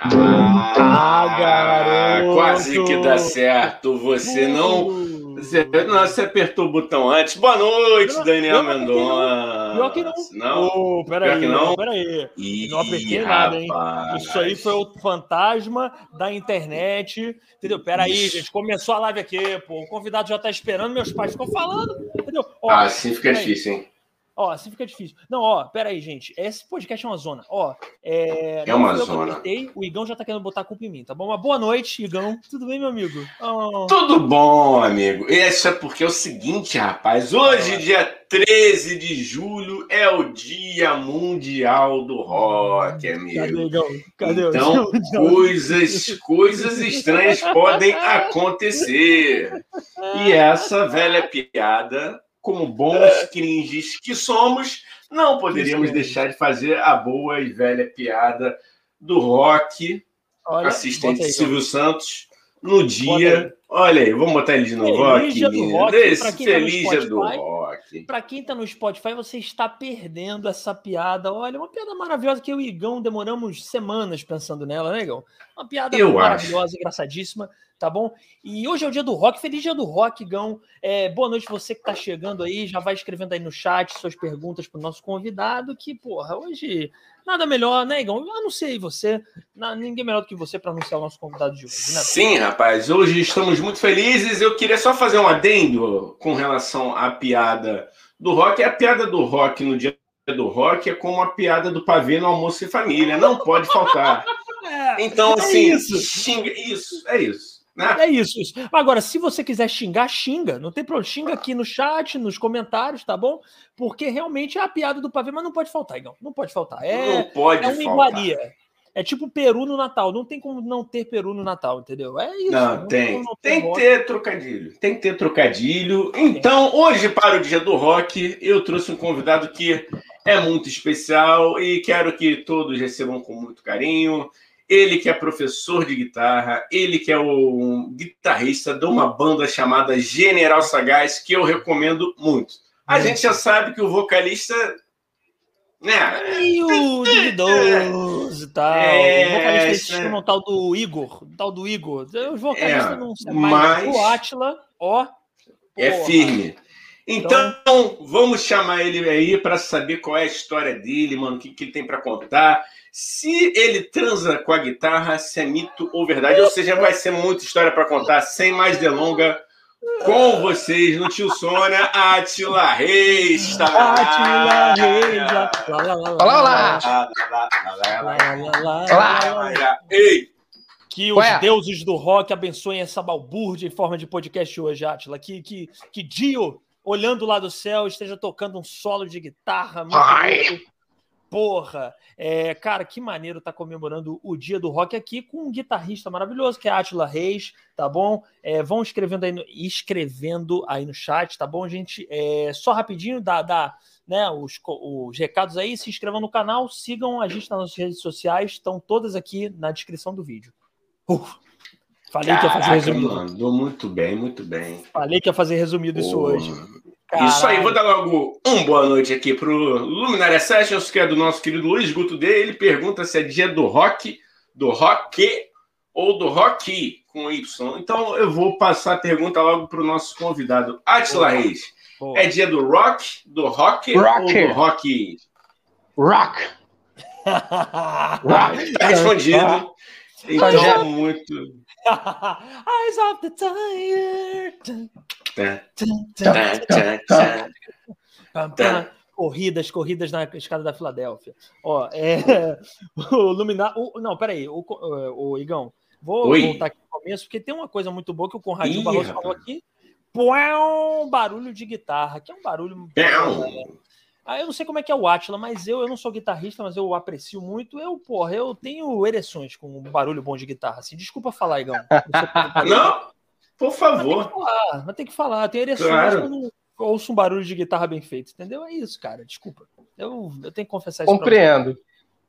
Ah, ah garoto! Quase que dá certo. Você não. Você, não, você apertou o botão antes. Boa noite, não, Daniel Mendonça. Pior que não. Não? Oh, peraí, Pior não. Peraí. Ih, não apertei nada, hein? Isso aí foi o fantasma da internet. Entendeu? Peraí, gente. Começou a live aqui, pô. O convidado já tá esperando, meus pais ficam falando. Entendeu? Ó, ah, assim fica difícil, hein? Ó, assim fica difícil. Não, ó, pera aí, gente. Esse podcast é uma zona. Ó, é, é uma zona. Apertei, o Igão já tá querendo botar a culpa em mim, tá bom? Uma boa noite, Igão. Tudo bem, meu amigo? Oh. Tudo bom, amigo. Isso é porque é o seguinte, rapaz. Hoje, ah. dia 13 de julho, é o Dia Mundial do Rock, amigo. Cadê, Igão? Cadê então, coisas, coisas estranhas podem acontecer. E essa velha piada como bons cringes que somos, não poderíamos deixar de fazer a boa e velha piada do rock, Olha, assistente aí, Silvio Santos, no dia. Olha aí, vamos botar ele de novo aqui. Do rock, Desse, feliz tá do rock. Para quem está no Spotify, você está perdendo essa piada. Olha, uma piada maravilhosa que eu e o Igão demoramos semanas pensando nela, né, Igão? Uma piada eu maravilhosa, acho. engraçadíssima tá bom? E hoje é o dia do rock, feliz dia do rock, Gão. É, boa noite você que tá chegando aí, já vai escrevendo aí no chat suas perguntas pro nosso convidado, que, porra, hoje nada melhor, né, Igão? Eu sei você, ninguém melhor do que você para anunciar o nosso convidado de hoje, né? Sim, rapaz, hoje estamos muito felizes. Eu queria só fazer um adendo com relação à piada do rock. A piada do rock no dia do rock é como a piada do pavê no almoço e família, não pode faltar. É, então, é assim, isso. xinga. Isso, é isso. Né? É isso, isso. Agora, se você quiser xingar, xinga. Não tem problema. Xinga aqui no chat, nos comentários, tá bom? Porque realmente é a piada do pavê, mas não pode faltar, Igão. Não pode faltar. É, não pode é uma iguaria. É tipo peru no Natal. Não tem como não ter peru no Natal, entendeu? É isso. Não, não tem. Não tem que ter trocadilho. Tem que ter trocadilho. Então, hoje, para o dia do rock, eu trouxe um convidado que é muito especial e quero que todos recebam com muito carinho. Ele que é professor de guitarra, ele que é o guitarrista de uma banda chamada General Sagaz, que eu recomendo muito. A gente já sabe que o vocalista. Né? Meio duvidoso e tal. É, o vocalista é, chama o tal do Igor. O tal do Igor. Os vocalistas é, não sei mais. Mas... O Atila, ó. É firme. Então, então, vamos chamar ele aí para saber qual é a história dele, mano, o que, que ele tem para contar se ele transa com a guitarra, se é mito ou verdade, ou seja, vai ser muita história para contar, sem mais delonga, com vocês no Tio Sônia, Atila Reis. Tá Atila Reis. Olá, olá. Olá. Ei. Que os Ué? deuses do rock abençoem essa balbúrdia em forma de podcast hoje, Atila. Que, que, que Dio, olhando lá do céu, esteja tocando um solo de guitarra. Muito Porra, é, cara, que maneiro tá comemorando o dia do rock aqui com um guitarrista maravilhoso que é Atila Reis, tá bom? É, vão escrevendo aí, no, escrevendo aí no chat, tá bom, gente? É, só rapidinho, dá, dá né, os, os recados aí, se inscrevam no canal, sigam a gente nas nossas redes sociais, estão todas aqui na descrição do vídeo. Uf, falei Caraca, que ia fazer resumido. Mandou muito bem, muito bem. Falei que ia fazer resumido isso hoje. Caralho. Isso aí, vou dar logo um boa noite aqui pro Luminária Sessions, que é do nosso querido Luiz Guto D. Ele pergunta se é dia do rock, do rock ou do rock com Y. Então eu vou passar a pergunta logo pro nosso convidado, Atila Reis. Boa. É dia do rock, do rock Rocker. ou do rock? Rock. rock. Tá respondido. Então, muito. Eyes of the tired. Corridas, corridas na escada da Filadélfia. Ó, é, o Luminar. O, não, peraí, o, o Igão. Vou Oi. voltar aqui no começo, porque tem uma coisa muito boa que o Conradinho Barroso falou aqui. Pão, barulho de guitarra, que é um barulho. Ah, eu não sei como é que é o Atila, mas eu, eu não sou guitarrista, mas eu aprecio muito. Eu, porra, eu tenho ereções com um barulho bom de guitarra. Assim, desculpa falar, Igão. não, por favor. Mas tem que falar, tem ereções claro. quando ouço um barulho de guitarra bem feito, entendeu? É isso, cara. Desculpa. Eu, eu tenho que confessar isso. Compreendo.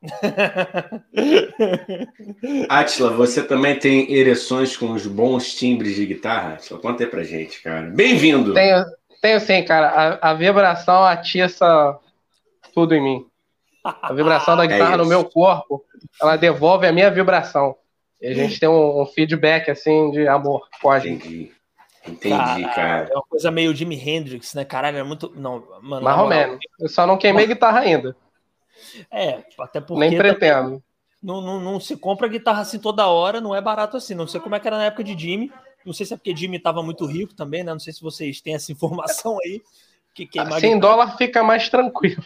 Atila, você também tem ereções com os bons timbres de guitarra? Só conta aí pra gente, cara. Bem-vindo! Tenho, tenho sim, cara. A, a vibração atiça tudo em mim. A vibração da é guitarra é no meu corpo, ela devolve a minha vibração. E a gente tem um, um feedback, assim, de amor pode. Entendi. Entendi, cara, cara, É uma coisa meio Jimi Hendrix, né? Caralho, é muito. Não, mano. Mais ou menos. Eu só não queimei guitarra ainda. É, até porque. Nem pretendo. Não, não, não, se compra guitarra assim toda hora, não é barato assim. Não sei como é que era na época de Jimmy. Não sei se é porque Jimmy estava muito rico também, né? Não sei se vocês têm essa informação aí. Que queimar assim, dólar fica mais tranquilo.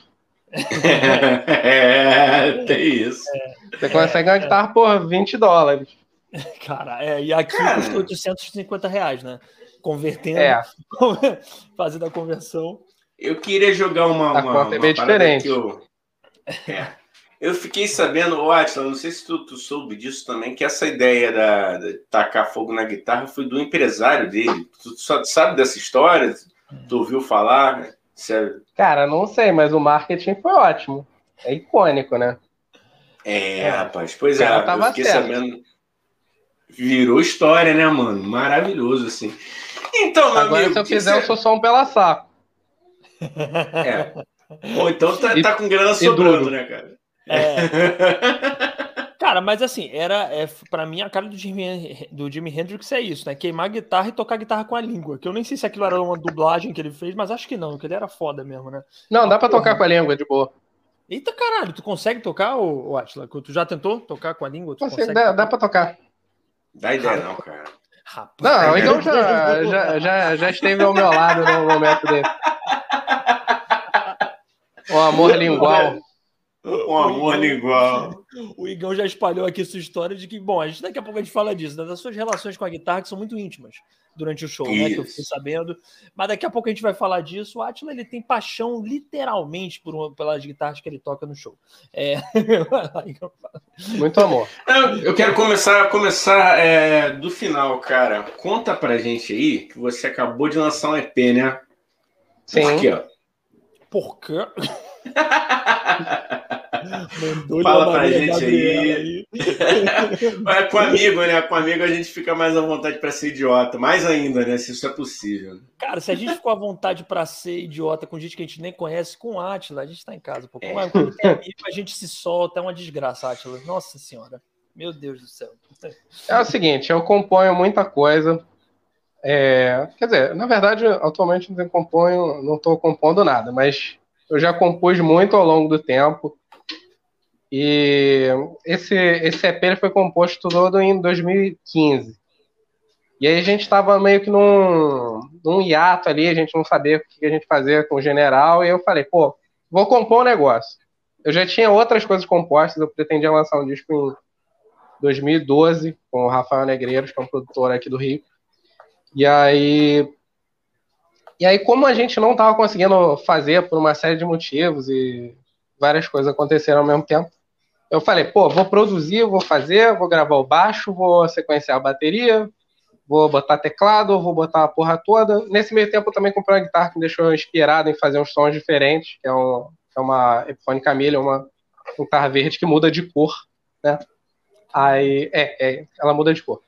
é, tem isso. É, Você consegue é, uma guitarra por 20 dólares. Cara, é, e aqui Cara. custa 850 reais, né? Convertendo, é. fazendo a conversão. Eu queria jogar uma. A uma, conta é bem diferente. Eu... É. eu fiquei sabendo, Watson, não sei se tu, tu, soube disso também, que essa ideia da, de tacar fogo na guitarra foi do empresário dele. Tu só sabe dessa história? Tu ouviu falar? Sério? Cara, não sei, mas o marketing foi ótimo. É icônico, né? É, é. rapaz, pois é, eu fiquei certo. sabendo. Virou história, né, mano? Maravilhoso, assim. Então, meu Agora, amigo, se eu fizer, eu sou só um pela saco. É. Ou então tá, e, tá com grana sobrando, né, cara? É. Cara, mas assim, era é, para mim a cara do Jimi, do Jimi Hendrix é isso, né? Queimar a guitarra e tocar a guitarra com a língua. Que eu nem sei se aquilo era uma dublagem que ele fez, mas acho que não, que ele era foda mesmo, né? Não, dá para tocar com a língua de boa. Eita caralho, tu consegue tocar, o Atila? Tu já tentou tocar com a língua? Tu consegue, dá, dá pra tocar. Dá ideia não, cara. Rapaz. Não, então já, já, já, já esteve ao meu lado no momento dele. O amor lingual. Um amor lingual. O Igão já espalhou aqui sua história de que, bom, a gente daqui a pouco a gente fala disso, né, das suas relações com a guitarra que são muito íntimas durante o show, Isso. né? Que eu fiquei sabendo. Mas daqui a pouco a gente vai falar disso. O Atila ele tem paixão literalmente por uma, pelas guitarras que ele toca no show. É... muito amor. Eu quero começar, começar é, do final, cara. Conta pra gente aí que você acabou de lançar um EP, né? Sim. Por quê? Por quê? Fala pra gente aí. aí. é, com amigo, né? Com amigo a gente fica mais à vontade para ser idiota. Mais ainda, né? Se isso é possível. Cara, se a gente ficou à vontade para ser idiota com gente que a gente nem conhece, com Atila, a gente tá em casa. Pô. É. Quando tem amigo, a gente se solta. É uma desgraça, Atila. Nossa senhora. Meu Deus do céu. É o seguinte, eu componho muita coisa. É, quer dizer, na verdade, atualmente não componho, não estou compondo nada, mas eu já compus muito ao longo do tempo. E esse, esse EP foi composto todo em 2015. E aí a gente estava meio que num, num hiato ali, a gente não sabia o que a gente fazia com o general, e eu falei, pô, vou compor um negócio. Eu já tinha outras coisas compostas, eu pretendia lançar um disco em 2012 com o Rafael Negreiros, que é um produtor aqui do Rio. E aí e aí, como a gente não estava conseguindo fazer por uma série de motivos e várias coisas aconteceram ao mesmo tempo, eu falei, pô, vou produzir, vou fazer, vou gravar o baixo, vou sequenciar a bateria, vou botar teclado, vou botar a porra toda. Nesse meio tempo eu também comprei uma guitarra que me deixou inspirado em fazer uns sons diferentes, que é, um, é uma Epiphone Camille, uma guitarra verde que muda de cor, né? Aí, é, é, ela muda de cor.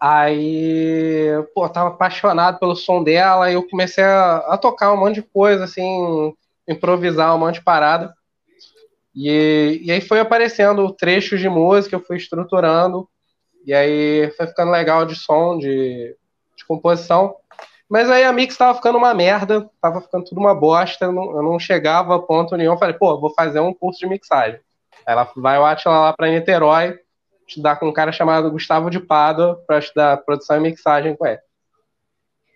Aí, pô, tava apaixonado pelo som dela e eu comecei a, a, tocar um monte de coisa, assim, improvisar um monte de parada. E, e aí foi aparecendo trechos de música, eu fui estruturando, e aí foi ficando legal de som, de, de composição. Mas aí a mix tava ficando uma merda, tava ficando tudo uma bosta, eu não, eu não chegava a ponto nenhum. Falei, pô, vou fazer um curso de mixagem. Aí ela vai o Atila lá para Niterói, estudar com um cara chamado Gustavo de Pado para estudar produção e mixagem com ele.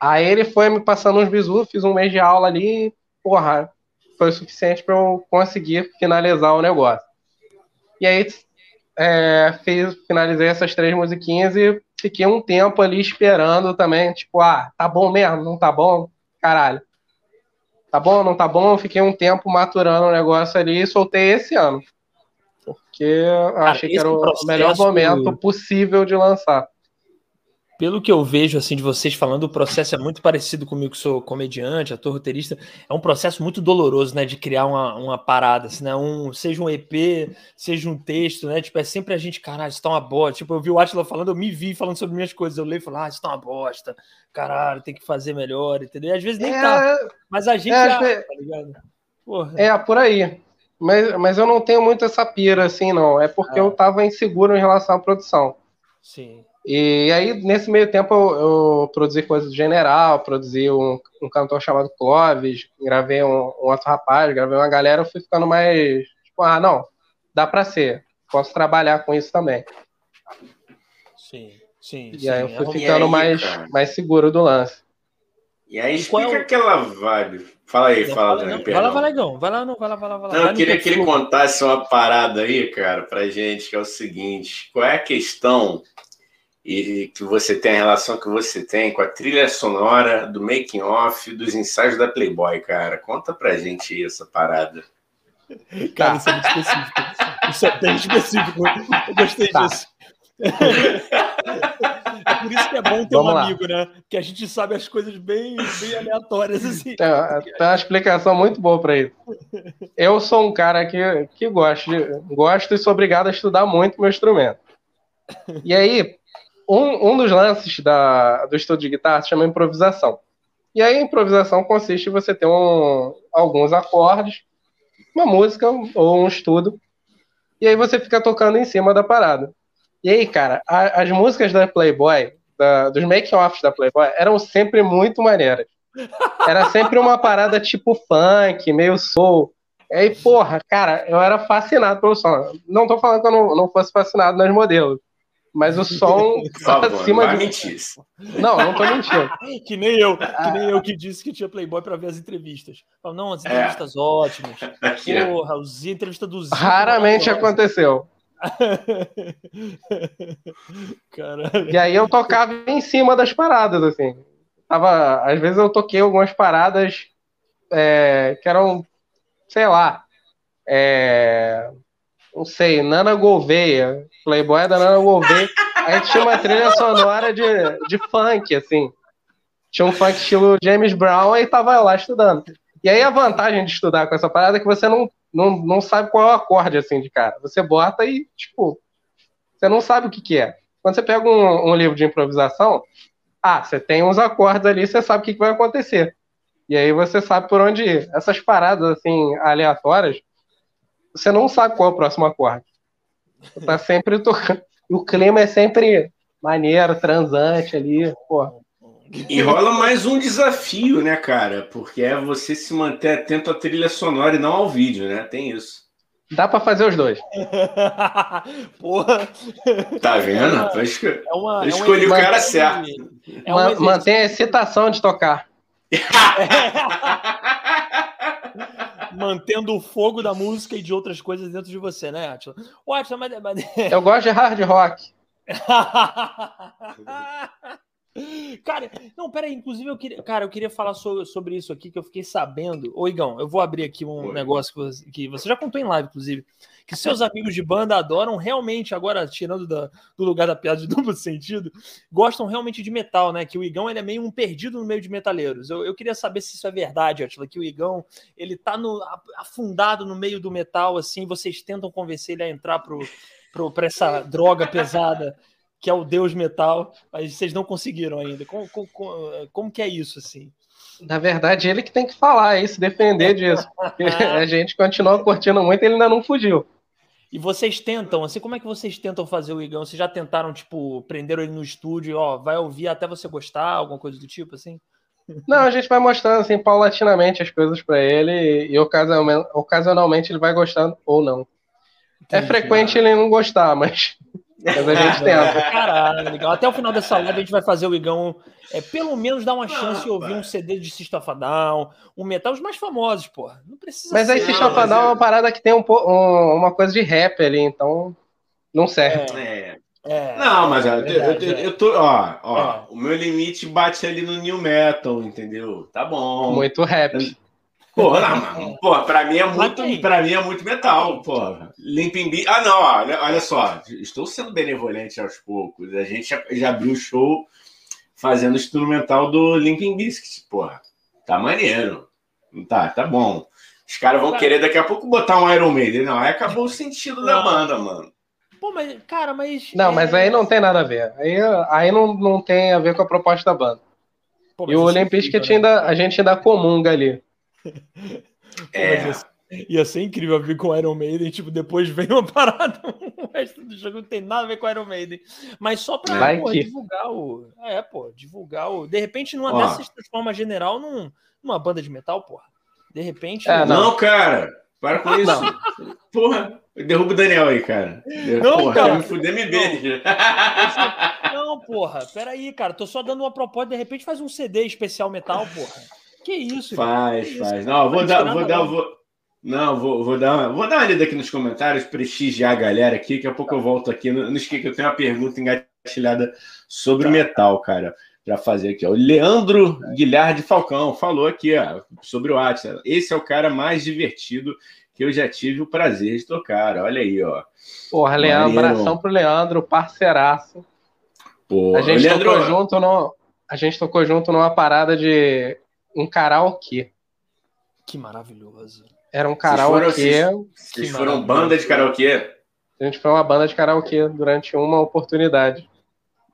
Aí ele foi me passando uns bisus, fiz um mês de aula ali, porra, foi o suficiente para eu conseguir finalizar o negócio. E aí é, fiz, finalizei essas três musiquinhas e fiquei um tempo ali esperando também, tipo, ah, tá bom mesmo, não tá bom? Caralho. Tá bom, não tá bom? Fiquei um tempo maturando o negócio ali e soltei esse ano porque eu achei que era o melhor momento possível de lançar. Pelo que eu vejo assim de vocês falando, o processo é muito parecido comigo, que sou comediante, ator roteirista. É um processo muito doloroso, né, de criar uma, uma parada, assim, né? Um, seja um EP, seja um texto, né? Tipo, é sempre a gente, caralho, isso tá uma bosta. Tipo, eu vi o Atila falando, eu me vi falando sobre minhas coisas. Eu leio e falo, ah, isso tá uma bosta. Caralho, tem que fazer melhor, entendeu? E às vezes nem é, tá. Mas a gente é, já, tá ligado? Porra. É, por aí. Mas, mas eu não tenho muito essa pira assim, não. É porque eu tava inseguro em relação à produção. Sim. E aí, nesse meio tempo, eu, eu produzi coisas do General, produzi um, um cantor chamado Clóvis, gravei um, um, outro rapaz, gravei uma galera, eu fui ficando mais, tipo, ah, não, dá pra ser, posso trabalhar com isso também. Sim, sim. E sim. aí eu fui ficando aí, mais, cara? mais seguro do lance. E aí qual explica é o- aquela vibe. Fala aí, Não, fala, Dani, vai lá, vai lá, Igão. Vai lá, não, vai lá, vai lá, vai lá. Não, eu queria que ele contasse uma parada aí, cara, pra gente, que é o seguinte: qual é a questão e que você tem, a relação que você tem com a trilha sonora do making off dos ensaios da Playboy, cara? Conta pra gente aí essa parada. Cara, isso é muito específico. Isso é bem específico. Eu gostei Tá. disso. É por isso que é bom ter Vamos um lá. amigo, né? Que a gente sabe as coisas bem, bem aleatórias, assim. Tem, tem uma explicação muito boa para isso. Eu sou um cara que, que gosto, de- gosto e sou obrigado a estudar muito meu instrumento. E aí, um, um dos lances da, do estudo de guitarra se chama improvisação. E aí, a improvisação consiste em você ter um, alguns acordes, uma música ou um estudo, e aí você fica tocando em cima da parada. E aí, cara, a- as músicas da Playboy, da- dos making-offs da Playboy, eram sempre muito maneiras. Era sempre uma parada tipo funk, meio soul. E aí, porra, cara, eu era fascinado pelo som. Não tô falando que eu não, não fosse fascinado nas modelos. Mas o som não acima de. mentir. Não, não tô mentindo. Que nem eu, que nem eu que disse que tinha Playboy pra ver as entrevistas. Falo, não, as entrevistas ótimas. Aqui, ó. Porra, os entrevistas do Zico. Raramente aconteceu. Caralho. E aí eu tocava em cima das paradas, assim. Tava, às vezes eu toquei algumas paradas é, que eram, sei lá, é, não sei, Nana Gouveia, Playboy da Nana Gouveia. Aí tinha uma trilha sonora de, de funk, assim. Tinha um funk estilo James Brown e tava lá estudando. E aí a vantagem de estudar com essa parada é que você não, não, não sabe qual é o acorde, assim, de cara. Você bota e, tipo, você não sabe o que que é. Quando você pega um, um livro de improvisação, ah, você tem uns acordes ali, você sabe o que, que vai acontecer. E aí você sabe por onde ir. Essas paradas, assim, aleatórias, você não sabe qual é o próximo acorde. Tá sempre tocando. E o clima é sempre maneiro, transante ali, pô. E rola mais um desafio, né, cara? Porque é você se manter atento à trilha sonora e não ao vídeo, né? Tem isso. Dá pra fazer os dois. Porra. Tá vendo? Esco- É uma, Eu é um escolhi o cara certo. É Ma- exercício- Mantém a excitação de tocar. mantendo o fogo da música e de outras coisas dentro de você, né, Atila? Ô, Atila, mas... mas- Eu gosto de hard rock. Cara, não, peraí, inclusive eu queria, cara, eu queria falar so- sobre isso aqui que eu fiquei sabendo. Ô, Igão, eu vou abrir aqui um Oi. negócio que você, que você já contou em live, inclusive, que seus amigos de banda adoram realmente, agora tirando da- do lugar da piada de duplo sentido, gostam realmente de metal, né? Que o Igão ele é meio um perdido no meio de metaleiros. Eu, eu queria saber se isso é verdade, Atila, que o Igão ele tá no, afundado no meio do metal, assim, vocês tentam convencer ele a entrar pro, pro, pra essa droga pesada que é o Deus Metal, mas vocês não conseguiram ainda. Como, como, como que é isso, assim? Na verdade, ele que tem que falar e se defender disso. A gente continua curtindo muito e ele ainda não fugiu. E vocês tentam, assim, como é que vocês tentam fazer o Igão? Vocês já tentaram, tipo, prenderam ele no estúdio, ó, vai ouvir até você gostar, alguma coisa do tipo, assim? Não, a gente vai mostrando assim paulatinamente as coisas pra ele e ocasionalmente, ocasionalmente ele vai gostando ou não. É Entendi. frequente ele não gostar, mas, mas a gente tenta. Caralho, legal. Até o final dessa live a gente vai fazer o Igão é, pelo menos dar uma chance de ouvir pai. um CD de System of Down, um metal, os mais famosos, porra. Não precisa Mas aí ser. se Não, Chafadão mas é eu- uma parada que tem um, um- uma coisa de rap ali, então não serve. É. É, Não, mas ó, é eu, verdade, eu- é. eu tô, ó, ó, É. o meu limite bate ali no new metal, entendeu? Tá bom. Muito rap. Porra, não, mano. Porra, pra mim é muito, pra mim é muito metal, porra. Limping Bi- Ah, não, olha, olha só, estou sendo benevolente aos poucos. A gente já, já abriu o show fazendo instrumental do Limping Biscuit, porra. Tá maneiro. Tá, tá bom. Os caras vão Cara. querer daqui a pouco botar um Iron Maiden. Não, aí acabou o sentido da banda, mano. Pô, mas, cara, mas. Não, é- mas aí não tem nada a ver. Aí, aí não, não tem a ver com a proposta da banda. Pô, E o isso é Olympic incrível, ainda, a gente ainda comunga ali. É. mas isso- Ia ser incrível ver com Iron Maiden, tipo, depois vem uma parada, o resto do jogo não tem nada a ver com Iron Maiden. Mas só pra pô, divulgar o. É, pô, divulgar o. De repente, numa Ó. dessas transforma general num, numa banda de metal, porra. De repente. É, não. não, cara. Para com isso. Não. Porra, derruba o Daniel aí, cara. Não, porra, cara. Me fuder, me beija. Não, porra. Peraí, cara. Tô só dando uma proposta. De repente faz um CD especial metal, porra. Que isso? Faz, que faz. Isso? Não, vou dar, vou dar, vou, não, vou, vou, dar uma, vou dar uma lida aqui nos comentários, prestigiar a galera aqui. Daqui a pouco eu volto aqui. Não, não esqueça que eu tenho uma pergunta engatilhada sobre tá. metal, cara, para fazer aqui. Ó. O Leandro Guilherme Falcão falou aqui ó, sobre o Atlas. Esse é o cara mais divertido que eu já tive o prazer de tocar. Olha aí, ó. Porra, Leandro, abração pro Leandro, parceiraço. Porra, a gente Leandro... tocou junto no, a gente tocou junto numa parada de um karaokê. Que maravilhoso. Era um karaokê. Vocês foram, vocês foram banda de karaokê? A gente foi uma banda de karaokê durante uma oportunidade.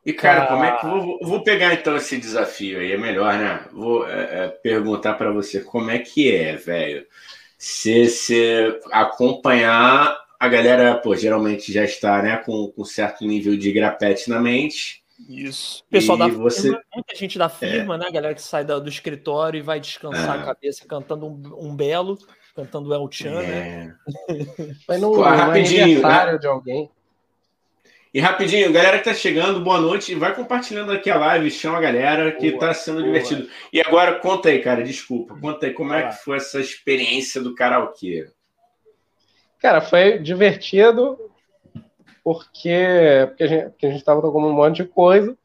E, cara, ah. como é que. Vou, vou pegar então esse desafio aí, é melhor, né? Vou é, é, perguntar para você como é que é, velho. Se acompanhar a galera, pô, geralmente já está, né, com, com certo nível de grapete na mente. Isso. Pessoal e da você... firma, muita gente da firma, é. né? Galera que sai do, do escritório e vai descansar é. a cabeça cantando um, um belo cantando El Chan, né? é. né? Foi no, Pô, rapidinho, aniversário né? de alguém. E rapidinho, galera que tá chegando, boa noite. Vai compartilhando aqui a live, chama a galera que boa, tá sendo boa. divertido. E agora, conta aí, cara, desculpa. Conta aí como é que foi essa experiência do karaokê. Cara, foi divertido porque, porque, a, gente, porque a gente tava tocando um monte de coisa.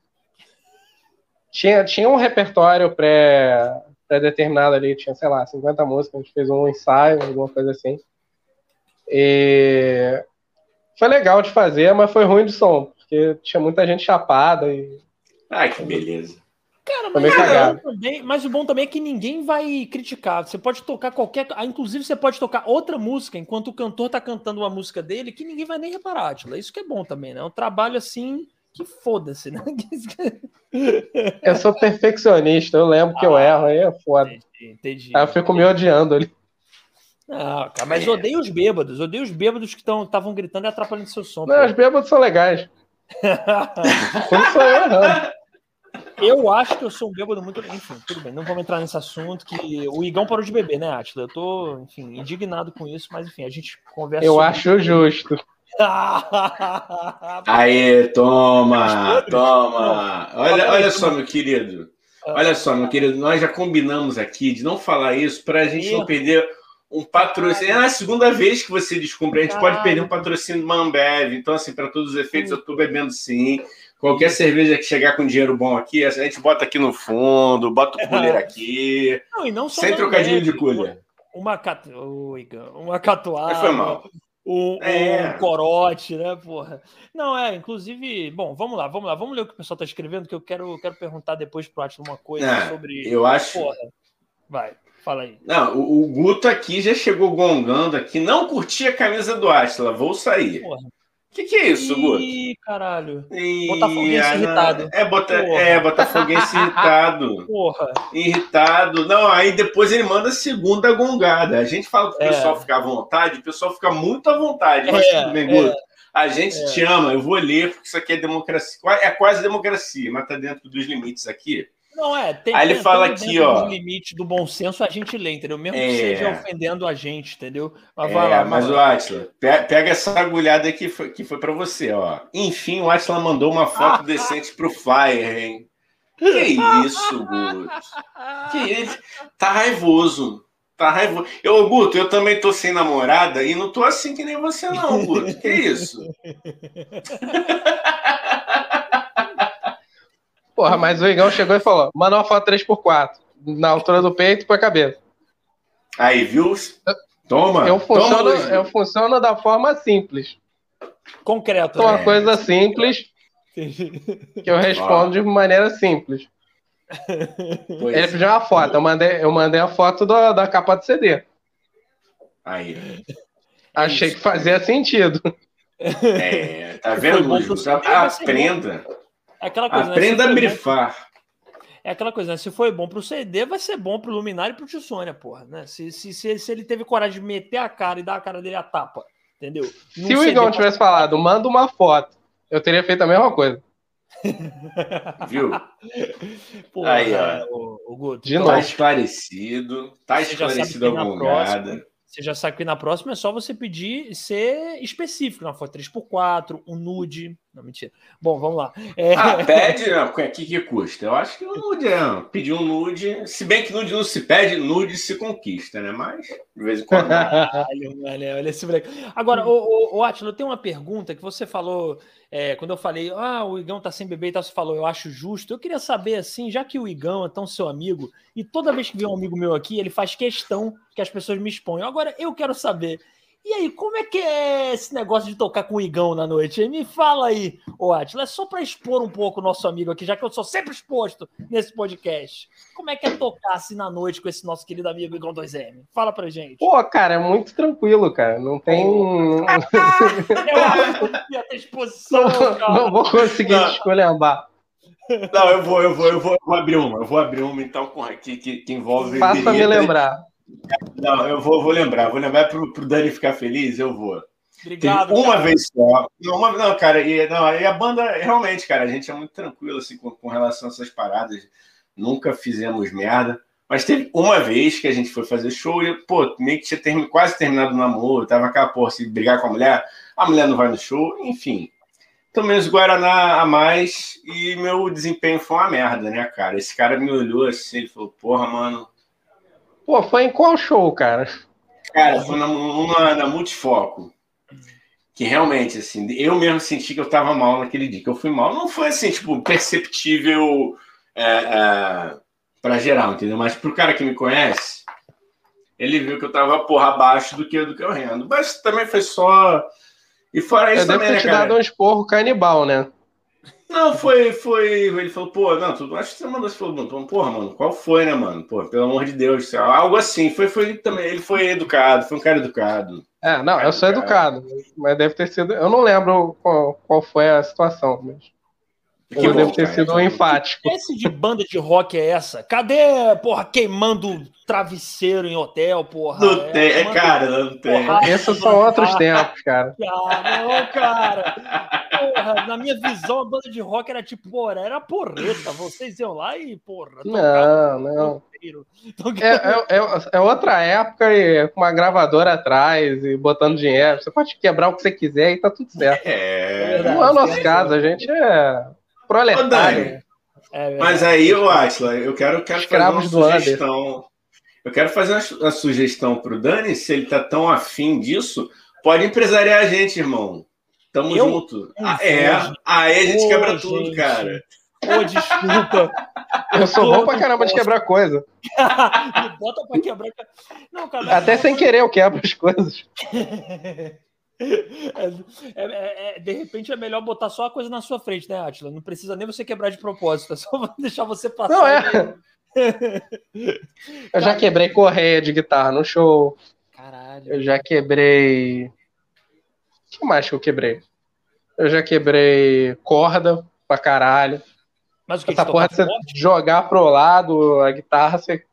Tinha, tinha um repertório pré, pré-determinado ali, tinha, sei lá, 50 músicas, a gente fez um ensaio, alguma coisa assim. E foi legal de fazer, mas foi ruim de som, porque tinha muita gente chapada e. Ai, que beleza. Cara, mas, cara, também, mas o bom também é que ninguém vai criticar. Você pode tocar qualquer. Ah, inclusive, você pode tocar outra música enquanto o cantor tá cantando uma música dele que ninguém vai nem reparar, Atila. Isso que é bom também, né? É um trabalho assim que foda-se, né? eu sou perfeccionista, eu lembro que eu ah, erro, aí é foda. Entendi, entendi. Aí eu fico me odiando ali. Não, cara, mas odeio os bêbados, odeio os bêbados que estavam gritando e atrapalhando seu som. Não, pô. os bêbados são legais. Quando sou eu errando. Eu acho que eu sou um bêbado muito. Enfim, tudo bem, não vamos entrar nesse assunto. Que o Igão parou de beber, né, Atila? Eu tô, enfim, indignado com isso, mas enfim, a gente conversa. Eu acho justo. Aí, toma, toma. Olha, olha só, meu querido. Olha só, meu querido, nós já combinamos aqui de não falar isso para a gente não perder um patrocínio. É a segunda vez que você descobre, a gente pode perder um patrocínio do Mambev. Então, assim, para todos os efeitos, eu estou bebendo sim. Qualquer cerveja que chegar com dinheiro bom aqui, a gente bota aqui no fundo, bota o cooler aqui. Não, e não só sem trocadilho de cooler. Uma, uma, uma catuaba. Foi mal um, é. um, corote, né, porra? Não, é, inclusive, bom, vamos lá, vamos lá, vamos ler o que o pessoal tá escrevendo, que eu quero, quero perguntar depois pro Atila uma coisa é, sobre. Eu acho. Porra. Vai, fala aí. Não, o, o, Guto aqui já chegou gongando aqui, não curti a camisa do Atila, vou sair. Porra. O que, que é isso, Guto? Ih, caralho. Ih, Botafoguense ah, irritado. É, bota, é, Botafoguense irritado. Porra. Irritado. Não, aí depois ele manda a segunda gongada. A gente fala pro é. pessoal ficar à vontade, o pessoal fica muito à vontade. Mas é, tudo bem, Guto. É. A gente é. te ama, eu vou ler, porque isso aqui é democracia. É quase democracia, mas tá dentro dos limites aqui. Não, é. Tem, Aí ele fala aqui, ó. Limite do bom senso a gente lê, entendeu? Mesmo é. que seja ofendendo a gente, entendeu? Mas, é, lá, mas o Atila, pega essa agulhada que foi, que foi para você, ó. Enfim, o Atila mandou uma foto decente pro Fire, hein? Que isso, Guto? Que isso? Tá raivoso. Tá raivoso. Eu, Guto, eu também tô sem namorada e não tô assim que nem você, não, Guto. Que isso? Porra, mas o Igão chegou e falou: manda uma foto 3x4, na altura do peito e a cabeça. Aí, viu? Toma. Eu funciono, toma, eu funciono da forma simples. Concreta. Uma né? coisa simples que eu respondo de maneira simples. Pois Ele pediu uma foto, eu mandei, eu mandei a foto do, da capa do CD. Aí. Achei que fazia sentido. É, tá vendo, Luiz? Aprenda. Aquela coisa, Aprenda né? a brifar. é aquela coisa, né? Se foi bom pro CD, vai ser bom pro Luminário e pro Tio Sônia, porra, né? Se, se, se, se, ele teve coragem de meter a cara e dar a cara dele a tapa, entendeu? Num se o Igão tivesse falado, manda uma foto, eu teria feito a mesma coisa. Viu? Porra, Aí, ó. O, o Guto, de tá esclarecido, tá esclarecido a bongada. Você já sabe que na próxima é só você pedir ser específico, uma foto 3x4, um nude. Não, mentira. Bom, vamos lá. É... Ah, pede, não, o que, que custa? Eu acho que o nude é. Pedir um nude. Se bem que nude não se pede, nude se conquista, né? Mas, de vez em quando. olha, olha esse moleque. Agora, o, o, o Atila, tem uma pergunta que você falou. É, quando eu falei, ah, o Igão tá sem bebê e tal, você falou, eu acho justo. Eu queria saber, assim, já que o Igão é tão seu amigo, e toda vez que vem um amigo meu aqui, ele faz questão que as pessoas me exponham. Agora, eu quero saber, e aí, como é que é esse negócio de tocar com o Igão na noite? Me fala aí, ô Atila, é só para expor um pouco o nosso amigo aqui, já que eu sou sempre exposto nesse podcast. Como é que é tocar assim na noite com esse nosso querido amigo Igão 2M? Fala pra gente. Pô, cara, é muito tranquilo, cara. Não tem. eu acho que ia ter exposição. Não, cara. não vou conseguir escolhambar. Não, eu vou, eu vou, eu vou, eu vou abrir uma. Eu vou abrir uma, então, que, que, que envolve. Faça me lembrar. Não, eu vou, vou lembrar, vou lembrar para o Dani ficar feliz, eu vou. Obrigado. uma cara. vez só. Não, uma, não, cara, e, não, e a banda, realmente, cara, a gente é muito tranquilo assim, com, com relação a essas paradas. Nunca fizemos merda. Mas teve uma vez que a gente foi fazer show e, pô, meio que tinha term... quase terminado o namoro, tava aquela porra, se brigar com a mulher, a mulher não vai no show, enfim. Tomei os Guaraná a mais e meu desempenho foi uma merda, né, cara? Esse cara me olhou assim, ele falou, porra, mano, Pô, foi em qual show, cara? Cara, foi na, uma, na Multifoco. Que realmente, assim, eu mesmo senti que eu tava mal naquele dia. Que eu fui mal. Não foi, assim, tipo, perceptível é, é, pra geral, entendeu? Mas pro cara que me conhece, ele viu que eu tava, porra, abaixo do que, do que eu rendo. Mas também foi só. E fora isso eu também, deve ter né, te dado um esporro canibal, né? Não, foi, foi. Ele falou, pô, não, tu, acho que você mandou, você falou, porra, mano, qual foi, né, mano? Pô, pelo amor de Deus, algo assim. Foi, foi também, ele foi educado, foi um cara educado. É, não, eu sou educado, mas deve ter sido. Eu não lembro qual, qual foi a situação, mas. Que eu bom, devo ter cara. sido um enfático. Que esse de banda de rock é essa? Cadê, porra, queimando travesseiro em hotel, porra? Não é, tem, é, cara, não tem. Esses são outros tempos, cara. Ah, não, cara. Porra, na minha visão, a banda de rock era tipo, porra, era porreta. Vocês iam lá e, porra. Não, não. É, é, é, é, outra época e com uma gravadora atrás e botando dinheiro. Você pode quebrar o que você quiser e tá tudo certo. É, não é o nosso caso, a gente é proletário. É Mas aí, o Atila, eu quero, quero fazer uma sugestão. Eu quero fazer uma, sugestão para o Dani, se ele está tão afim disso, pode empresariar a gente, irmão. Tamo eu? junto. Ah, é, aí a gente quebra tudo, gente. cara. Ô, desculpa. Eu sou bom pra caramba de quebrar coisa. Bota pra quebrar. Não, cara, Até sem querer eu quebro as coisas. É, é, é, de repente é melhor botar só a coisa na sua frente, né, Atila? Não precisa nem você quebrar de propósito, é só deixar você passar. Não é. Eu já quebrei correia de guitarra no show. Caralho. Eu já quebrei. O que mais que eu quebrei? Eu já quebrei corda pra caralho. Mas o que Essa porra de você jogar pro lado a guitarra, você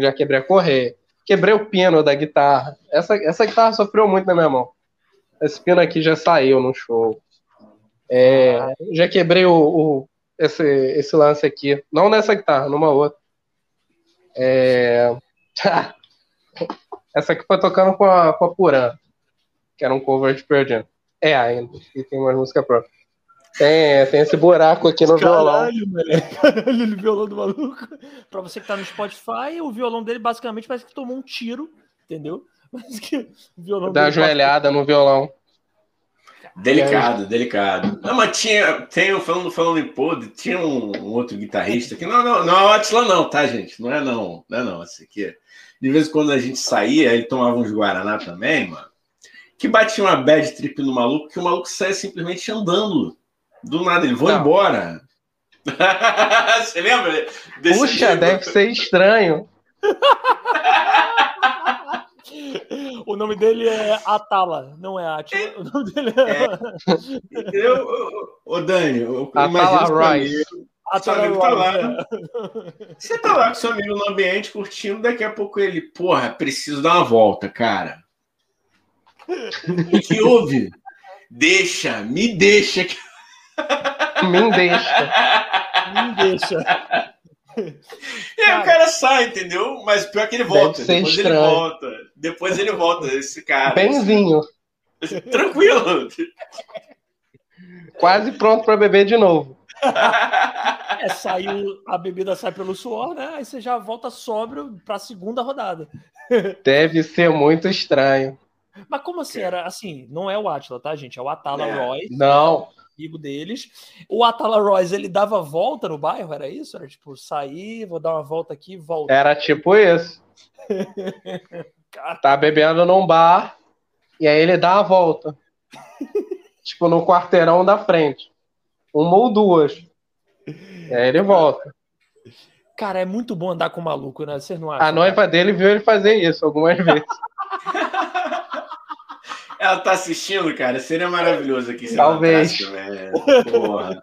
já quebrei a correia. Quebrei o pino da guitarra. Essa, essa guitarra sofreu muito na minha mão. Esse pino aqui já saiu no show. É. Já quebrei o, o, esse, esse lance aqui. Não nessa guitarra, numa outra. É... Essa aqui foi tocando com a, com a Puran, que era um cover de Pearl Jam. É ainda, e tem uma música própria. Tem, tem esse buraco aqui no Caralho, violão. Caralho, o violão do maluco. Pra você que tá no Spotify, o violão dele basicamente parece que tomou um tiro, entendeu? Mas que violão Dá joelhada no violão. Delicado, delicado. Não, mas tinha, tem, falando, falando em podre, tinha um, um, outro guitarrista que não, não, não é o Atila, não, tá, gente? Não é não, não é não. Esse aqui. De vez em quando a gente saía, ele tomava uns Guaraná também, mano. Que batia uma bad trip no maluco, que o maluco saia simplesmente andando. Do nada, ele vai embora. Você lembra? Desse Puxa, deve ser estranho. O nome dele é Atala, não é Atila. O nome dele é. é. Eu, ô, Dani, eu Atala Rice. Seu amigo tá lá. É. Você tá lá com seu amigo no ambiente curtindo, daqui a pouco ele, porra, preciso dar uma volta, cara. O que houve? Deixa, me deixa. Me deixa. Me deixa. E aí o cara sai, entendeu? Mas pior que ele volta. Depois estranho. ele volta. Depois ele volta, esse cara. Benzinho. Tranquilo. Quase pronto para beber de novo. É, saiu, a bebida sai pelo suor, né? Aí você já volta sóbrio para a segunda rodada. Deve ser muito estranho. Mas como assim? Era assim, não é o Atila, tá, gente? É o Atala é. Royce. Não. Amigo deles. O Atala Royce, ele dava volta no bairro, era isso? Era tipo, sair, vou dar uma volta aqui, volta. Era tipo isso. tá bebendo num bar, e aí ele dá a volta. tipo, no quarteirão da frente. Uma ou duas. E aí ele volta. Cara, é muito bom andar com o maluco, né? Você não acha? A noiva dele viu ele fazer isso algumas vezes. Ela tá assistindo, cara. Seria maravilhoso aqui. Se Talvez. Ela Porra.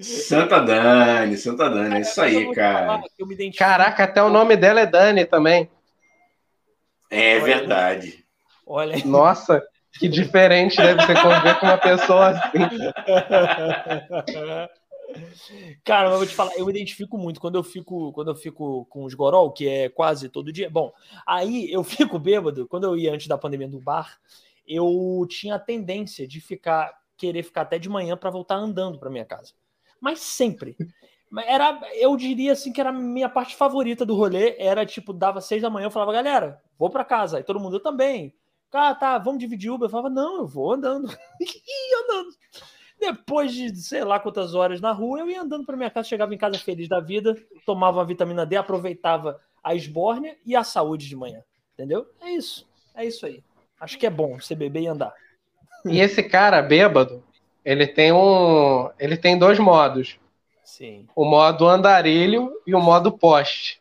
Santa Dani, Santa Dani, é isso aí, cara. Caraca, até o nome dela é Dani também. É verdade. Olha aí. Nossa, que diferente deve ser conviver com uma pessoa assim. Cara, eu vou te falar, eu me identifico muito quando eu fico, quando eu fico com os gorol, que é quase todo dia. Bom, aí eu fico bêbado. Quando eu ia antes da pandemia do bar, eu tinha a tendência de ficar querer ficar até de manhã para voltar andando para minha casa. Mas sempre. Era, eu diria assim que era a minha parte favorita do rolê, era tipo, dava seis da manhã, eu falava, galera, vou para casa. Aí todo mundo, eu também. Ah, tá, vamos dividir Uber. Eu falava, não, eu vou andando. e andando. Depois de sei lá quantas horas na rua, eu ia andando para minha casa, chegava em casa feliz da vida, tomava uma vitamina D, aproveitava a esbórnia e a saúde de manhã. Entendeu? É isso. É isso aí. Acho que é bom você beber e andar. E esse cara bêbado, ele tem um. Ele tem dois modos. Sim. O modo andarilho e o modo poste.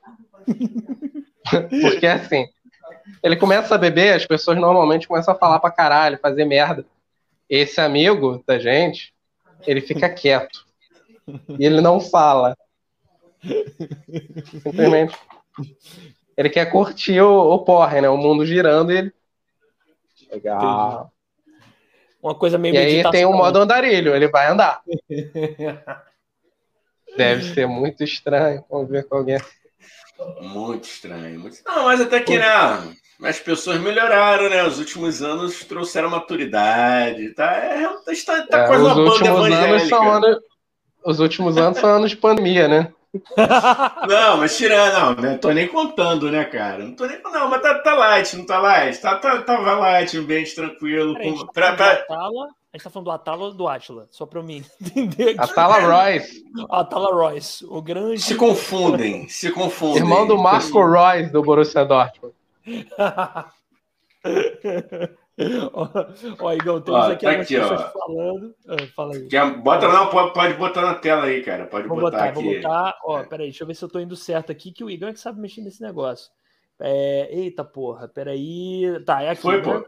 Porque assim, ele começa a beber, as pessoas normalmente começam a falar pra caralho, fazer merda esse amigo da gente, ele fica quieto. E ele não fala. Simplesmente. Ele quer curtir o, o porre, né? O mundo girando e ele. Legal. Uma coisa meio E aí tem o modo andarilho, ele vai andar. Deve ser muito estranho conviver com alguém assim. Muito estranho. Muito... Não, mas até que, né? As pessoas melhoraram, né? Os últimos anos trouxeram maturidade. Tá, é, tá, tá é, quase uma banda evangélica. Anos os últimos anos são anos de pandemia, né? Não, mas tirando, não, não tô nem contando, né, cara? Não tô nem não, mas tá, tá light, não tá light? Tá, tá, tá light, ambiente tranquilo. Peraí, com, pra, pra... Atala, a gente tá falando do Atala ou do Atila? Só pra eu me entender. Aqui. Atala Royce. Atala Royce, o grande. Se confundem, se confundem. Irmão do Marco Royce do Borussia Dortmund. ó, Igão, temos ó, aqui tá aqui, pessoas ó. falando. Ah, fala aí. Quer, bota não, pode, pode botar na tela aí, cara. Pode vou botar, botar. Vou botar, ó, peraí, deixa eu ver se eu tô indo certo aqui, que o Igão é que sabe mexer nesse negócio. É, eita porra, peraí. Tá, é aqui. Foi, né?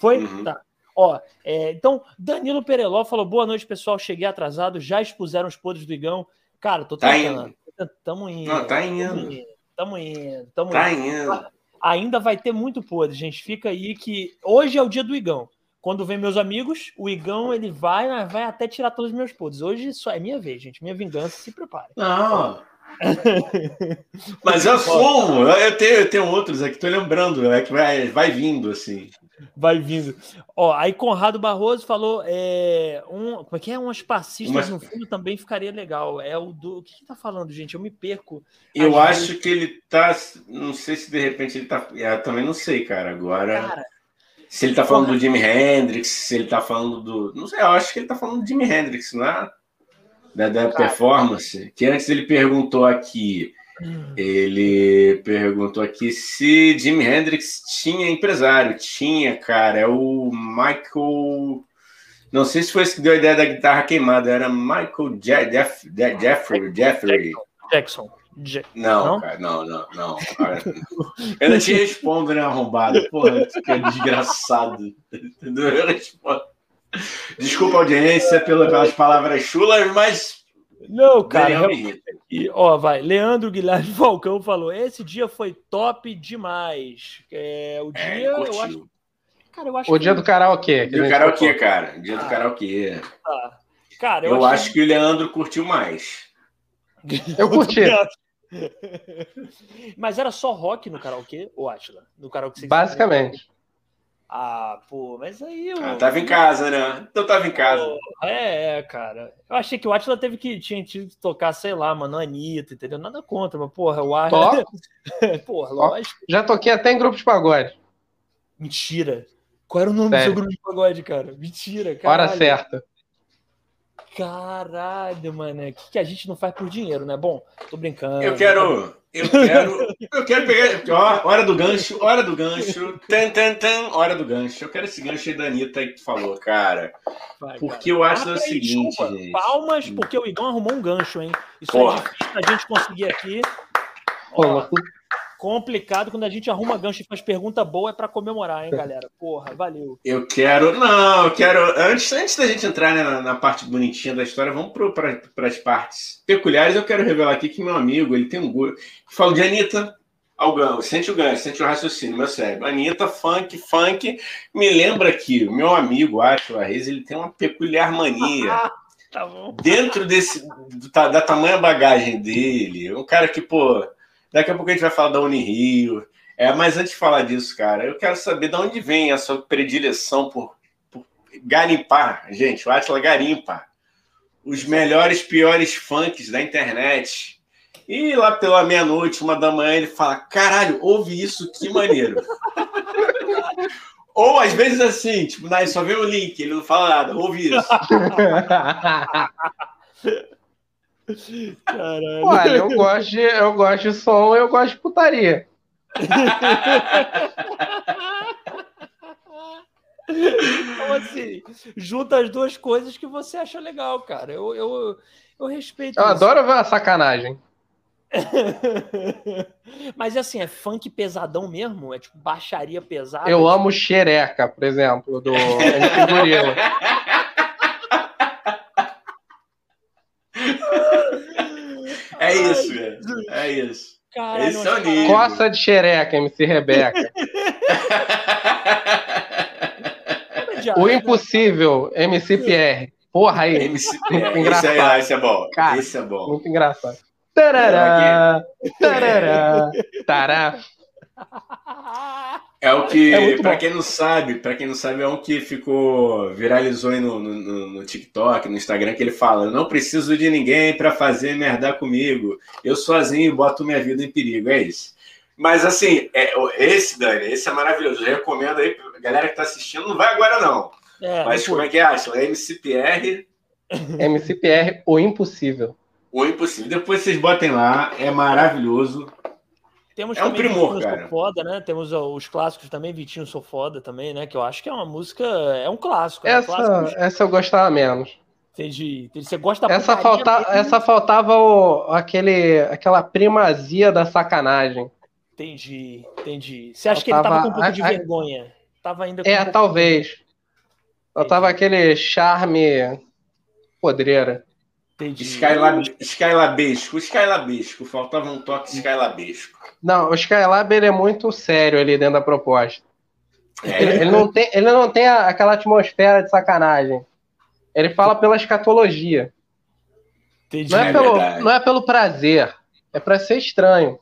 Foi? Uhum. Tá. Ó, é, então, Danilo Pereló falou: boa noite, pessoal. Cheguei atrasado, já expuseram os podres do Igão. Cara, tô tá tentando. Indo. Tamo indo. Não, tá indo. Tamo indo. Tamo tá indo. indo ainda vai ter muito podre, gente. Fica aí que hoje é o dia do Igão. Quando vem meus amigos, o Igão ele vai, vai até tirar todos os meus podres. Hoje só é minha vez, gente. Minha vingança, se prepare. Não. Mas eu sou, eu tenho, eu tenho outros aqui, tô lembrando, é que vai, vai vindo assim. Vai vindo. Ó, aí Conrado Barroso falou, é, um, como é que é? Umas passistas Uma... no fundo também ficaria legal. É o do, o que, que tá falando, gente? Eu me perco. Eu acho vezes... que ele tá, não sei se de repente ele tá, eu também não sei, cara. Agora, cara, se ele tá falando Conrado... do Jimi Hendrix, se ele tá falando do, não sei, eu acho que ele tá falando do Jimi Hendrix, não é? Da, da performance. Que antes ele perguntou aqui ele perguntou aqui se Jimi Hendrix tinha empresário. Tinha, cara. É o Michael. Não sei se foi esse que deu a ideia da guitarra queimada. Era Michael Je Jeff Jeffrey. Jeffrey. Jackson. Não, não, cara, não, não, não. Eu não te respondo, né, arrombado? Porra, que é desgraçado. Entendeu? Eu respondo. Desculpa a audiência pelas palavras chulas, mas Não, cara. E, ó, vai. Leandro Guilherme Falcão falou: esse dia foi top demais. É, o é, dia, é, eu acho. Cara, eu acho o que... dia do karaokê. Dia do karaokê, cara. Dia ah. do karaokê. Tá. Cara, eu, eu acho que o Leandro curtiu mais. Eu curti. Mas era só rock no karaokê, ou Atila? No karaokê Basicamente. Ah, pô, mas aí eu. Ah, tava em casa, né? Então tava em casa. Pô, é, é, cara. Eu achei que o Atila teve que tinha tido que tocar, sei lá, mano, Anitta, entendeu? Nada contra, mas, porra, o Atila. porra, lógico. Já toquei até em grupo de pagode. Mentira. Qual era o nome Sério? do seu grupo de pagode, cara? Mentira, cara. Hora certa. Caralho, mano. O que, que a gente não faz por dinheiro, né? Bom, tô brincando. Eu quero. Eu quero. Eu quero pegar. Ó, hora do gancho, hora do gancho. Tan, tan, tan, hora do gancho. Eu quero esse gancho aí da Anitta que tu falou, cara. Vai, porque cara. eu acho ah, o seguinte, desculpa. gente. Palmas, porque o Igão arrumou um gancho, hein? Isso Porra. é difícil a gente conseguir aqui. Ó, complicado quando a gente arruma gancho e faz pergunta boa é para comemorar, hein, galera? Porra, valeu. Eu quero, não, eu quero antes, antes da gente entrar né, na, na, parte bonitinha da história, vamos para as partes peculiares. Eu quero revelar aqui que meu amigo, ele tem um gosto. Falo de Anitta ao gancho, sente o gancho, sente o raciocínio, meu cérebro. Anitta, funk, funk, me lembra que o meu amigo, acho, a Reis, ele tem uma peculiar mania. tá Dentro desse da, da tamanha bagagem dele, um cara que, pô, Daqui a pouco a gente vai falar da Unirio. É, mas antes de falar disso, cara, eu quero saber de onde vem a sua predileção por, por garimpar, gente, o Atila garimpa os melhores, piores funks da internet. E lá pela meia-noite, uma da manhã, ele fala: caralho, ouve isso, que maneiro. Ou às vezes assim, tipo, só vê o link, ele não fala nada, ouve isso. Caralho. Olha, eu gosto, de, eu gosto de som, eu gosto de putaria. Então, assim, junta as duas coisas que você acha legal, cara. Eu, eu, eu respeito. Eu isso. adoro ver a sacanagem. Mas assim, é funk pesadão mesmo? É tipo baixaria pesada? Eu amo xereca, por exemplo, do Gorila. É isso, velho. É isso. Caralho, Esse é o nível. Coça de xereca, MC Rebeca. o impossível, MC Pierre. Porra aí. MC Pierre. engraçado. Esse, aí, esse é bom. Cara, esse é bom. Muito engraçado. Tarará, tarará, tará. É o que, é para quem não sabe, para quem não sabe, é um que ficou viralizou aí no, no, no, TikTok, no Instagram, que ele fala: Eu não preciso de ninguém para fazer merda comigo. Eu sozinho boto minha vida em perigo. É isso. Mas assim, é, esse, Dani, esse é maravilhoso. Eu recomendo aí, galera que tá assistindo, não vai agora, não. É, Mas como é que acha? É MCPR. MCPR, o impossível. O impossível. Depois vocês botem lá, é maravilhoso. Temos é um primor, Vitinho cara. Sou Foda, né? Temos os clássicos também, Vitinho Sou Foda também, né? Que eu acho que é uma música, é um clássico. Essa, é um clássico. essa eu gostava menos. Entendi. Você gosta essa, falta, essa faltava o, aquele, aquela primazia da sacanagem. Entendi, entendi. Você acha faltava, que ele tava com um pouco a, de vergonha? Tava ainda É, um talvez. Faltava aquele charme podreira. Entendi. Skylab, Skylabesco, Skylabesco, faltava um toque Skylabesco. Não, o Skylab ele é muito sério ali dentro da proposta. É. Ele, ele, não tem, ele não tem aquela atmosfera de sacanagem. Ele fala pela escatologia. Entendi. Não é, é pelo, não é pelo prazer, é para ser estranho.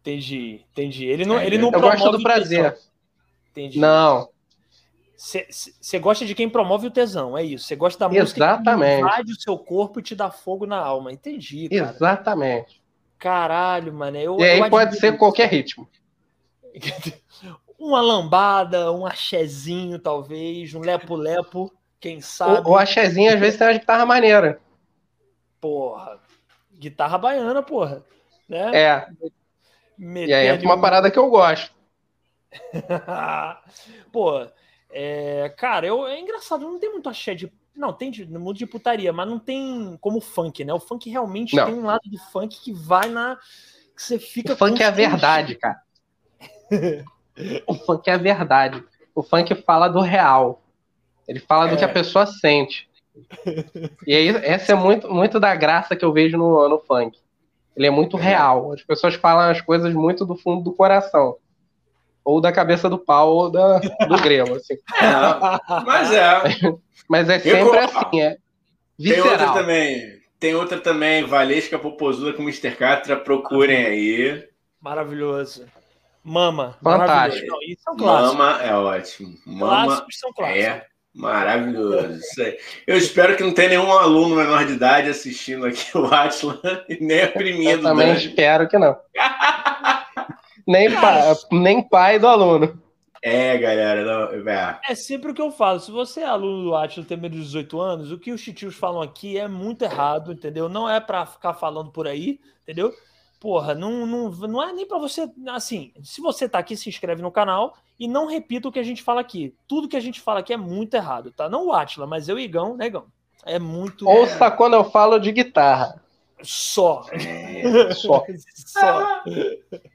Entendi, entendi. Ele não, é, ele não Eu gosto do prazer. Entendi. Não. Você gosta de quem promove o tesão, é isso. Você gosta da música Exatamente. que invade o seu corpo e te dá fogo na alma. Entendi, cara. Exatamente. Caralho, mano. Eu, e aí pode ser qualquer ritmo. Uma lambada, um axezinho, talvez, um lepo-lepo, quem sabe. O, o axezinho, às vezes, tem uma guitarra maneira. Porra. Guitarra baiana, porra. Né? É. e aí é uma parada que eu gosto. Pô, é, cara, eu, é engraçado, não tem muito axé de. Não, tem de, no mundo de putaria, mas não tem como funk, né? O funk realmente não. tem um lado do funk que vai na. que você fica. O funk é a verdade, cara. o funk é a verdade. O funk fala do real. Ele fala é. do que a pessoa sente. E aí, essa é muito, muito da graça que eu vejo no, no funk. Ele é muito é. real. As pessoas falam as coisas muito do fundo do coração. Ou da cabeça do pau ou da, do grego, assim. É, mas é. mas é sempre eu, assim, é visceral. Tem outra também. Tem outra também, Valesca Popozuda com Mr. Catra, procurem aí. Maravilhoso. Mama. Fantástico. Não, Mama é ótimo. Mama clássicos são clássicos. É maravilhoso. Isso aí. Eu espero que não tenha nenhum aluno menor de idade assistindo aqui o Atlas e nem oprimindo. Eu também né? espero que não. nem, pai, nem pai do aluno. É, galera. Não, é. é sempre o que eu falo. Se você é aluno do Atlas tem menos de 18 anos, o que os titios falam aqui é muito errado, entendeu? Não é para ficar falando por aí, entendeu? porra, não, não, não é nem para você. Assim, se você tá aqui, se inscreve no canal e não repita o que a gente fala aqui. Tudo que a gente fala aqui é muito errado, tá? Não o Atila, mas eu e Igão, né, Igão? É muito. Ouça quando eu falo de guitarra. Só. É, só. só.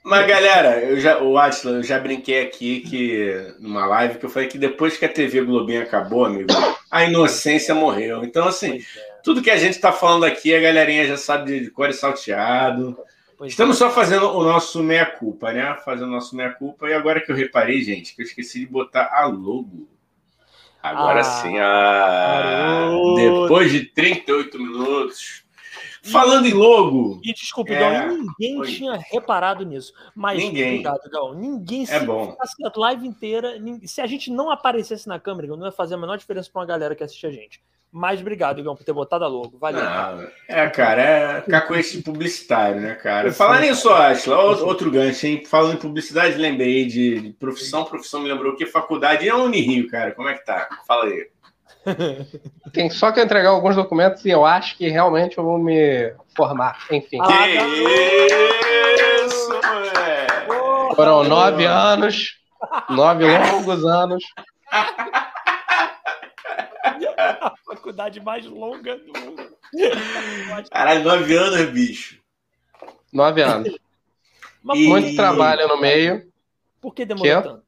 Mas, galera, eu já, o Atila, eu já brinquei aqui que numa live que eu falei que depois que a TV Globinho acabou, amigo, a inocência morreu. Então, assim, é. tudo que a gente tá falando aqui, a galerinha já sabe de cor e salteado. Pois Estamos é. só fazendo o nosso meia-culpa, né? Fazendo o nosso meia-culpa. E agora que eu reparei, gente, que eu esqueci de botar a logo. Agora ah, sim, a... depois de 38 minutos. Falando em logo. E desculpe, é... Gal, ninguém Oi. tinha reparado nisso. Mas ninguém. Obrigado, Gal. Ninguém é bom. a live inteira. Se a gente não aparecesse na câmera, não ia fazer a menor diferença para uma galera que assiste a gente. Mas obrigado, Igão, por ter botado a logo. Valeu. Não, é, cara, é cacoete publicitário, né, cara? Falar nisso, Ashla, outro gancho, hein? Falando em publicidade, lembrei de, profissão. Profissão me lembrou que faculdade é a Unirio, cara. Como é que tá? Fala aí. Tem só que entregar alguns documentos e eu acho que realmente eu vou me formar. Enfim. Que ah, isso, moleque! Foram nove anos, nove longos anos. a faculdade mais longa do mundo. Caralho, nove anos, bicho. Nove anos. E... Muito trabalho no meio. Por que demorou que? tanto?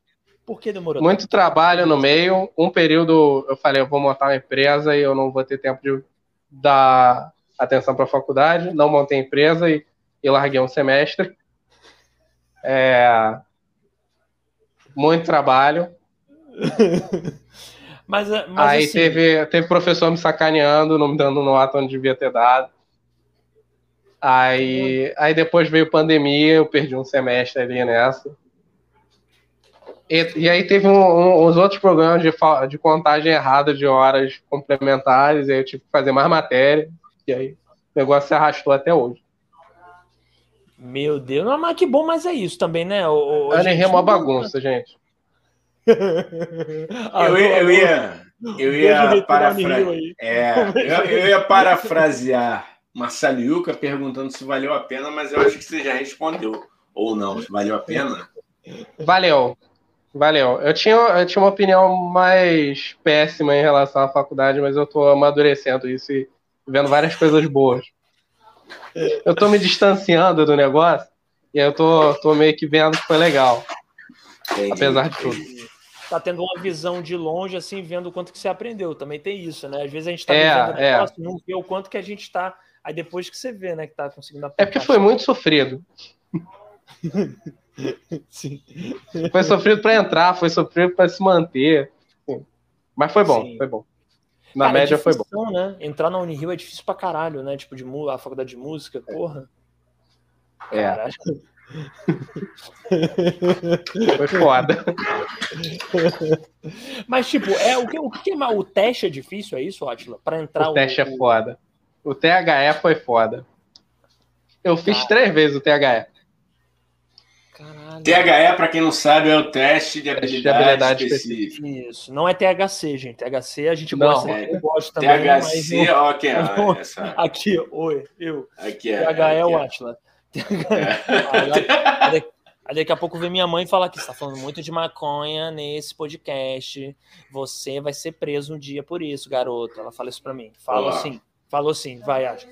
Por que demorou Muito tanto? trabalho no meio. Um período, eu falei, eu vou montar uma empresa e eu não vou ter tempo de dar atenção para a faculdade. Não montei empresa e, e larguei um semestre. É... Muito trabalho. Mas, mas Aí assim... teve, teve professor me sacaneando, não me dando nota onde devia ter dado. Aí, aí depois veio pandemia, eu perdi um semestre ali nessa. E, e aí teve um, um, uns outros programas de, de contagem errada de horas complementares, aí eu tive que fazer mais matéria, e aí o negócio se arrastou até hoje. Meu Deus, não, mas que bom, mas é isso também, né? O, o, a é uma bagunça, gente. eu, ia, eu ia, eu ia, parafra... é, eu, eu, ia parafrasear Marcelo Yuca perguntando se valeu a pena, mas eu acho que você já respondeu. Ou não, valeu a pena? Valeu. Valeu. Eu tinha, eu tinha uma opinião mais péssima em relação à faculdade, mas eu tô amadurecendo isso e vendo várias coisas boas. Eu tô me distanciando do negócio e eu tô, tô meio que vendo que foi legal. Entendi. Apesar de tudo tá tendo uma visão de longe, assim, vendo o quanto que você aprendeu. Também tem isso, né? Às vezes a gente tá é, vivendo é. negócio, não vê o quanto que a gente tá. Aí depois que você vê, né, que tá conseguindo aplicar. É porque foi muito sofrido. Sim. Foi sofrido para entrar, foi sofrido para se manter. Mas foi bom, Sim. foi bom. Na Cara, é média é foi bom. Né? Entrar na Unirio é difícil pra caralho, né? Tipo, de a faculdade de música, porra. É. Caralho. Foi foda. Mas, tipo, é, o, que, o que é O teste é difícil, é isso, Atila? Para entrar o teste o... é foda. O THE foi foda. Eu fiz três vezes o THE. THE, para quem não sabe, é o teste de habilidade, de habilidade específica. Isso, não é THC, gente. THC a gente não, gosta, é, gosta também. THC, mas... ok. Ah, essa... Aqui, oi, eu. Aqui é, THE é o Atila. aí, aí, daqui a pouco vem minha mãe falar que está falando muito de maconha nesse podcast. Você vai ser preso um dia por isso, garoto. Ela fala isso para mim. Falou assim. Falou sim, vai, acho.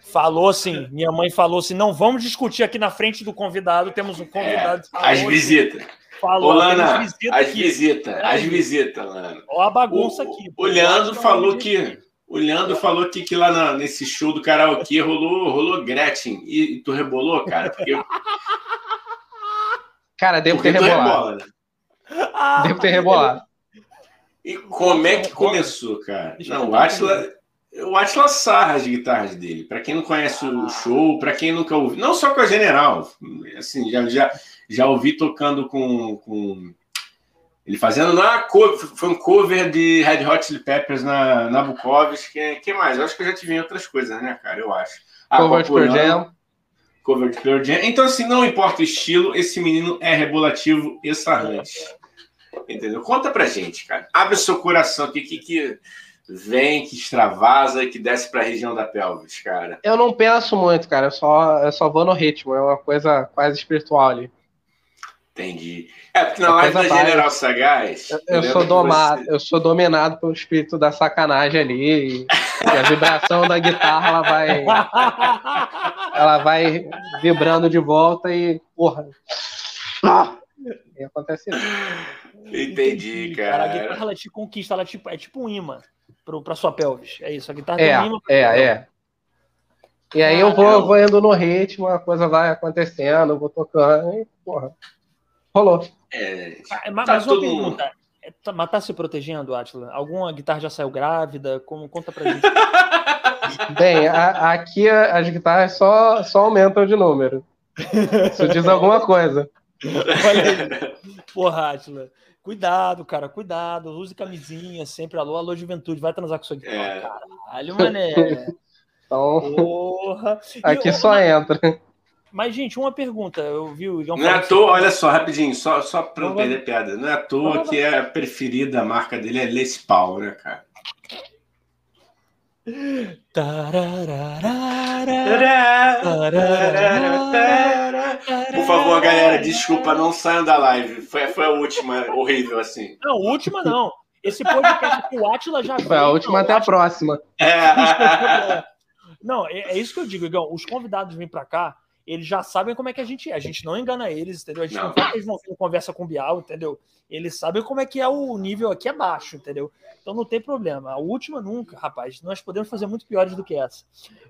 Falou sim. Minha mãe falou assim: não vamos discutir aqui na frente do convidado. Temos um convidado. É, as visitas. Falou, Ô, Lana, visita as visitas, as visitas, Lana. Olha a bagunça o, aqui. O Leandro falou que O Leandro falou aqui que lá na, nesse show do karaokê rolou, rolou Gretchen. E, e tu rebolou, cara? Porque... Cara, devo Porque ter rebolado. Rebola, né? devo ter rebolado. E como é que começou, cara? Não, o Atila, o Atila sarra as guitarras dele. Para quem não conhece o show, para quem nunca ouviu, não só com a General, assim, já, já, já ouvi tocando com, com ele fazendo na foi um cover de Red Hot Chili Peppers na, na Bukowski. Que, que mais? Eu acho que eu já tive em outras coisas, né, cara? Eu acho. Ah, cover de Pearl Jam. Cover de Pearl Jam. Então, assim, não importa o estilo, esse menino é rebolativo e sarrante. Entendeu? Conta pra gente, cara. Abre o seu coração aqui, que, que vem, que extravasa e que desce pra região da pelvis, cara. Eu não penso muito, cara. Eu só, eu só vou no ritmo. É uma coisa quase espiritual ali. Entendi. É, porque na live da General Sagaz. Eu, eu sou domado, você... eu sou dominado pelo espírito da sacanagem ali. E, e a vibração da guitarra ela vai. Ela vai vibrando de volta e. Porra. E acontece isso. Entendi, cara. A guitarra ela te conquista, ela é tipo, é tipo um imã para sua pelvis. É isso, a guitarra é, tem um. É, é. E aí eu vou, vou indo no ritmo, a coisa vai acontecendo, eu vou tocando e, porra, rolou. É, ah, mas, tá mas uma pergunta, é, tá, mas tá se protegendo, Atila? Alguma guitarra já saiu grávida? Como, conta pra gente. Bem, a, aqui as guitarras só, só aumentam de número. Isso diz alguma coisa. Olha aí. Porra, Atila. Cuidado, cara, cuidado. Use camisinha sempre. Alô, alô, juventude. Vai transar com sua guitarra. É. Caralho, mané. Então, Porra. Aqui e, só mas, entra. Mas, gente, uma pergunta. Eu vi o Não é à toa, olha só, rapidinho, só, só para não perder piada. Não é à toa que a preferida marca dele é Les Paul, né, cara? Por favor, galera, desculpa, não saiam da live. Foi, foi a última horrível assim. Não, última não. Esse podcast que o Atila já Foi a última até a próxima. É. Não, é, é, isso que eu digo, Igão. Os convidados vêm para cá, eles já sabem como é que a gente é. A gente não engana eles, entendeu? A gente não, não fala que eles vão vir conversa com o Bial, entendeu? Eles sabem como é que é o nível aqui é baixo, entendeu? Então não tem problema. A última nunca, rapaz. Nós podemos fazer muito piores do que essa.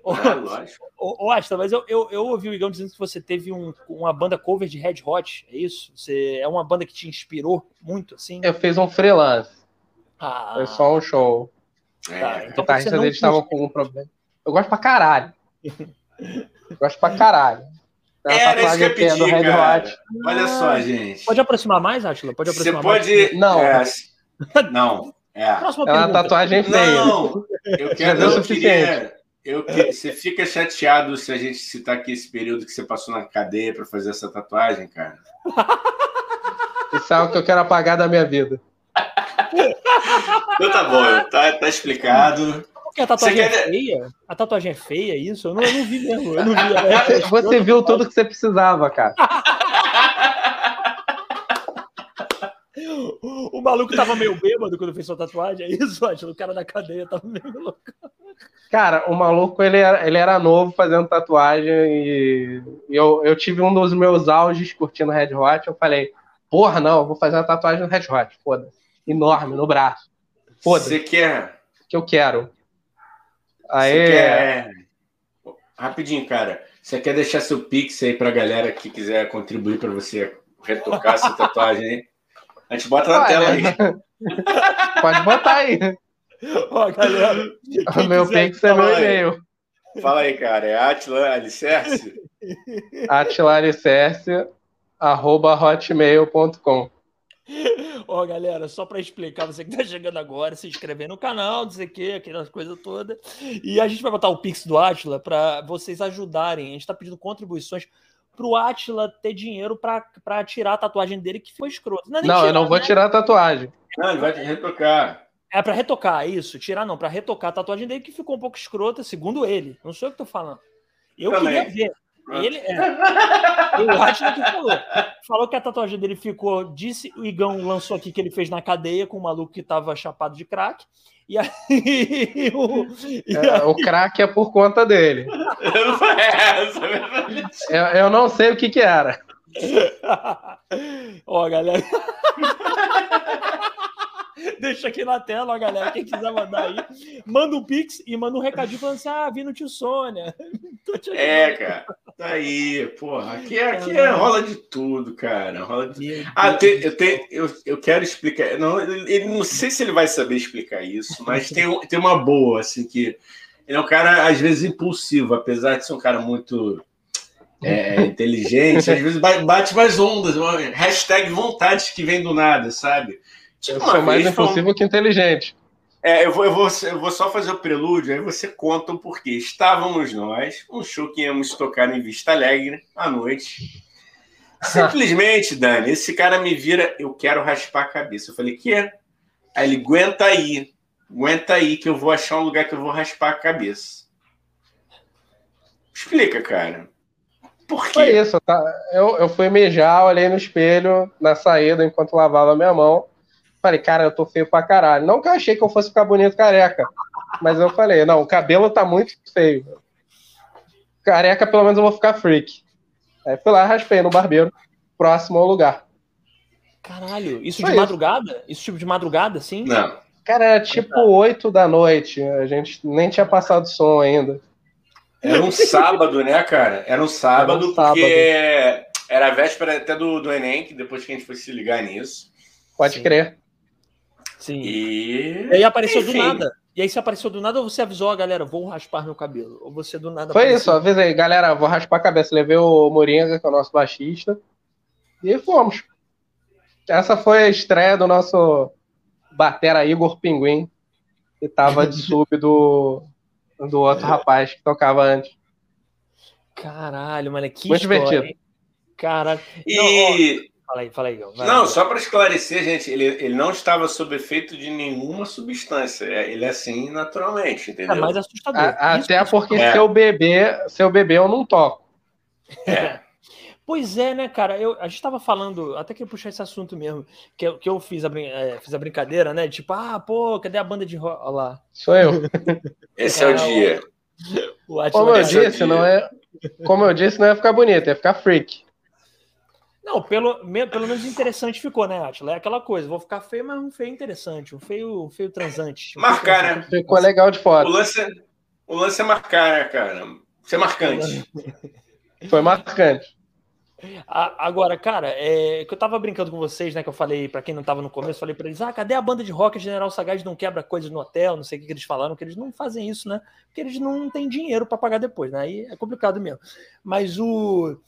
É, lógico. Ô, Asta, mas eu, eu, eu, ouvi o Igão dizendo que você teve um, uma banda cover de Red Hot, é isso? Você, é uma banda que te inspirou muito, assim? Eu fiz um freelance. Ah. Foi só um show. É. Tá, então, o guitarrista deles estava com um problema. Eu gosto pra caralho. Gosto pra caralho. Era isso que eu pedi, Red Hot. Olha só, gente. Pode aproximar mais, Atila? Pode aproximar Você pode... mais? Não. É, não. É. Próxima é uma tatuagem feia. Não, eu quero... Eu queria... Eu que... Você fica chateado se a gente citar aqui esse período que você passou na cadeia para fazer essa tatuagem, cara? Isso é algo que eu quero apagar da minha vida. Então tá bom, tá, tá explicado. Porque a tatuagem é feia? A tatuagem é feia, isso? Eu não, eu não vi mesmo. Eu não vi. É, você viu tudo que você precisava, cara. o maluco tava meio bêbado quando fez sua tatuagem, é isso, acho? O cara da cadeia tava meio louco. Cara, o maluco, ele era, ele era novo fazendo tatuagem e eu, eu tive um dos meus auges curtindo Red Hot, eu falei, porra, não, vou fazer uma tatuagem no Red Hot, foda-se. Enorme, no braço. Foda-se. Você quer? Que eu quero. Aí. Quer... Rapidinho, cara. Você quer deixar seu pix aí pra galera que quiser contribuir para você retocar essa tatuagem aí? A gente bota na tela aí. Pode botar aí. Ó, galera. O meu pix é meu e-mail. Fala aí, cara. É Atila Alicerce? Atila Alicerce, arroba hotmail.com. Ó, galera, só para explicar, você que tá chegando agora, se inscrever no canal, dizer que, aquelas coisas todas. E a gente vai botar o Pix do Atila para vocês ajudarem. A gente tá pedindo contribuições pro Atila ter dinheiro para tirar a tatuagem dele que foi escroto. Não, é não tirar, eu não vou né? tirar a tatuagem. Não, ele vai retocar. É para retocar, isso. Tirar não, para retocar a tatuagem dele que ficou um pouco escrota, segundo ele. Não sou eu que tô falando. Eu Também. queria ver. Ele é. O Atila que falou. Falou que a tatuagem dele ficou. Disse o Igão lançou aqui que ele fez na cadeia com um maluco que tava chapado de crack. E aí. O, e é, aí... o crack é por conta dele. eu, eu não sei o que que era. Ó, galera. Deixa aqui na tela, galera. Quem quiser mandar aí, manda um pix e manda um recadinho falando assim: ah, vi no tio Sônia. É, cara. Tá aí, porra. Aqui, é, aqui é, rola de tudo, cara. Rola de... Ah, tem, eu, tenho, eu, eu quero explicar. Não, ele, não sei se ele vai saber explicar isso, mas tem, tem uma boa, assim, que ele é um cara, às vezes, impulsivo, apesar de ser um cara muito é, inteligente, às vezes bate mais ondas, hashtag vontade que vem do nada, sabe? Tipo, eu sou mais impulsivo que inteligente. É, eu vou, eu, vou, eu vou só fazer o prelúdio, aí você conta o porquê. Estávamos nós, um show que íamos tocar em Vista Alegre, à noite. Simplesmente, Dani, esse cara me vira, eu quero raspar a cabeça. Eu falei, que? Aí ele, aguenta aí, aguenta aí que eu vou achar um lugar que eu vou raspar a cabeça. Explica, cara. Por quê? Foi isso, tá? Eu, eu fui mijar, olhei no espelho na saída enquanto lavava a minha mão. Falei, cara, eu tô feio pra caralho. Não que eu achei que eu fosse ficar bonito careca, mas eu falei, não, o cabelo tá muito feio. Careca, pelo menos eu vou ficar freak. Aí fui lá, raspei no barbeiro, próximo ao lugar. Caralho, isso Foi de madrugada? Isso tipo de madrugada, sim? Não. Cara, era tipo oito da noite. A gente nem tinha passado som ainda. Era um sábado, né, cara? Era um sábado, era um sábado. porque era a véspera até do, do Enem, que depois que a gente foi se ligar nisso. Pode Sim. crer. Sim. E... e aí apareceu Enfim. do nada. E aí, se apareceu do nada, ou você avisou a galera, vou raspar meu cabelo? Ou você do nada. Foi apareceu... isso, avisei, galera, vou raspar a cabeça. Levei o Moringa, que é o nosso baixista. E fomos. Essa foi a estreia do nosso batera Igor Pinguim, que tava de sub do, do outro rapaz que tocava antes. Caralho, mano, que Muito história, divertido. Caralho. E... Não, ó, Fala aí, fala aí. Vai, não, só para esclarecer, gente, ele, ele não estava sob efeito de nenhuma substância. É, ele é assim naturalmente, entendeu? É mais assustador. A, até porque é. seu bebê, seu bebê eu não toco. É. Pois é, né, cara? Eu, a gente estava falando, até que eu puxar esse assunto mesmo, que eu, que eu fiz, a, é, fiz a brincadeira, né? Tipo, ah, pô, cadê a banda de rock? Olha lá. Sou eu. Esse é, o dia. O, o como eu disse, não é. Como eu disse, não ia ficar bonito, ia ficar freak. Não, pelo, pelo menos interessante ficou, né, Atila? É aquela coisa, vou ficar feio, mas um feio interessante, um feio, um feio transante. Um marcar, né? Ficou legal de foto. O lance, é, o lance é marcar, né, cara? Ser marcante. Foi marcante. Agora, cara, é, que eu tava brincando com vocês, né? Que eu falei, para quem não tava no começo, falei para eles: ah, cadê a banda de rock? General Sagaz não quebra coisas no hotel, não sei o que, que eles falaram, que eles não fazem isso, né? Porque eles não têm dinheiro para pagar depois, né? Aí é complicado mesmo. Mas o.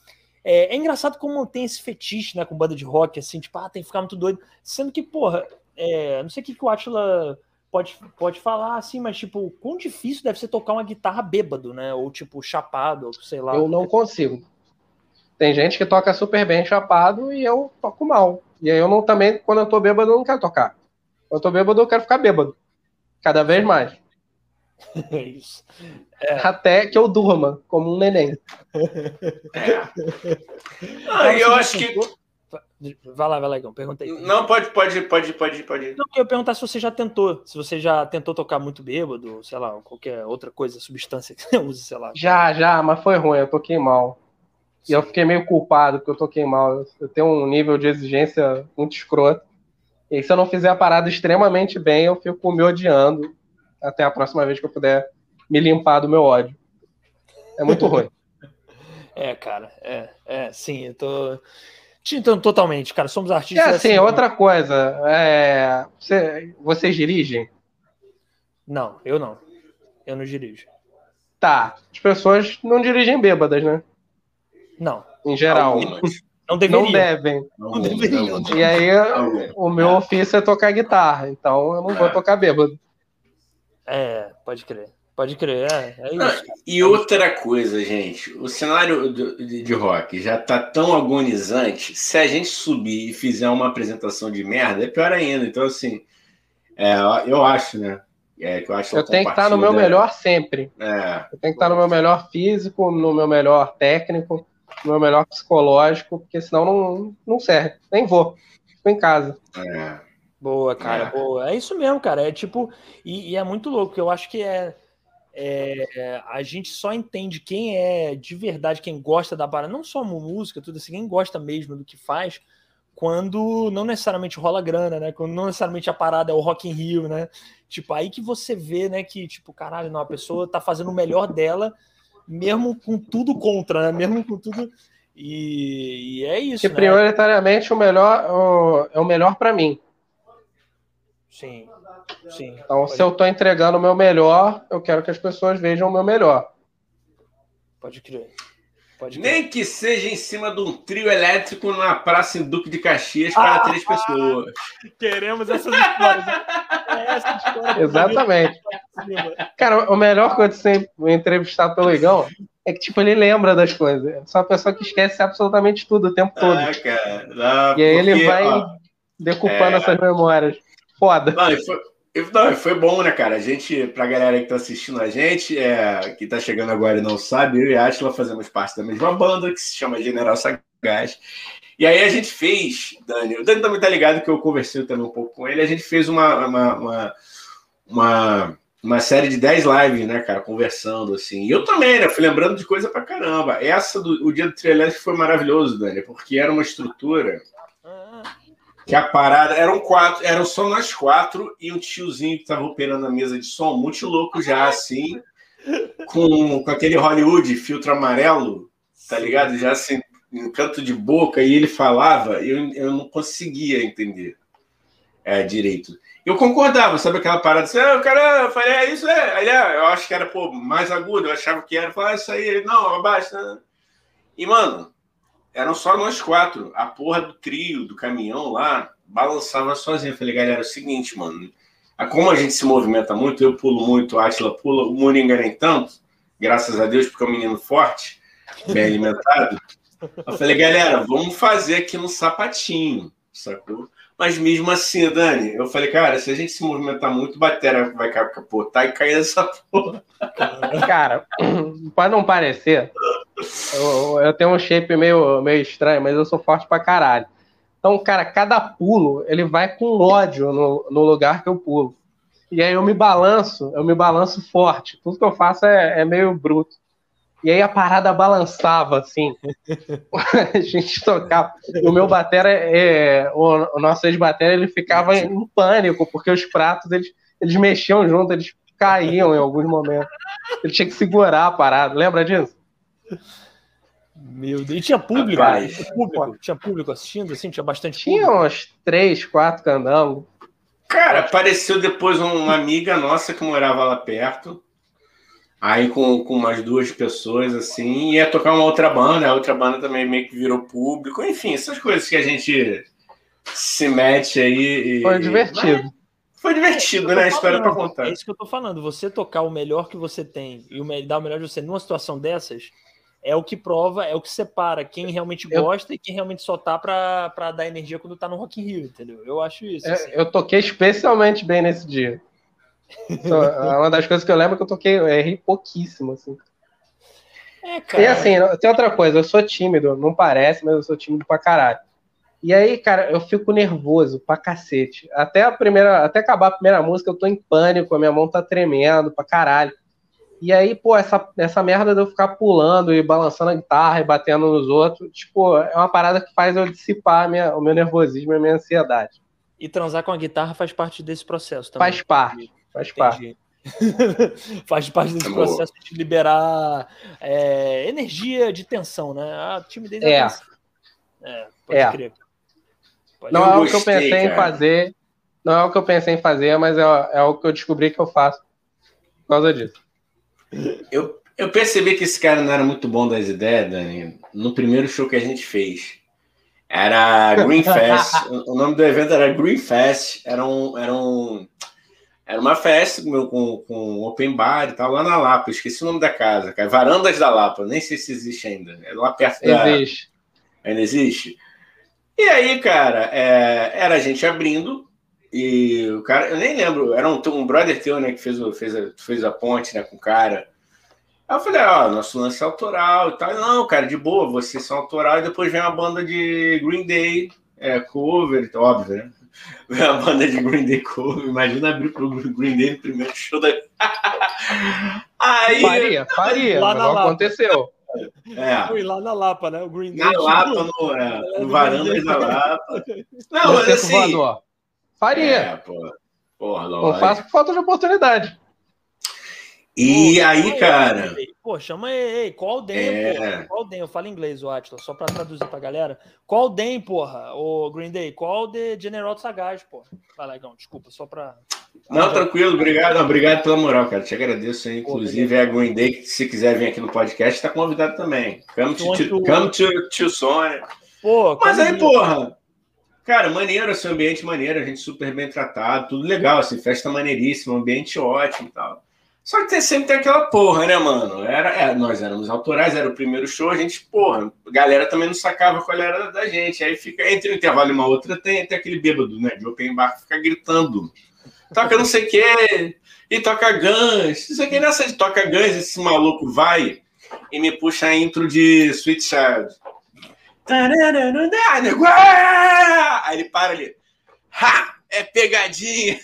É, é, engraçado como tem esse fetiche, né, com banda de rock, assim, tipo, ah, tem que ficar muito doido. Sendo que, porra, é, não sei o que, que o Atila pode, pode falar, assim, mas, tipo, quão difícil deve ser tocar uma guitarra bêbado, né? Ou, tipo, chapado, ou sei lá. Eu não consigo. Tem gente que toca super bem chapado e eu toco mal. E aí eu não também, quando eu tô bêbado, eu não quero tocar. Quando eu tô bêbado, eu quero ficar bêbado. Cada vez mais. É isso. É. Até que eu durma, como um neném. É. Ah, eu acho que. Vai lá, vai lá, Igor, pergunta aí. Não, pode, pode, pode, pode, pode. Não, eu ia perguntar se você já tentou, se você já tentou tocar muito bêbado, sei lá, qualquer outra coisa, substância que você use, sei lá. Já, já, mas foi ruim, eu toquei mal. E eu fiquei meio culpado porque eu toquei mal. Eu tenho um nível de exigência muito escroto. E se eu não fizer a parada extremamente bem, eu fico me odiando até a próxima vez que eu puder me limpar do meu ódio. É muito ruim. É, cara, é, é, sim, eu tô. Te entendo totalmente, cara. Somos artistas. É assim, assim outra coisa. É... Você, vocês dirigem? Não, eu não. Eu não dirijo. Tá. As pessoas não dirigem bêbadas, né? Não. Em geral. Não, deveriam. Não devem. Não, deveriam. E aí, o meu ofício é tocar guitarra, então eu não vou é. tocar bêbado. É, pode crer. Pode crer, é, é isso. e outra coisa, gente, o cenário do, de, de, rock já tá tão agonizante, se a gente subir e fizer uma apresentação de merda, é pior ainda. Então, assim, é, eu acho, né? É, eu acho eu tenho que estar no meu melhor sempre. É. Eu tenho que estar no meu melhor físico, no meu melhor técnico, no meu melhor psicológico, porque senão não, não serve. Nem vou. Fico em casa. É. Boa, cara, é. boa. É isso mesmo, cara. É tipo, e, e é muito louco. Eu acho que é, é, a gente só entende quem é de verdade, quem gosta da parada, não só música, tudo assim, quem gosta mesmo do que faz, quando não necessariamente rola grana, né? Quando não necessariamente a parada é o Rock in Rio, né? Tipo, aí que você vê, né, que, tipo, caralho, não, a pessoa tá fazendo o melhor dela, mesmo com tudo contra, né? Mesmo com tudo. E, e é isso. Que né? prioritariamente o melhor o, é o melhor para mim. Sim. Sim. Então, pode... se eu tô entregando o meu melhor, eu quero que as pessoas vejam o meu melhor. Pode crer. Nem que seja em cima de um trio elétrico na praça em Duque de Caxias para ah, três pessoas. Queremos essas histórias. É essa história Exatamente. Cara, o melhor que eu sempre entrevistado pelo Igão é que, tipo, ele lembra das coisas. É só uma pessoa que esquece absolutamente tudo o tempo todo. Ah, cara. Não, e aí porque, ele vai ó, decupando é... essas memórias. Foda. Não, foi, não, foi bom, né, cara? A gente, pra galera que tá assistindo a gente, é, que tá chegando agora e não sabe, eu e a Atila fazemos parte da mesma banda, que se chama General Sagaz. E aí a gente fez, Dani, o Dani também tá ligado que eu conversei também um pouco com ele, a gente fez uma, uma, uma, uma, uma série de 10 lives, né, cara, conversando, assim. E eu também, né, fui lembrando de coisa pra caramba. Essa do o dia do Trilhão foi maravilhoso, Dani, porque era uma estrutura que a parada eram quatro, eram só nós quatro e um tiozinho que tava operando a mesa de som, muito louco já, assim, com, com aquele Hollywood filtro amarelo, tá ligado? Já assim, em canto de boca, e ele falava, eu, eu não conseguia entender é, direito. Eu concordava, sabe aquela parada assim, ah, o cara, eu falei, é isso, é. Aí, ah, eu acho que era, pô, mais agudo, eu achava que era, eu falei, ah, isso aí, não, abaixa. E, mano, eram só nós quatro. A porra do trio, do caminhão lá, balançava sozinho. Eu falei, galera, é o seguinte, mano. Como a gente se movimenta muito, eu pulo muito, a Atila pula, o Moringa nem tanto, graças a Deus, porque é um menino forte, bem alimentado. Eu falei, galera, vamos fazer aqui no sapatinho, sacou? Mas mesmo assim, Dani, eu falei, cara, se a gente se movimentar muito, bateria vai capotar e cair nessa porra. Cara, pode não parecer, eu, eu, tenho um shape meio, meio estranho, mas eu sou forte pra caralho. Então, cara, cada pulo, ele vai com ódio no, no lugar que eu pulo. E aí eu me balanço, eu me balanço forte. Tudo que eu faço é, é meio bruto. E aí a parada balançava, assim. a gente tocava. O meu batera, é, o, o nosso ex-batera, ele ficava em pânico, porque os pratos, eles, eles mexiam junto, eles caíam em alguns momentos. Ele tinha que segurar a parada. Lembra disso? Meu Deus. E tinha público, tinha público? Tinha público assistindo, assim? Tinha bastante Tinha público? uns três, quatro candangos. Cara, apareceu depois uma amiga nossa que morava lá perto. Aí com, com umas duas pessoas, assim, ia tocar uma outra banda, a outra banda também meio que virou público. Enfim, essas coisas que a gente se mete aí. E... Foi divertido. Mas foi divertido, né? A história para contar. É isso que eu tô falando. Você tocar o melhor que você tem e dar o melhor de você numa situação dessas é o que prova, é o que separa quem realmente eu... gosta e quem realmente só tá pra, dar energia quando tá no Rock in Rio, entendeu? Eu acho isso. É, assim. Eu toquei especialmente bem nesse dia. Então, é uma das coisas que eu lembro que eu toquei, eu errei pouquíssimo, assim. É, cara. E assim, tem outra coisa, eu sou tímido, não parece, mas eu sou tímido pra caralho. E aí, cara, eu fico nervoso pra cacete. Até a primeira, até acabar a primeira música, eu tô em pânico, a minha mão tá tremendo pra caralho. E aí, pô, essa, essa merda de eu ficar pulando e balançando a guitarra e batendo nos outros, tipo, é uma parada que faz eu dissipar minha, o meu nervosismo e a minha ansiedade. E transar com a guitarra faz parte desse processo também. Faz parte, faz Entendi. parte. faz parte desse processo de liberar é, energia de tensão, né? A timidez é, é. É, pode é. crer. Pode não é o que eu pensei cara. em fazer, não é o que eu pensei em fazer, mas é, é o que eu descobri que eu faço por causa disso. Eu, eu percebi que esse cara não era muito bom das ideias, Dani, no primeiro show que a gente fez. Era Green Fest. o nome do evento era Green Fest. Era, um, era, um, era uma festa com, com, com open bar e tal, lá na Lapa. Eu esqueci o nome da casa, cara. Varandas da Lapa. Nem sei se existe ainda. É lá perto da. Existe. Ainda existe? E aí, cara, é, era a gente abrindo. E o cara, eu nem lembro, era um, um brother teu, né, que fez, o, fez, a, fez a ponte, né, com o cara. Aí eu falei, ó, oh, nosso lance é autoral e tal. Não, cara, de boa, vocês são autoral. E depois vem a banda de Green Day, é, cover, então, óbvio, né? Vem a banda de Green Day cover. Imagina abrir pro Green Day no primeiro show da. Aí. Faria, faria, lá não aconteceu. É. Fui lá na Lapa, né? O Green Day. Na Lapa, no, é, no varanda da Lapa. Não, mas assim... Voador. Faria. É, pô. Porra, não faço por falta de oportunidade. E pô, aí, cara. Pô, chama aí, qual o DEM, é... porra? Qual o DEM? Eu falo inglês, o Atila, só pra traduzir pra galera. Qual o DEM, porra? O Green Day, qual o de General Sagaz, porra? Vai lá, Igão, desculpa, só pra. Não, tranquilo, obrigado, obrigado pela moral, cara. Te agradeço aí. Inclusive, é a Green Day, que se quiser vir aqui no podcast, tá convidado também. Come to, to, come to, to Sony. Pô, Mas aí, porra, Cara, maneiro, assim, ambiente maneiro, a gente super bem tratado, tudo legal, assim, festa maneiríssima, ambiente ótimo e tal. Só que tem, sempre tem aquela porra, né, mano? Era, é, nós éramos autorais, era o primeiro show, a gente, porra, a galera também não sacava qual era da gente. Aí fica entre um intervalo e uma outra, tem, tem aquele bêbado, né, de open bar fica gritando. Toca não sei o quê, e toca Guns, não sei o que, nessa de toca Guns, esse maluco vai e me puxa a intro de Sweet Child. Aí ele para ali. Ha! É pegadinha!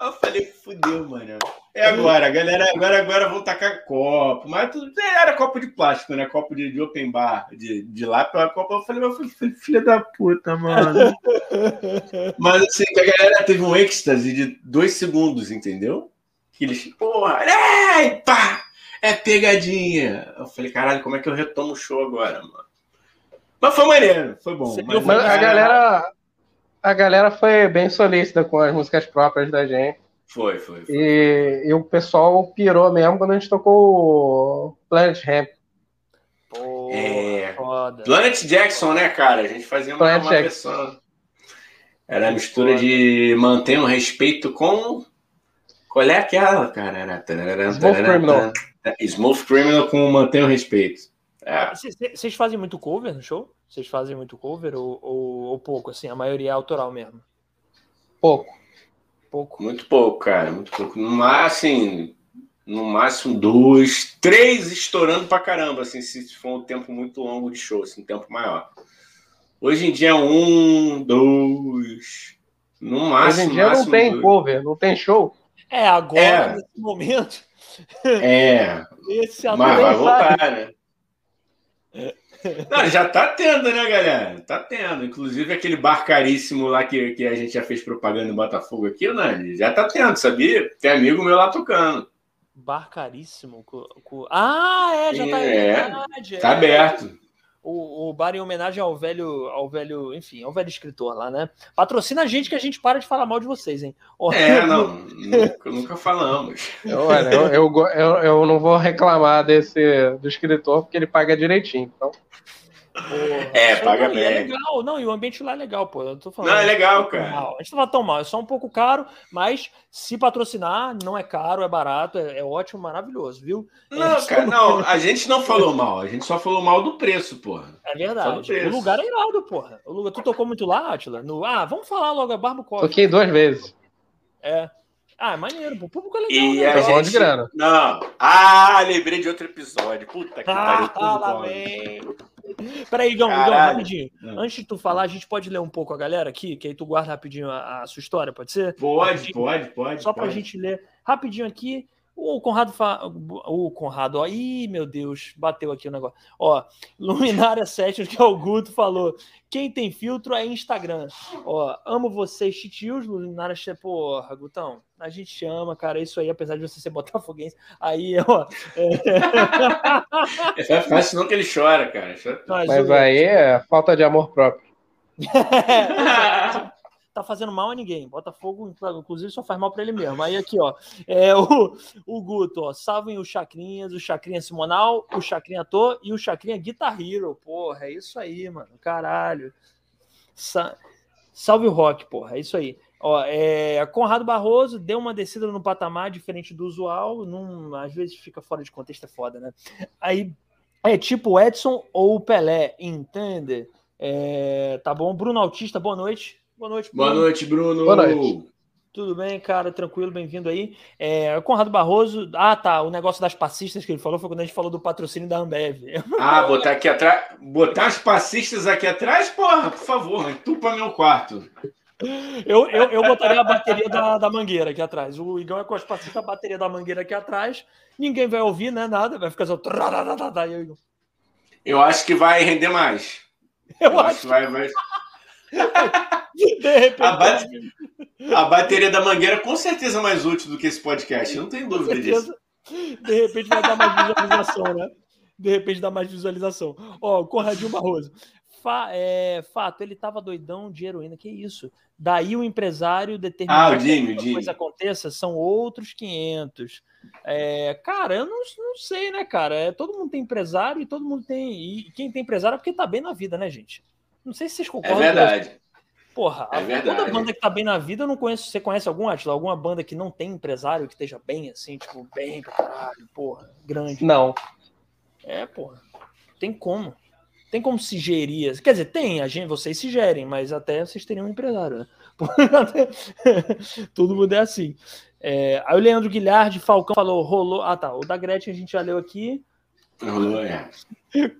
Eu falei, fudeu, mano. É agora, galera. Agora, agora vão tacar copo. Mas tudo era copo de plástico, né? Copo de, de open bar, de, de lá pela copa. Eu falei, meu filho, da puta, mano. Mas assim, a galera teve um êxtase de dois segundos, entendeu? Que eles, porra, ei, pá! É pegadinha. Eu falei, caralho, como é que eu retomo o show agora, mano? Mas foi maneiro, foi bom. Mas, mas a galera. A galera foi bem solícita com as músicas próprias da gente. Foi, foi. foi. E, e, o pessoal pirou mesmo quando a gente tocou o Planet Ramp. Pô, é, foda. Planet Jackson, né, cara? A gente fazia uma, uma versão. Era a mistura de manter um respeito com. Qual é aquela, cara? Era. Smooth Criminal. É, Smooth Criminal com Mantenha o Respeito. É. Vocês fazem muito cover no show? Vocês fazem muito cover ou, ou, ou, pouco? Assim, a maioria é autoral mesmo? Pouco. Pouco. Muito pouco, cara. Muito pouco. No máximo, assim, no máximo dois, três estourando pra caramba, assim, se for um tempo muito longo de show, assim, um tempo maior. Hoje em dia é um, dois, no máximo. Hoje em dia máximo, não tem dois. cover, não tem show. É, agora, é. nesse momento. É. Esse mas vai voltar, né? Não, já tá tendo, né, galera? Tá tendo. Inclusive aquele bar caríssimo lá que, que a gente já fez propaganda no Botafogo aqui, né? Já tá tendo, sabia? Tem amigo meu lá tocando. Bar caríssimo? Ah, é, já tá é, verdade, Tá é. aberto o, o bar em homenagem ao velho, ao velho, enfim, ao velho escritor lá, né? Patrocina a gente que a gente para de falar mal de vocês, hein? É, não, nunca, nunca falamos. Olha, eu, eu, eu, eu, não vou reclamar desse do escritor porque ele paga direitinho, então. É, paga não, bem. É legal, não, e o ambiente lá é legal, pô. Eu tô falando, não, é legal, cara. Mal. A gente não tá tão mal, é só um pouco caro, mas se patrocinar, não é caro, é barato, é, é ótimo, maravilhoso, viu? Não, é, cara, não, a gente não falou mal, a gente só falou mal do preço, porra. É verdade. O lugar é irado, porra. O lugar, tu tocou muito lá, Atila? No, ah, vamos falar logo, a Barbo Coffee. Toquei duas vezes. É. Ah, é maneiro, o público é legal. E né? a gente... de grana. Não. Ah, lembrei de outro episódio. Puta que ah, pariu. lá vem. Peraí, Igão, Igão, rapidinho. Não. Antes de tu falar, a gente pode ler um pouco a galera aqui, que aí tu guarda rapidinho a, a sua história, pode ser? Pode, pode, pode. Só pode. pra gente ler rapidinho aqui. O Conrado, fa... o Conrado, ó, ih, meu Deus, bateu aqui o negócio. Ó, Luminária 7, que é o Guto falou. Quem tem filtro é Instagram. Ó, amo vocês, titios, Luminária, porra, Gutão, a gente ama, cara, isso aí, apesar de você ser botafoguense, aí, ó. É, é fácil não que ele chora, cara. Mas, Mas aí é falta de amor próprio. tá fazendo mal a ninguém. Botafogo, inclusive, só faz mal para ele mesmo. Aí aqui, ó, é o, o Guto, ó, salvem os Chacrinhas, o Chacrinha Simonal, o Chacrinha Ator e o Chacrinha Guitar Hero. Porra, é isso aí, mano. Caralho. Sa salve o rock, porra, é isso aí. Ó, é, Conrado Barroso deu uma descida no patamar diferente do usual, num, às vezes fica fora de contexto, é foda, né? Aí é tipo Edson ou Pelé, entende? É, tá bom. Bruno Autista, boa noite. Boa noite, Bruno. Boa noite, Bruno. Boa noite. Tudo bem, cara? Tranquilo, bem-vindo aí. É, Conrado Barroso. Ah, tá. O negócio das passistas que ele falou foi quando a gente falou do patrocínio da Ambev. Ah, botar aqui atrás. Botar as passistas aqui atrás, porra, por favor, entupa meu quarto. Eu, eu, eu botaria a bateria da, da mangueira aqui atrás. O Igão é cospassista, a bateria da mangueira aqui atrás. Ninguém vai ouvir, né? Nada. Vai ficar só. Eu acho que vai render mais. Eu, eu acho que vai. vai... De repente. A, ba... a, bateria da mangueira com certeza é mais útil do que esse podcast. Eu não tenho dúvida disso. De repente vai dar mais visualização, né? De repente dá mais visualização. Ó, o Conradinho Barroso. Fa é, fato, ele tava doidão de heroína. Que isso? Daí o empresário determinar ah, que a coisa aconteça são outros 500. É, cara, eu não, não sei, né, cara? É, todo mundo tem empresário e todo mundo tem. E quem tem empresário é porque tá bem na vida, né, gente? Não sei se vocês concordam. É verdade. Porra, é verdade. toda banda que tá bem na vida, eu não conheço. Você conhece algum, Atila? Alguma banda que não tem empresário, que esteja bem, assim, tipo, bem pra caralho, porra, grande? Não. É, porra. Tem como. Tem como se gerir. Quer dizer, tem, a gente, vocês se gerem, mas até vocês teriam um empresário, né? Todo mundo é assim. É, aí o Leandro Guilherme Falcão falou, rolou. Ah, tá. O da Gretchen a gente já leu aqui. Rolou, é.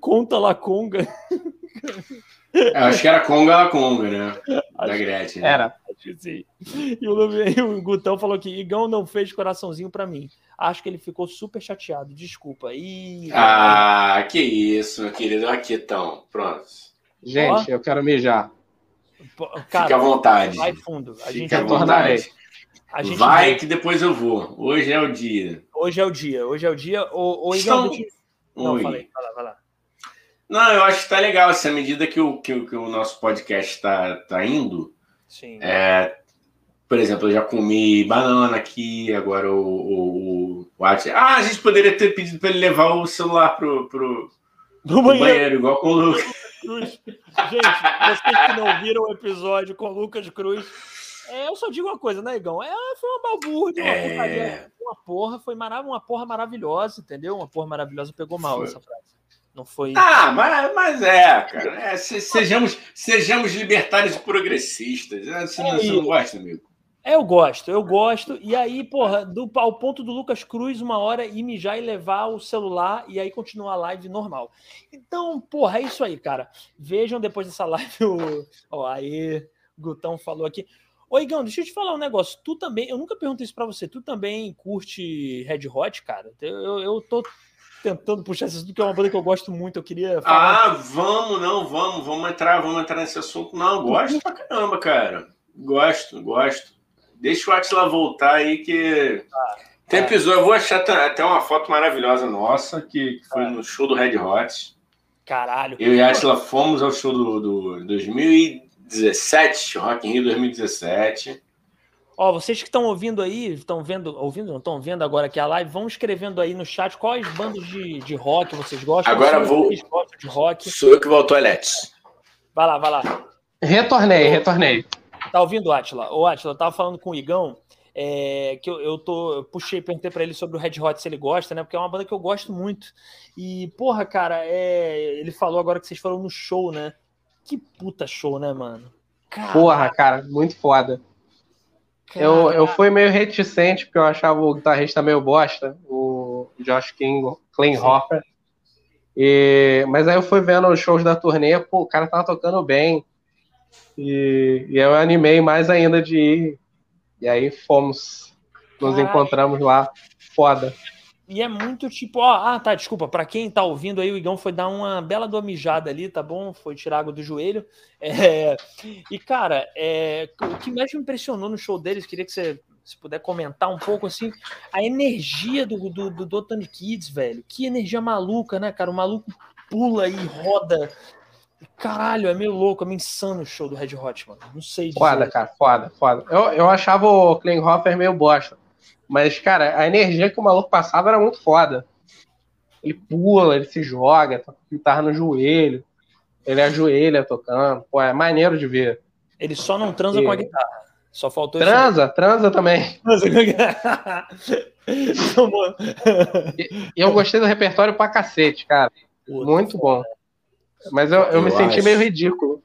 Conta La Conga. É, acho que era Conga La Conga, né? Da Gretchen. Né? Era. Sim. E o, o Gutão falou que Igão não fez coraçãozinho para mim. Acho que ele ficou super chateado. Desculpa. Ih, ah, que isso, meu querido. Aqui então. Pronto. Gente, Ó. eu quero mijar. Cara, Fique à vontade. Vai fundo. A Fique gente à vontade. A gente vai, vai que depois eu vou. Hoje é o dia. Hoje é o dia. Hoje é o dia. O, o Igão, Estão... Não, Oi. falei. Vai lá, vai lá. Não, eu acho que tá legal. Essa assim, medida que o, que, que o nosso podcast tá, tá indo. Sim. É, por exemplo, eu já comi banana aqui, agora o, o, o Ah, a gente poderia ter pedido para ele levar o celular pro, pro, pro banheiro. banheiro. igual com o Lucas. Gente, vocês que não viram o episódio com o Lucas Cruz, é, eu só digo uma coisa, né, Igão? É, foi uma balbúrdia, uma, é... uma porra, foi marav uma porra maravilhosa, entendeu? Uma porra maravilhosa pegou mal foi. essa frase. Não foi. Ah, mas, mas é, cara. É, sejamos, sejamos libertários progressistas. É, você, não, você não gosta, amigo? É, eu gosto, eu gosto. E aí, porra, do, ao ponto do Lucas Cruz, uma hora ir mijar e levar o celular e aí continuar a live normal. Então, porra, é isso aí, cara. Vejam depois dessa live o. Ó, aí, Gutão falou aqui. Ô, Igão, deixa eu te falar um negócio. Tu também, eu nunca perguntei isso pra você. Tu também curte Red Hot, cara? Eu, eu, eu tô tentando puxar esse assunto, porque é uma banda que eu gosto muito. Eu queria falar. Ah, vamos, não, vamos, vamos entrar, vamos entrar nesse assunto. Não, gosto pra caramba, cara. Gosto, gosto. Deixa o Atila voltar aí que. Ah, tem episódio, eu vou achar até uma foto maravilhosa nossa, que, que foi ah. no show do Red Hot. Caralho. Eu e a Atila fomos ao show do, do 2017, Rock in Rio 2017. Ó, vocês que estão ouvindo aí, estão vendo, ouvindo, não estão vendo agora aqui a live, vão escrevendo aí no chat quais bandas de, de rock vocês gostam. Agora vou. De rock. Sou eu que vou ao. Vai lá, vai lá. Retornei, retornei. Tá ouvindo, Atila? Ô, Atila, eu tava falando com o Igão, é, que eu, eu, tô, eu puxei, perguntei para ele sobre o Red Hot se ele gosta, né? Porque é uma banda que eu gosto muito. E, porra, cara, é, ele falou agora que vocês foram no show, né? Que puta show, né, mano? Porra, cara, muito foda. Eu, eu fui meio reticente, porque eu achava o guitarrista meio bosta, o Josh King, Klinghoffer. E, mas aí eu fui vendo os shows da turnê, pô, o cara tava tocando bem. E, e eu animei mais ainda de ir. E aí fomos, nos Caraca. encontramos lá, foda. E é muito tipo, ó, ah, tá, desculpa, para quem tá ouvindo aí, o Igão foi dar uma bela domijada ali, tá bom? Foi tirar água do joelho. É, e, cara, é, o que mais me impressionou no show deles, queria que você se puder comentar um pouco, assim, a energia do, do, do Dotani Kids, velho. Que energia maluca, né, cara? O maluco pula e roda. Caralho, é meio louco, é meio insano o show do Red Hot, mano. Não sei dizer. Foda, cara, foda, foda. Eu, eu achava o Klinghoffer meio bosta. Mas, cara, a energia que o maluco passava era muito foda. Ele pula, ele se joga, toca guitarra no joelho, ele ajoelha tocando. Pô, é maneiro de ver. Ele só não transa e... com a guitarra. Só faltou Transa, esse... transa também. e, e, eu gostei do repertório pra cacete, cara. Puta, Muito bom. Mas eu, eu, eu me senti acho. meio ridículo.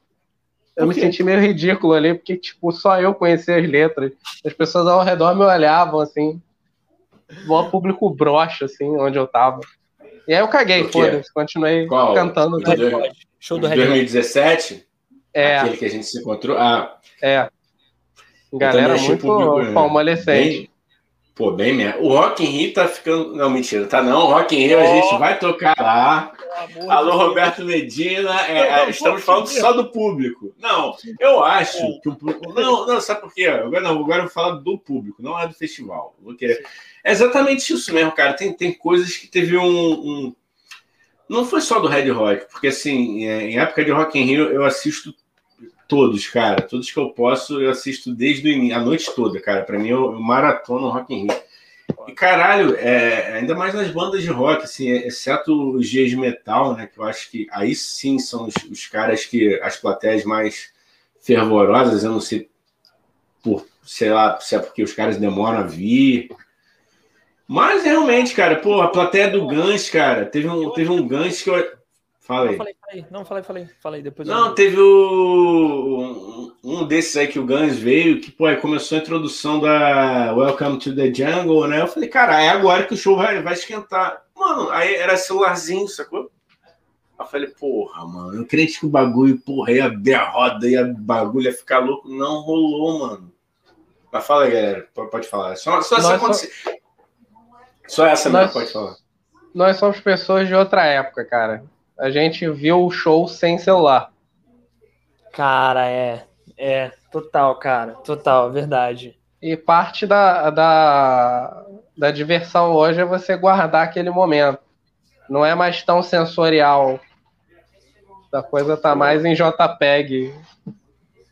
Eu me senti meio ridículo ali, porque, tipo, só eu conhecia as letras. As pessoas ao redor me olhavam, assim. O público broxa, assim, onde eu tava. E aí eu caguei, foda-se. Continuei Qual? cantando. Do, Show do 2017? É. Aquele que a gente se encontrou? Ah. É. Galera muito público, palmolescente. Pô, bem mesmo. O Rock in Rio tá ficando. Não, mentira, tá não. O Rock in Rio oh. a gente vai tocar lá. Alô, Roberto Medina. É, é, estamos falando só do público. Não, eu acho é. que o público. Não, não, sabe por quê? Agora, não, agora eu vou falar do público, não é do festival. Querer... É exatamente isso mesmo, cara. Tem, tem coisas que teve um, um... Não foi só do Red Rock, porque assim, é, em época de Rock in Rio eu assisto todos, cara. Todos que eu posso, eu assisto desde o a noite toda, cara. Para mim, eu, eu maratono Rock in Rio. E caralho, é, ainda mais nas bandas de rock, assim, exceto os dias de metal, né? Que eu acho que aí sim são os, os caras que as plateias mais fervorosas, eu não sei por, sei lá, se é porque os caras demoram a vir. Mas realmente, cara, pô, a plateia do Guns, cara, teve um, teve um Guns que eu, Fala aí. Não, falei, falei. Não, falei, falei. Falei depois. Não, eu... teve o, um, desses aí que o Guns veio, que, pô, aí começou a introdução da Welcome to the Jungle, né? Eu falei, cara, é agora que o show vai, vai esquentar. Mano, aí era celularzinho, sacou? Eu falei, porra, mano, eu crente que o bagulho, porra, ia abrir a roda, ia bagulho ia ficar louco. Não rolou, mano. Mas fala aí, galera, pode falar. Só, só essa acontecer. Só essa nós, mesmo, pode falar. Nós somos pessoas de outra época, cara a gente viu o show sem celular. Cara, é. É, total, cara. Total, verdade. E parte da, da, da diversão hoje é você guardar aquele momento. Não é mais tão sensorial. A coisa tá mais em JPEG.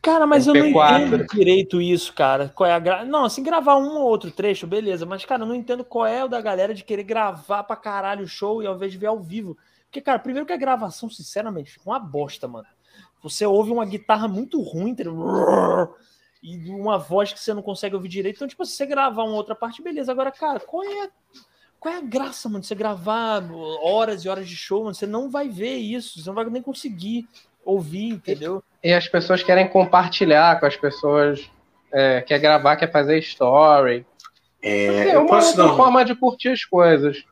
Cara, mas MP4. eu não entendo direito isso, cara. Qual é a gra... Não, assim, gravar um ou outro trecho, beleza. Mas, cara, eu não entendo qual é o da galera de querer gravar pra caralho o show e ao invés de ver ao vivo. Porque, cara, primeiro que a gravação, sinceramente, fica uma bosta, mano. Você ouve uma guitarra muito ruim, e uma voz que você não consegue ouvir direito. Então, tipo, se você gravar uma outra parte, beleza. Agora, cara, qual é, qual é a graça, mano? Você gravar horas e horas de show, mano, você não vai ver isso, você não vai nem conseguir ouvir, entendeu? E, e as pessoas querem compartilhar com as pessoas, é, quer gravar, quer fazer story. É, é uma outra não... forma de curtir as coisas.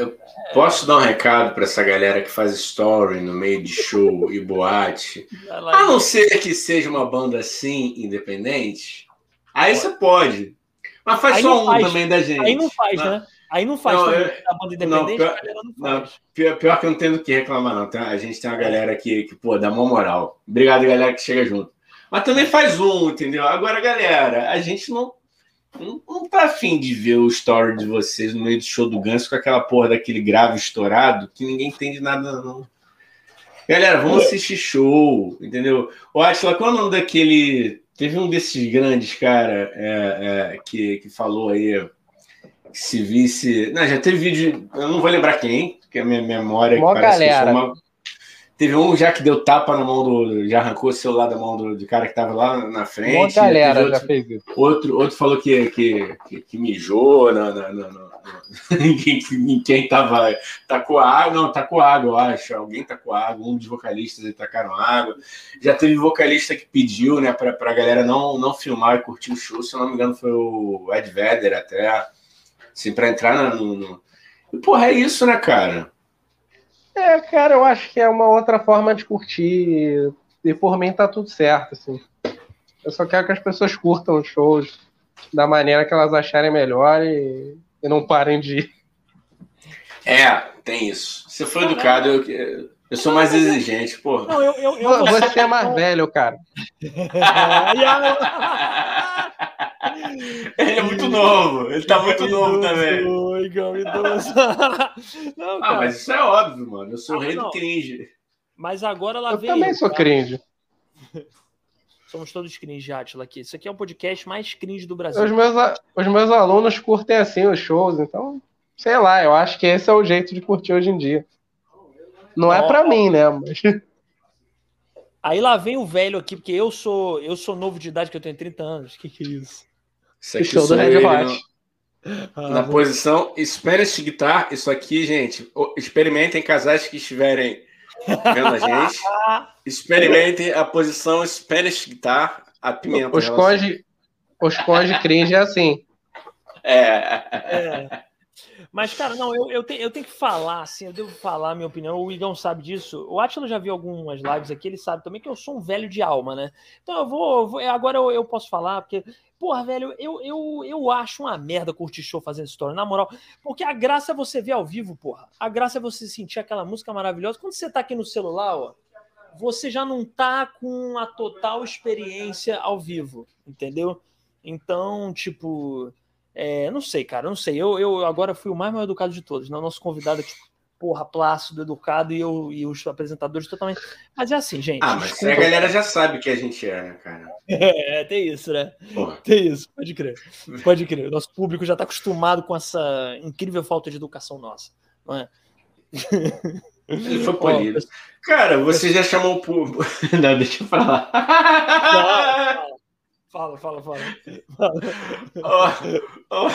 Eu posso dar um recado para essa galera que faz story no meio de show e boate? A não ser que seja uma banda assim, independente. Aí você pode. Mas faz aí só um faz. também da gente. Aí não faz, não. né? Aí não faz não, eu, a banda independente, não, pior, não, pior, pior, que eu não tenho o que reclamar, não. Tem, a gente tem uma galera que, que, pô, dá uma moral. Obrigado, galera, que chega junto. Mas também faz um, entendeu? Agora, galera, a gente não não, não tá afim de ver o story de vocês no meio do show do Ganso com aquela porra daquele grave estourado que ninguém entende nada, não. Galera, vamos assistir show, entendeu? O Atila, qual é o nome daquele. Teve um desses grandes, cara, é, é, que, que falou aí que se visse. Não, já teve vídeo. Eu não vou lembrar quem, porque a minha memória. Uma galera. Uma... Teve um já que deu tapa na mão do. Já arrancou o celular da mão do, do cara que tava lá na frente. Uma galera outro, já fez isso. Outro, outro falou que, que, que, que mijou na, na, na, na quem, quem tava. Tacou água. Não, tacou água, eu acho. Alguém tacou água. Um dos vocalistas aí tacaram água. Já teve vocalista que pediu, né, pra, pra galera não, não filmar e curtir o show. Se eu não me engano, foi o Ed Vedder até. Assim, pra entrar no. no... E, porra, é isso, né, cara? É, cara, eu acho que é uma outra forma de curtir. E por mim tá tudo certo, assim. Eu só quero que as pessoas curtam os shows da maneira que elas acharem melhor e, e não parem de ir. É, tem isso. Você foi educado, eu, eu sou mais exigente, pô. Não, eu, eu, eu Você é mais velho, cara. Ele é muito novo, ele tá muito novo também. Não, ah, mas isso é óbvio, mano. Eu sou o rei do cringe. Mas agora lá eu vem. Eu também sou cara. cringe. Somos todos cringe, Atila, aqui. Isso aqui é o podcast mais cringe do Brasil. Os meus, os meus alunos curtem assim os shows, então, sei lá, eu acho que esse é o jeito de curtir hoje em dia. Não é para mim, né? Mas... Aí lá vem o velho aqui, porque eu sou eu sou novo de idade, que eu tenho 30 anos. Que que é isso? Isso aqui show do Red Hot. Ah, na posição Spanish Guitar, isso aqui, gente, experimentem casais que estiverem vendo a gente. experimentem a posição Spanish Guitar, a pimenta. Os conge, os conge cringe é assim. É. é. Mas, cara, não, eu, eu, tenho, eu tenho que falar, assim, eu devo falar a minha opinião. O Igão sabe disso. O Atila já viu algumas lives aqui, ele sabe também que eu sou um velho de alma, né? Então eu vou. vou agora eu, eu, posso falar, porque, porra, velho, eu, eu, eu acho uma merda curtir show fazendo história, na moral. Porque a graça é você ver ao vivo, porra. A graça é você sentir aquela música maravilhosa. Quando você tá aqui no celular, ó, você já não tá com a total experiência ao vivo, entendeu? Então, tipo é, não sei, cara, não sei. Eu, eu agora fui o mais mal educado de todos. Né? O nosso convidado, tipo, porra, plácido, educado, e, eu, e os apresentadores totalmente. Mas é assim, gente. Ah, mas desculpa, a galera já sabe que a gente é, né, cara? É, tem isso, né? Porra. Tem isso, pode crer. Pode crer. O nosso público já está acostumado com essa incrível falta de educação nossa, não é? Ele foi polido. Cara, você já chamou o público. Não, deixa eu falar. Não, não. Fala, fala, fala. fala. Oh, oh.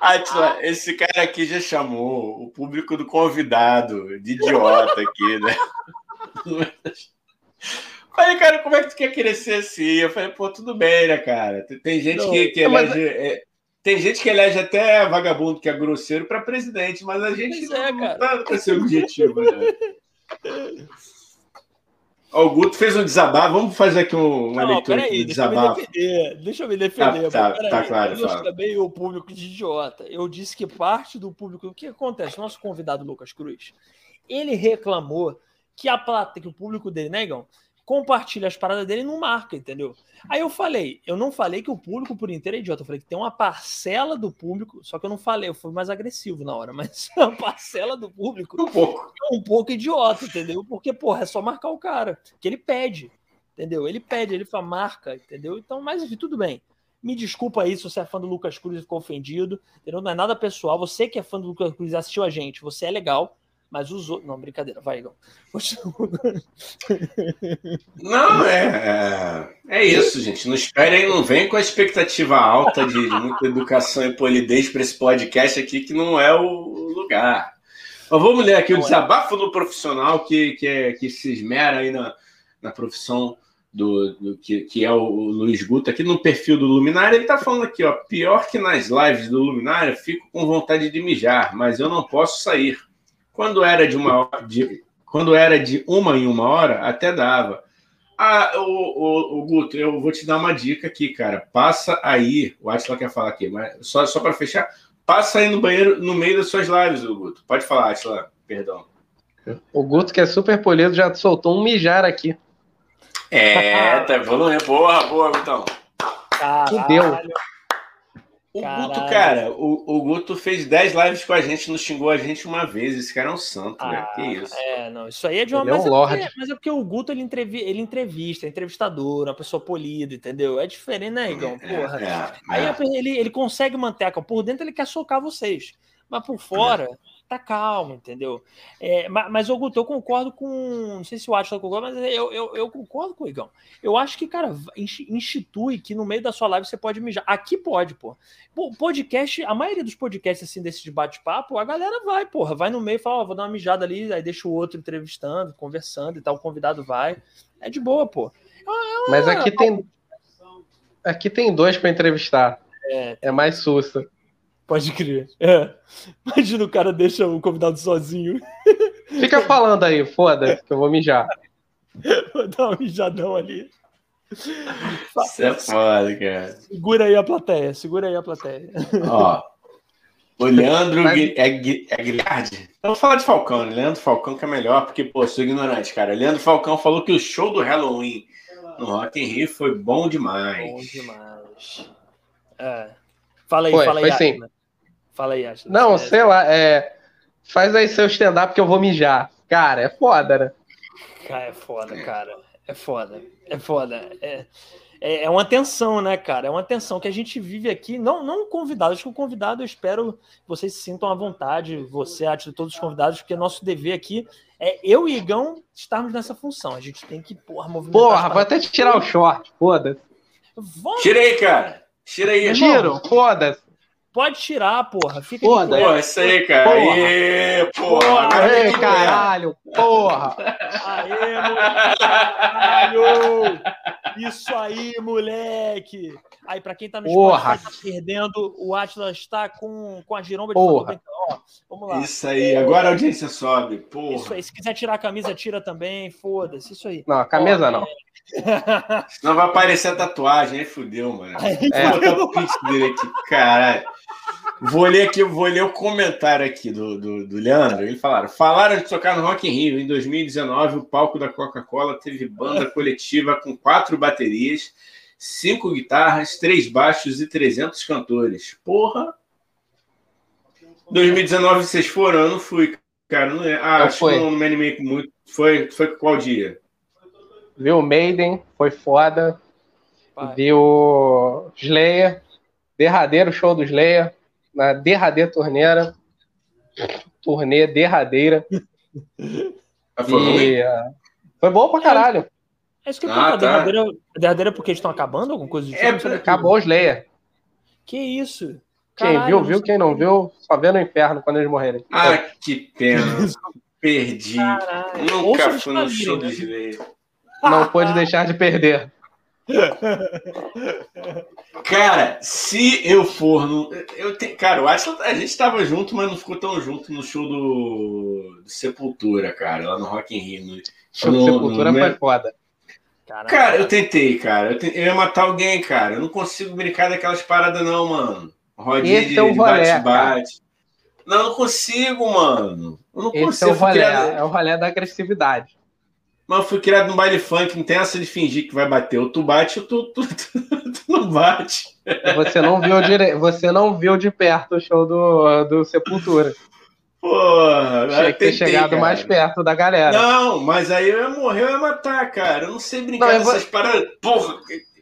Atila, esse cara aqui já chamou o público do convidado de idiota aqui, né? Falei, cara, como é que tu quer crescer assim? Eu falei, pô, tudo bem, né, cara? Tem gente Não, que, que elege. Mas... É, tem gente que elege até vagabundo que é grosseiro para presidente, mas a gente não, é, não tá com esse objetivo, né? O Guto fez um desabafo. Vamos fazer aqui um, uma não, leitura peraí, de deixa desabafo. Eu me defender, deixa eu me defender. Tá, tá, tá claro. Eu chamei o público de idiota. Eu disse que parte do público. O que acontece? Nosso convidado Lucas Cruz, ele reclamou que a plata, que o público dele, né, compartilha as paradas dele e não marca, entendeu? Aí eu falei, eu não falei que o público por inteiro é idiota, eu falei que tem uma parcela do público, só que eu não falei, eu fui mais agressivo na hora, mas a parcela do público um pouco. é um pouco idiota, entendeu? Porque, porra, é só marcar o cara, que ele pede, entendeu? Ele pede, ele fala, marca, entendeu? Então, mas enfim, tudo bem. Me desculpa aí se você é fã do Lucas Cruz e ficou ofendido, entendeu? Não é nada pessoal, você que é fã do Lucas Cruz e assistiu a gente, você é legal, mas os outros. Não, brincadeira, vai, Igor. Não, é, é, é isso, gente. Não esperem, não vem com a expectativa alta de muita educação e polidez para esse podcast aqui, que não é o lugar. Mas vamos ler aqui o é. desabafo do profissional que, que, é, que se esmera aí na, na profissão do, do que, que, é o, Luiz Guto, aqui no perfil do Luminário, ele está falando aqui, ó, pior que nas lives do Luminário, fico com vontade de mijar, mas eu não posso sair. Quando era de uma de, quando era de uma em uma hora, até dava. Ah, o, o, o, Guto, eu vou te dar uma dica aqui, cara. Passa aí, o Atila quer falar aqui, mas só, só para fechar, passa aí no banheiro no meio das suas lives, o Guto. Pode falar, Atila, perdão. O Guto, que é super polido, já soltou um mijar aqui. É, tá evoluindo. Boa, boa, Gutão. Que deu. O Caralho. Guto, cara, o, o Guto fez 10 lives com a gente, não xingou a gente uma vez. Esse cara é um santo, ah, velho. Que isso. É, não, isso aí é de uma. Ele mas, é, um é porque, mas é porque o Guto ele, entrevi, ele entrevista, é entrevistador, uma pessoa polida, entendeu? É diferente, né, Igão? É, Porra. É, é, aí ele, ele consegue manter a. Por dentro ele quer socar vocês. Mas por fora, tá calmo, entendeu? É, mas, mas, Guto, eu concordo com. Não sei se o Atlas concorda, mas eu, eu, eu, concordo com o Igão. Eu acho que, cara, institui que no meio da sua live você pode mijar. Aqui pode, pô. Podcast, a maioria dos podcasts assim, desses de bate-papo, a galera vai, porra, vai no meio e fala, ó, oh, vou dar uma mijada ali, aí deixa o outro entrevistando, conversando e tal, o convidado vai. É de boa, pô. É uma, mas aqui tem. Aqui tem dois para entrevistar. É, é mais sussa. Pode crer. É. Imagina o cara deixa o convidado sozinho. Fica falando aí, foda-se, que eu vou mijar. Vou dar um mijadão ali. Isso é foda, cara. Segura aí a plateia, segura aí a plateia. Ó, o Leandro Mas... é, é Guilherme. Vamos falar de Falcão, né? Leandro Falcão que é melhor, porque, pô, sou ignorante, cara. Leandro Falcão falou que o show do Halloween no Rock in Rio foi bom demais. Bom demais. É. Fala aí, foi, fala aí. Foi sim. Fala aí, Ashley. Não, sei lá, é. Faz aí seu stand-up que eu vou mijar. Cara, é foda, né? Cara, é foda, cara. É foda. É foda. É, é, é uma tensão, né, cara? É uma tensão que a gente vive aqui. Não, não convidado, acho que o convidado, eu espero que vocês se sintam à vontade, você, Atila, todos os convidados, porque nosso dever aqui é eu e Igão estarmos nessa função. A gente tem que, porra, movimentar. Porra, vai até tirar o short, foda-se. Tirei, cara. Tira aí. Tiro, foda-se. Pode tirar, porra. Fica Foda. Pô, isso aí, cara. Porra. Aê, porra. porra. Aê, caralho, porra. Aê, caralho. Isso aí, moleque! Aí, para quem tá no Spotify, tá perdendo, o Atlas está com, com a giromba de Porra. Ó, vamos lá. Isso aí, agora a audiência sobe. Porra. Isso aí, se quiser tirar a camisa, tira também, foda-se, isso aí. Não, a camisa Ó, não. Não vai aparecer a tatuagem, aí fudeu, mano. É. Vou botar o pix dele aqui, caralho. Vou ler aqui, vou ler o comentário aqui do, do, do Leandro. Ele falaram: falaram de tocar no Rock in Rio. Em 2019, o palco da Coca-Cola teve banda coletiva com quatro baterias, cinco guitarras, três baixos e 300 cantores. Porra! 2019 vocês foram? Eu não fui, cara. Não é. Ah, Eu acho que não me animei muito. Foi, foi qual dia? Viu o Maiden, foi foda. Viu Slayer, derradeiro show do Slayer, na derradeira torneira. Turnê derradeira. Ah, Foi? E, ah, foi bom pra caralho. É isso que eu Ah, tá. derradeira, a derradeira é porque eles estão acabando? Alguma coisa do tipo? É, sabia que- Acabou o Slayer. Que isso? Quem Caralho, viu, não viu. sabia. Quem não viu, só vê no inferno quando eles morrerem. Ah, que pena. Perdi. Caralho. Nunca fui no show né? do Slayer. Não pôde deixar de perder. Cara, se eu for no. Eu te... Cara, eu acho que a gente tava junto, mas não ficou tão junto no show do, do Sepultura, cara, lá no Rock in Rio. No... Show de Sepultura no- foi foda. Caralho. Cara, eu tentei, cara. Eu, te- eu ia matar alguém, cara. Eu não consigo brincar daquelas paradas, não, mano. Rodinha Esse de, é o bate-bate. Não, eu não consigo, mano. Eu não Esse é consigo. o Eu fui rolê, criado- é o rolê da agressividade. Mas eu fui criado no baile funk, não tem essa de fingir que vai bater. Ou tu bate ou tu, tu, tu- tu não bate. Você não viu dire... você não viu de perto o show do, do Sepultura. Porra, Tinha que ter chegado cara. mais perto da galera. Não, mas aí eu ia morrer, eu ia matar, cara. Eu não sei brincar Não, eu vou- dessas paradas. Porra,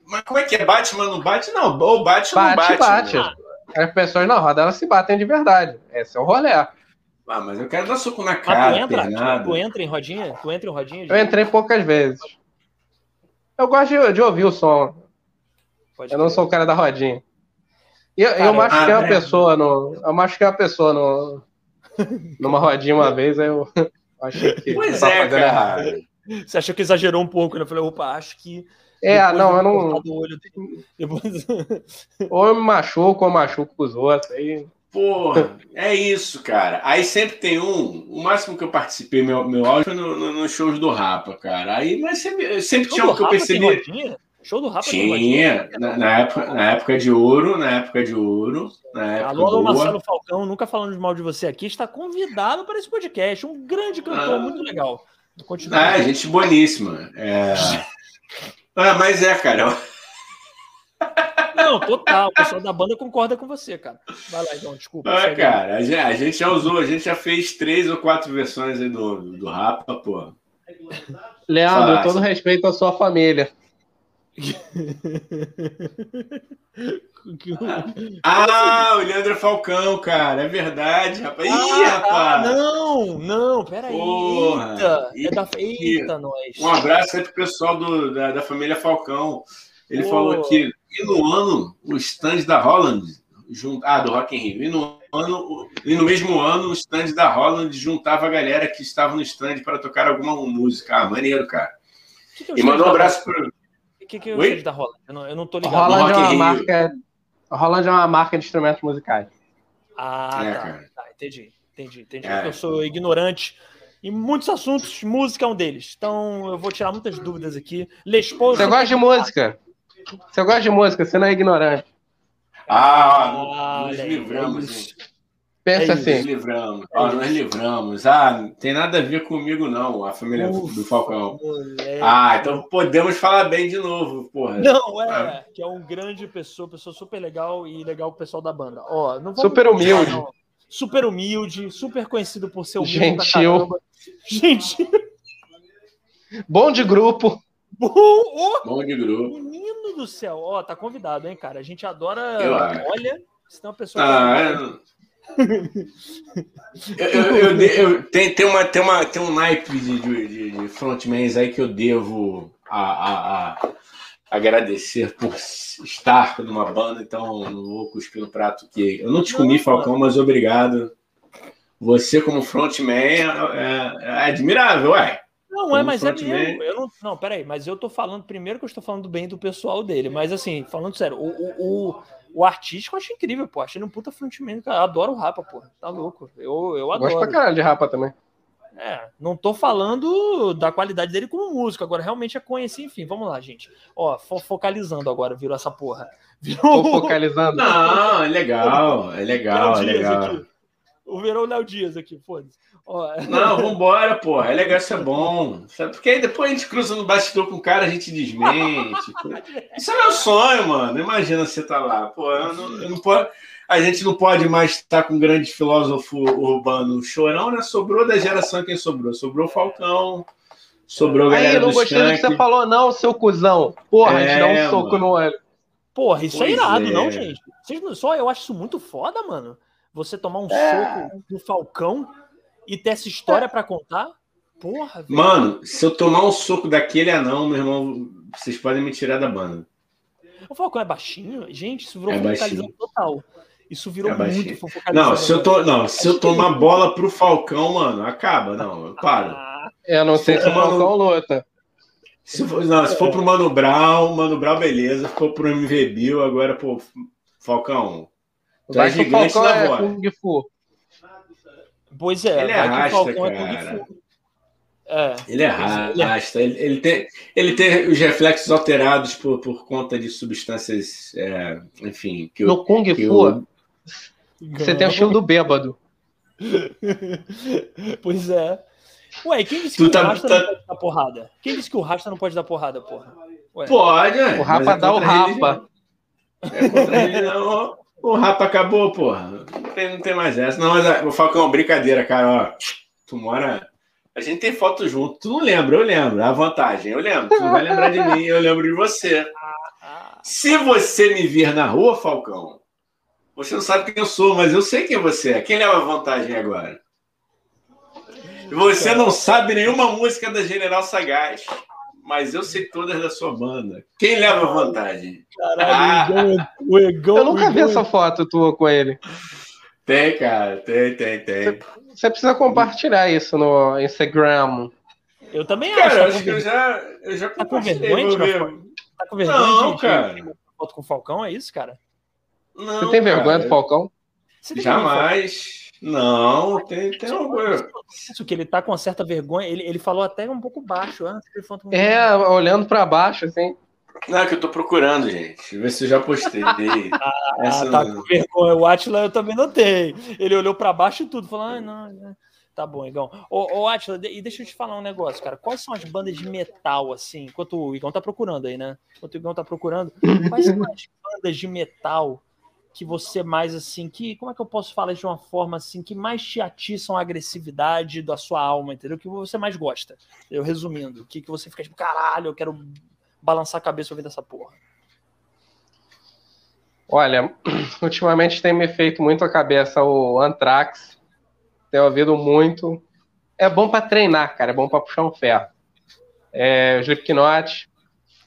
mas como é que é? Bate, mas não bate? Não, ou bate ou não Bate, bate. bate. As pessoas na roda elas se batem de verdade. Esse é o rolê. Ah, mas eu quero dar soco na Mas tu cara, entra? pernada. Tu entra em rodinha? Tu entra em rodinha? Eu entrei poucas vezes. Eu gosto de, de ouvir o som. Pode Eu não sou o cara da rodinha. Eu, Cara, eu machuquei ah, uma é. pessoa no. Eu machuquei uma pessoa no, numa rodinha uma vez, aí eu achei que. Pois é, fazendo errado. cara. Você achou que exagerou um pouco, né? Eu falei, opa, acho que. É, depois não, eu não. olho. Depois... Ou eu me machuco ou machuco os outros. Aí, Porra, é isso, cara. Aí sempre tem um. O máximo que eu participei, meu, meu áudio foi no, no- nos shows do Rapa, cara. Aí, mas sempre, sempre tinha um que eu percebi. Show do Rapa? Tinha, na, na época, na época de ouro, na época de ouro, na época Alô, alô. Marcelo Falcão, nunca falamos mal de você aqui, está convidado para esse podcast. Um grande cantor, Ah. muito legal. Continua. Ah, gente boníssima. É... Ah, mas é, cara. Não, total. O pessoal da banda concorda com você, cara. Vai lá, então, desculpa. Ah, cara, a gente, a gente já usou, a gente já fez três ou quatro versões aí do, do Rapa, pô. Leandro, Fácil. todo respeito à sua família. Ah, o Leandro Falcão, cara, é verdade, rapaz. Ih, Ah, rapaz. não, não, peraí. Porra. Eita, é da... Eita, nós. Um abraço aí pro pessoal do, da, da família Falcão. Ele Pô. falou que e no ano o stand da Holland, jun- ah, do Rock in Rio, e no, ano, e no mesmo ano o stand da Holland juntava a galera que estava no stand para tocar alguma música. Ah, maneiro, cara. Que que é E mandou um abraço pro. Holland? O que, que é o Oi? stand da Holland? Eu não, eu não tô ligado. Holland é uma marca. Holland é uma marca de instrumentos musicais. Ah, É, tá. tá. Entendi, entendi, entendi. É. Eu sou ignorante em muitos assuntos, música é um deles. Então eu vou tirar muitas dúvidas aqui. Les Paul, Você gosta de música? Você gosta de música, você não é ignorante. Ah, Ah, nos livramos? Pensa É Nos assim. livramos. Ó, nós livramos. Ah, não tem nada a ver comigo, não, a família Ufa, do Falcão. moleque. Ah, então podemos falar bem de novo, porra. Não, é, que é um grande pessoa, pessoa super legal e legal o pessoal da banda. Ó, não vamos Super humilde. não. Super humilde, super conhecido por ser humilde Gentil. Gentil. Bom de grupo. Bom, Bom de grupo. menino do céu. Ó, tá convidado, hein, cara. A gente adora. Eu acho. Olha, se tem uma pessoa. Ah, é... eu, eu, eu, eu- tem, tem, uma, tem, uma, tem um naipe de, de, de- frontmans aí que eu devo a, a, a agradecer por estar numa banda, então não vou cuspir no prato que eu não te comi, Falcão, mas obrigado. Você como frontman é, é, é admirável, ué. Não, é, mas é mesmo. Eu não, não, peraí, mas eu tô falando, primeiro que eu estou falando bem do pessoal dele, mas assim, falando sério, o, o, o, o artístico eu acho incrível, pô. Achei ele um puta frontman, cara. Eu adoro o Rapa, pô. Tá louco. Eu, eu adoro. Gosto pra caralho de Rapa também. É, não tô falando da qualidade dele como músico, agora realmente é conhecer, enfim, vamos lá, gente. Ó, fo focalizando agora, virou essa porra. Virou... Tô focalizando. Não, é legal, é legal, é legal. Aqui. O virou o Léo Dias aqui, foda-se. Não, vambora, porra. É legal, isso é bom. Porque aí depois a gente cruza no bastidor com o cara, a gente desmente. Isso é meu sonho, mano. Imagina você tá lá. Pô, eu não, eu não pode a gente não pode mais estar com um grande filósofo urbano chorão, né? Sobrou da geração quem sobrou? Sobrou Falcão, sobrou galera Aí, não gostei do que você falou, não, seu cuzão. Porra, é, a gente dá um é, soco mano. no olho. Porra, isso é pois é irado, é. não, gente? Vocês, só eu acho isso muito foda, mano. Você tomar um é. soco do Falcão e ter essa história é. para contar. Porra, velho. Mano, se eu tomar um soco daquele anão, meu irmão, vocês podem me tirar da banda. O Falcão é baixinho? Gente, isso virou é total. Isso virou é muito Não, se eu, tô, não, se eu tomar bola pro Falcão, mano, acaba. Não, eu paro. É, não sei se o Falcão luta. Se for, não, se for pro Mano Brown, Mano Brown, beleza. Se for pro MV Bill, agora, pô, Falcão. Tu é gigante Falcão na é Kung Fu. Pois é, ele arrasta, cara. É, ele arrasta. Ele, ele, tem, ele tem os reflexos alterados por, por conta de substâncias, é, enfim. Que no Kung Fu, você tem o estilo do bêbado. pois é. Ué, quem disse que tu o tá, Rasta tá... não pode dar porrada? Quem disse que o Rasta não pode dar porrada, porra? Ué. Pode, O Rapa é dá o Rapa. É o, o Rapa acabou, porra. Não tem, não tem mais essa. Não, mas o Falcão, brincadeira, cara. Ó, tu mora. A gente tem foto junto. Tu não lembra, eu lembro. A vantagem, eu lembro. Tu não vai lembrar de mim, eu lembro de você. Se você me vir na rua, Falcão, você não sabe quem eu sou, mas eu sei quem você é. Quem leva a vantagem agora? Você não sabe nenhuma música da General Sagaz, mas eu sei todas da sua banda. Quem leva vantagem? Caralho, ah. o Egão, eu nunca vi essa foto tua com ele. Tem, cara, tem, tem, tem. Você, você precisa compartilhar isso no Instagram. Eu também cara, acho. Cara, acho que eu já, eu já tá com vergonha? Tá com vergonha? Não, de, cara. foto com o Falcão, é isso, cara? Não, Você tem vergonha cara. do Falcão? Jamais. Não, tem, tem orgulho. Isso que ele tá com uma certa vergonha. Ele, ele falou até um pouco baixo antes. É, olhando para baixo, assim. Não, é que eu tô procurando, gente. Ver se eu já postei. ah, Essa tá não... com vergonha. O Atila eu também notei. Ele olhou para baixo e tudo, falou: ah, não, não. Tá bom, Igão. Ô, ô Atila, e deixa eu te falar um negócio, cara. Quais são as bandas de metal, assim? Enquanto o Igão tá procurando aí, né? Enquanto o Igão tá procurando, quais são as bandas de metal que você mais assim, que como é que eu posso falar de uma forma assim que mais te atiçam a agressividade da sua alma, entendeu? Que você mais gosta. Eu resumindo, que que você fica tipo, caralho, eu quero balançar a cabeça ouvindo essa porra. Olha, ultimamente tem me feito muito a cabeça o Anthrax. Tenho ouvido muito. É bom para treinar, cara, é bom para puxar um ferro. É, o Slipknot.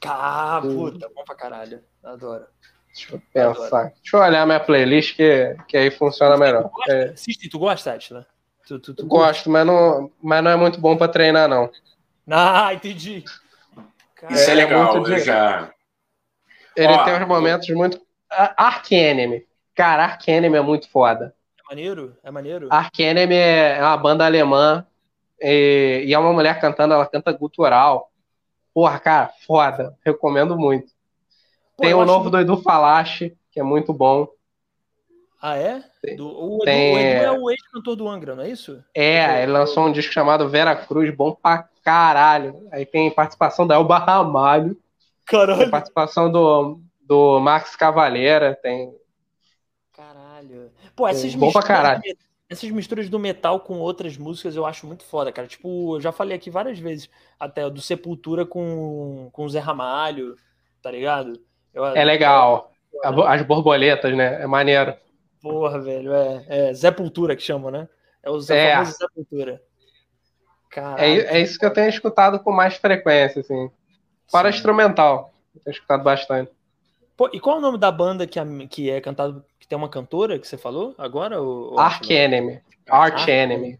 Ah, puta, bom pra caralho. Adoro. Deixa eu pensar. Deixa eu olhar minha playlist que, que aí funciona melhor. Tu é. Assiste, tu gosta, Atila? Tu, tu, tu Gosto, mas não, mas não é muito bom para treinar, não. Ah, entendi. Cara, Isso é, é legal, eu já. Ele Ó, tem uns momentos muito. Ark Enemy. Cara, Ark Enemy é muito foda. É maneiro? É maneiro? Ark Enemy é uma banda alemã e, e é uma mulher cantando, ela canta gutural. Porra, cara, foda. Recomendo muito. Pô, tem o novo do Edu Falache, que é muito bom. Ah, é? Do, o, Edu, tem... o, Edu, é o ex-cantor do Angra, não é isso? É, ele lançou um disco chamado Vera Cruz, bom pra caralho. Aí tem participação da Elba Ramalho. Caralho. Tem participação do, do Max Cavaleira, tem. Caralho. Pô, essas bom pra caralho. Essas misturas do metal com outras músicas eu acho muito foda, cara. Tipo, eu já falei aqui várias vezes, até do Sepultura com, com o Zé Ramalho, tá ligado? Eu, é legal. Eu, As borboletas, né? É maneiro. Porra, velho. É, é Zé Pultura que chamam, né? É o Zé, é. Zé Pultura. É, é isso que eu tenho escutado com mais frequência, assim. Para Sim. instrumental. Eu tenho escutado bastante. Pô, e qual é o nome da banda que, que é cantado, que tem uma cantora que você falou agora? Ou, Arch Enemy. Arch Enemy.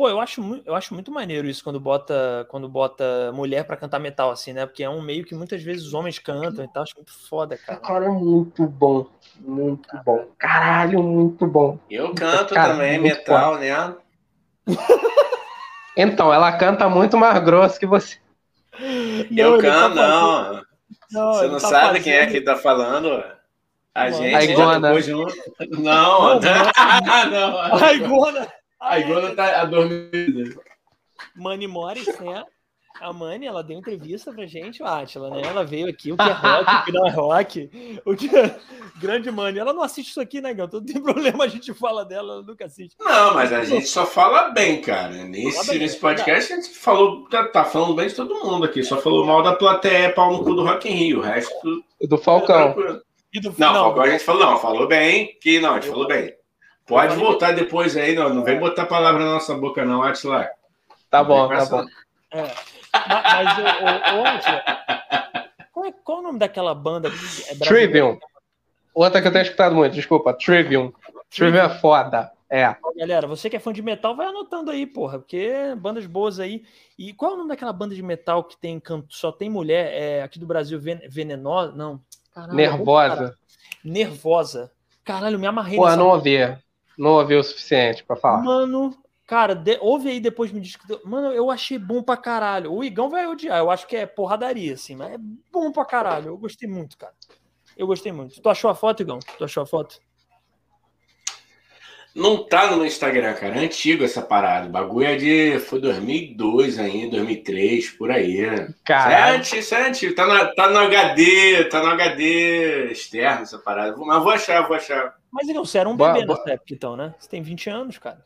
Pô, eu acho, eu acho muito maneiro isso quando bota, quando bota mulher pra cantar metal, assim, né? Porque é um meio que muitas vezes os homens cantam e tal. Acho muito foda, cara. Cara, é muito bom. Muito bom. Caralho, muito bom. Eu canto cara, também metal, foda. né? Então, ela canta muito mais grosso que você. Eu não, canto, tá não. não. Você não tá sabe fazendo... quem é que tá falando? A gente a Igona. junto. Não, não. não. A Igona. A Igona tá adormida. Mani Morris, né? A Mani, ela deu entrevista pra gente, o Atila, né? Ela veio aqui, o que é rock, o que não é rock. O que é... Grande Mani. Ela não assiste isso aqui, né, Gão? Não tem problema, a gente fala dela, ela nunca assiste. Não, mas a gente só fala bem, cara. Nesse, bem, nesse podcast a gente falou, tá, tá, falando bem de todo mundo aqui. Só falou mal da plateia, pau no cu do Rock in Rio. O resto... Do Falcão. É do... Não, não, Falcão a gente falou, não, falou bem, que não, a gente falou bem. Pode voltar depois aí, não, não vem botar palavra na nossa boca, não, Atila. Tá bom, tá bom. É. Mas, o, o, qual, é, qual é o nome daquela banda? É Trivium. Outra que eu tenho escutado muito, desculpa, Trivium. Trivium é foda. É. Galera, você que é fã de metal, vai anotando aí, porra, porque bandas boas aí. E qual é o nome daquela banda de metal que tem canto, só tem mulher? É, aqui do Brasil, Venenosa? Não. Caralho, Nervosa. Nervosa. Caralho, me amarrei Pô, não ouvi não ouvi o suficiente para falar. Mano, cara, de, ouve aí depois me diz que. Mano, eu achei bom pra caralho. O Igão vai odiar, eu acho que é porradaria, assim, mas é bom pra caralho. Eu gostei muito, cara. Eu gostei muito. Tu achou a foto, Igão? Tu achou a foto? Não tá no meu Instagram, cara. É antigo essa parada. O bagulho é de. Foi 2002 ainda, 2003, por aí. Caralho. Isso é antigo, isso é antigo. Tá, na, tá no HD, tá no HD externo essa parada. Mas vou achar, vou achar. Mas não, você era um bebê boa, nessa época, então, né? Você tem 20 anos, cara.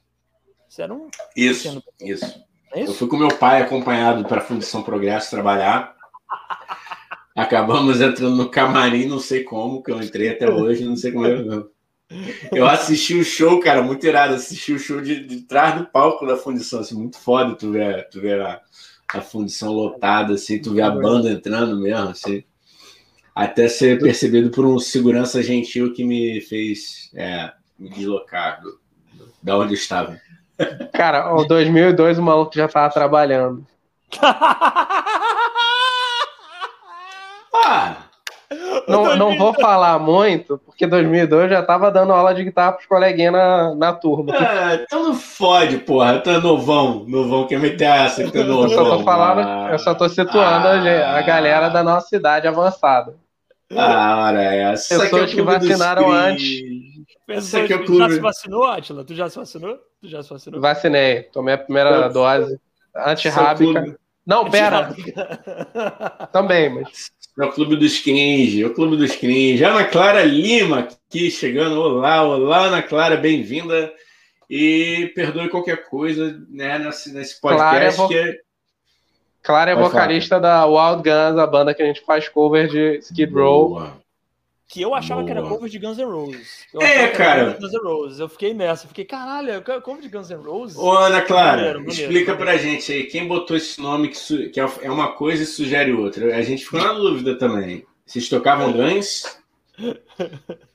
Você era um. Isso, isso. É isso. Eu fui com meu pai acompanhado para a Fundição Progresso trabalhar. Acabamos entrando no camarim, não sei como, que eu entrei até hoje, não sei como eu. Eu assisti o show, cara, muito irado. Assisti o show de, de trás do palco da fundição, assim, muito foda tu ver, tu ver a, a fundição lotada, assim, tu ver a banda entrando mesmo, assim até ser percebido por um segurança gentil que me fez é, me deslocar do, da onde eu estava. Cara, em 2002 o maluco já estava trabalhando. ah! Não, não vou falar muito, porque 2002 já tava dando aula de guitarra pros coleguinhas na, na turma. Ah, então não fode, porra. Tu é novão, novão, quer meter essa que tu é novão. Eu só tô falando, ah, eu só tô situando ah, a galera da nossa idade avançada. Ah, ora, é essa. Pessoas que, é que vacinaram antes. Pessoas que é tu já se vacinou, Atila? Tu já se vacinou? Tu já se vacinou? Vacinei. Tomei a primeira dose. Antirrábica. Não, pera. Também, mas. É o Clube dos Cringe, é o Clube dos Cringe. Ana Clara Lima aqui chegando. Olá, olá, Ana Clara, bem-vinda. E perdoe qualquer coisa né, nesse, nesse podcast. Clara, que é... Clara é vocalista da Wild Guns, a banda que a gente faz cover de Skid Row. Que eu achava Boa. que era cover de Guns N' Roses. Eu é, cara. Guns N' Roses. Eu fiquei nessa. Eu fiquei, caralho, é cover de Guns N' Roses? Ô, Ana Clara, maneiro, maneiro, explica maneiro. pra gente aí. Quem botou esse nome que, que é uma coisa e sugere outra? A gente ficou na dúvida também. Vocês tocavam Guns?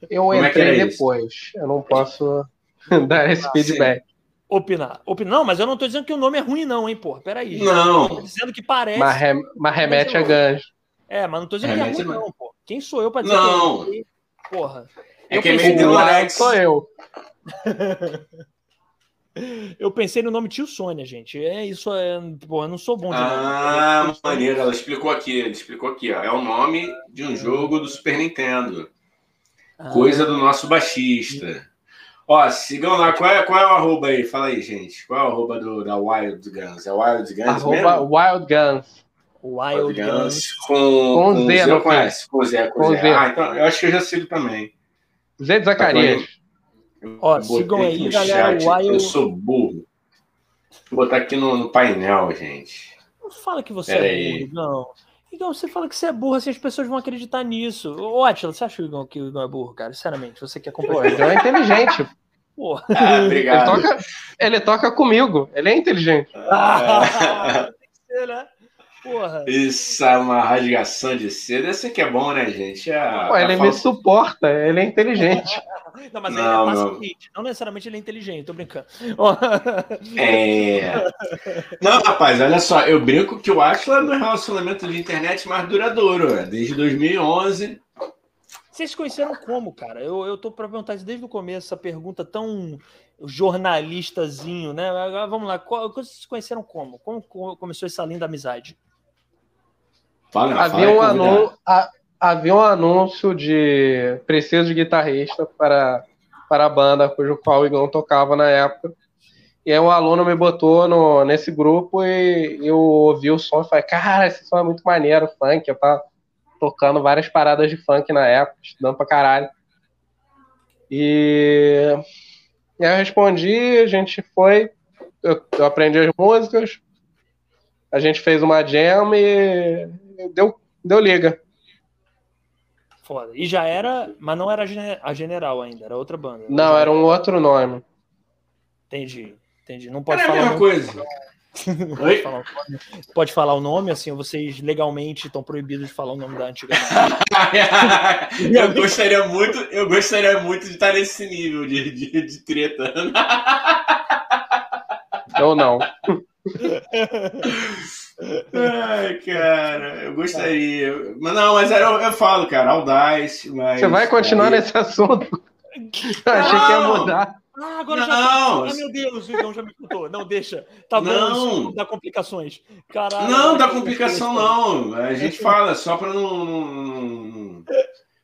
Eu Como é entrei é depois. Isso? Eu não posso dar esse ah, feedback. Opinar. opinar. Não, mas eu não tô dizendo que o nome é ruim, não, hein, porra. Peraí. Não. Dizendo que parece. Mas, rem, mas remete a gancho. É, mas não tô dizendo remete que é ruim, não, pô. Quem sou eu pra dizer não. que é ruim? Porra. É eu que é meio Delorex. Sou eu. eu pensei no nome Tio Sônia, gente. É isso, é, porra, eu não sou bom de Ah, nome. maneiro. Ela explicou aqui, ela explicou aqui, ó. É o nome de um jogo do Super Nintendo. Ah. Coisa do nosso baixista. Ó, sigam lá. Qual é, qual é o arroba aí? Fala aí, gente. Qual é o arroba do, da Wild Guns? É Wild Guns arroba mesmo? Wild Guns. Wild, Wild Guns. Guns. Com, com, com Z, não conhece? Com Z, com, com Z. Z. Ah, então eu acho que eu já sigo também. Zé de Zacarias. Ó, sigam aí, galera. Wild... Eu sou burro. Vou botar aqui no, no painel, gente. Não fala que você Pera é aí. burro, não. Igão, você fala que você é burro, assim as pessoas vão acreditar nisso. Ô, Atila, você acha Igão, que o Igão é burro, cara? Sinceramente, você quer acompanhar. O Igão é inteligente. Porra. Ah, obrigado. Ele toca, ele toca comigo, ele é inteligente. Ah, tem que ser, né? Porra. Isso é uma rasgação de seda. Esse aqui é bom, né, gente? É, Pô, ele me suporta, ele é inteligente. não, mas não, ele é paciente. Não necessariamente ele é inteligente, tô brincando. é. Não, rapaz, olha só, eu brinco que o Atlas é meu relacionamento de internet mais duradouro, desde 2011. Vocês conheceram como, cara? Eu, eu tô para perguntar isso desde o começo, essa pergunta tão jornalistazinho, né? Agora, vamos lá, vocês conheceram como? Como começou essa linda amizade? Fala, havia, um anúncio, havia um anúncio de preciso de guitarrista para, para a banda cujo qual o Igão tocava na época. E aí um aluno me botou no, nesse grupo e eu ouvi o som e falei, cara, esse som é muito maneiro, funk. Eu tava tocando várias paradas de funk na época, estudando pra caralho. E, e aí eu respondi, a gente foi, eu, eu aprendi as músicas, a gente fez uma jam e deu, deu liga. Foda. E já era, mas não era a General ainda, era outra banda. Não, era um outro nome. Entendi, entendi. Não pode era falar. a mesma coisa. pode, falar pode, falar o nome, assim, vocês legalmente estão proibidos de falar o nome da antiga. eu gostaria muito, eu gostaria muito de estar nesse nível de, de, de treta. Eu não. Ai, cara, eu gostaria. Mas não, mas eu, eu falo, cara, Audice. Mas... Você vai continuar aí... nesse assunto? Eu achei que ia mudar. Ah, agora não. já tá. Ah, meu Deus, o Igão já me contou. Não, deixa. Tá bom, não. dá complicações. Caralho. Não, dá complicação não. A gente fala só para não.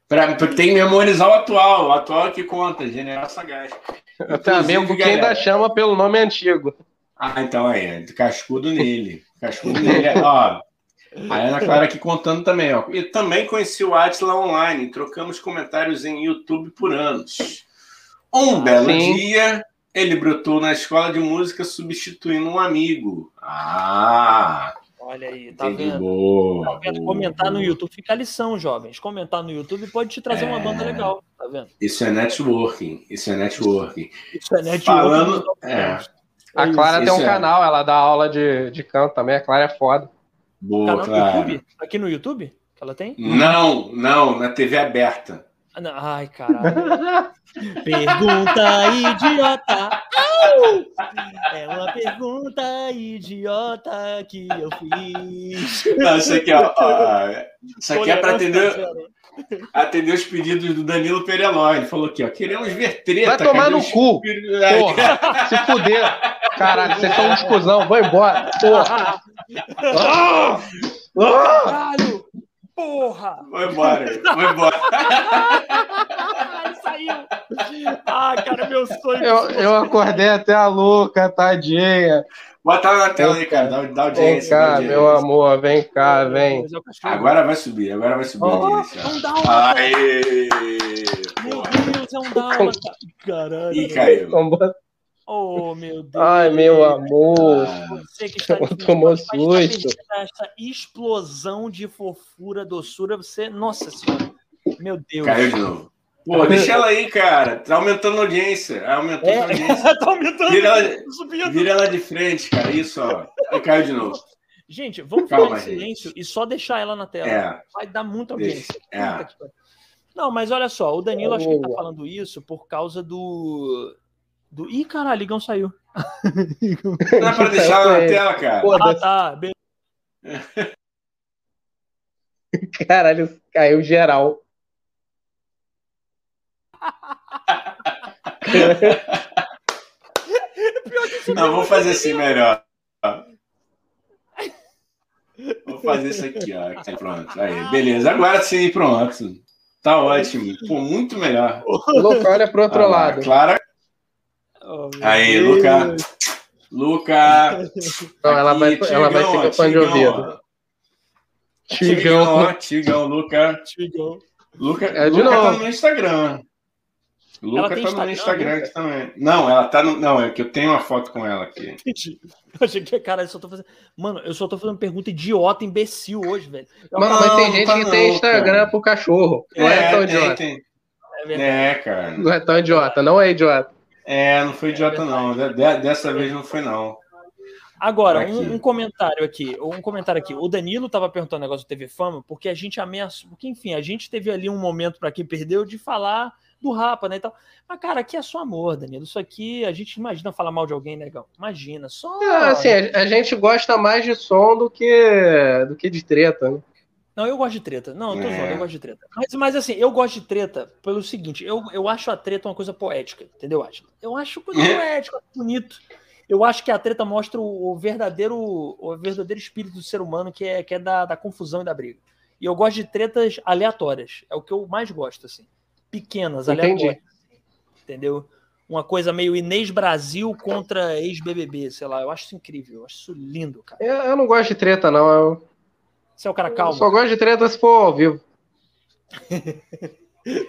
Pra, tem que memorizar o atual. O atual é que conta, General Sagaz. Eu tenho amigo que ainda chama pelo nome antigo. Ah, então aí, cascudo nele. Cascudo nele. ó, a Ana Clara aqui contando também, ó. E também conheci o Atila online, trocamos comentários em YouTube por anos. Um belo Sim. dia, ele brotou na escola de música substituindo um amigo. Ah! Olha aí, tá vendo? Boa, tá vendo? Boa, Comentar boa. no YouTube fica a lição, jovens. Comentar no YouTube pode te trazer é... uma banda legal, tá vendo? Isso é networking. Isso é networking. Isso é networking. Falando, é, a Clara isso, tem um é. canal, ela dá aula de, de canto também. A Clara é foda. Boa, canal Clara. YouTube? Aqui no YouTube? Que ela tem? Não, não, na TV aberta. Ai, caralho. pergunta idiota. É uma pergunta idiota que eu fiz. Não, isso aqui, ó. ó isso aqui é para atender, atender os pedidos do Danilo Pereló. Ele falou aqui, ó. Queremos ver treta. Vai tomar no cu. Porra, se fuder. Caralho, vocês são um exclusão. Vou embora. Porra. Caralho. Porra! Vai embora, vai embora. Ele saiu. Ah, cara, meu sonho. Eu, eu acordei até a louca, tadinha. Bota na tela aí, cara. Dá, dá audiência. Vem cá, audiência. meu amor, vem cá, vem. Agora vai subir, agora vai subir oh, a audiência. É um dálmata. Aê! Meu Deus, é um dálmata. Caralho. Ih, caiu. Oh, meu Deus. Ai, meu amor. Você que está tomou susto. Essa explosão de fofura, doçura, você. Nossa Senhora. Meu Deus. Caiu de novo. Pô, deixa ela aí, cara. Tá aumentando a audiência. Aumentou é, a audiência. tá aumentando. Vira ela, vira ela de frente, cara. Isso, ó. Aí caiu de novo. Gente, vamos Calma, ficar em silêncio gente. e só deixar ela na tela. É. Vai dar muita audiência. É. Não, mas olha só, o Danilo oh. acho que tá falando isso por causa do do... Ih, caralho, Ligão saiu. Não é pra deixar na tela, cara. Ah, tá. Beleza. Caralho, caiu geral. Não, vou fazer assim melhor. Vou fazer isso aqui, ó. Pronto. Aí, beleza. Agora sim, pronto. Tá ótimo. Pô, muito melhor. O local é pro outro ah, lado. Clara Oh, Aí, Luca. Luca. Não, ela vai, Tigão, ela vai ser fã de ouvido. Tigão. Tigão, Luca. Tigão. Luca, é de Luca tá novo. tá no Instagram. Luca tá Instagram, no Instagram aqui também. Não, ela tá no. Não, é que eu tenho uma foto com ela aqui. Entendi. Eu achei que, cara, eu só tô fazendo. Mano, eu só tô fazendo pergunta idiota, imbecil hoje, velho. Mano, não, mas tem gente tá que não, tem Instagram cara. pro cachorro. Não é, é tão idiota. Tem. É, é, cara. Não é tão idiota, não é idiota. É, não foi idiota, não. Dessa vez não foi, não. Agora, um, um, comentário aqui, um comentário aqui. O Danilo estava perguntando o negócio do TV Fama, porque a gente ameaçou, porque enfim, a gente teve ali um momento para quem perdeu de falar do Rapa, né, e tal. Mas cara, aqui é só amor, Danilo. Isso aqui a gente imagina falar mal de alguém, negão. Imagina, só é, assim, a, a, gente gosta mais de som do que do que de treta, né? Não, eu gosto de treta. Não, eu tô é. eu gosto de treta. Mas, mas assim, eu gosto de treta pelo seguinte, eu, eu acho a treta uma coisa poética, entendeu, Atila? Eu acho coisa é. poética, bonito. Eu acho que a treta mostra o, o, verdadeiro o verdadeiro espírito do ser humano, que é, que é da, da confusão e da briga. E eu gosto de tretas aleatórias. É o que eu mais gosto, assim. Pequenas, Entendi. aleatórias. Entendeu? Uma coisa meio Inês Brasil contra ex-BBB, sei lá. Eu acho isso incrível. Eu acho isso lindo, cara. Eu, eu não gosto de treta, não. Eu você é o cara calmo? Eu só gosto de treta se for ao vivo.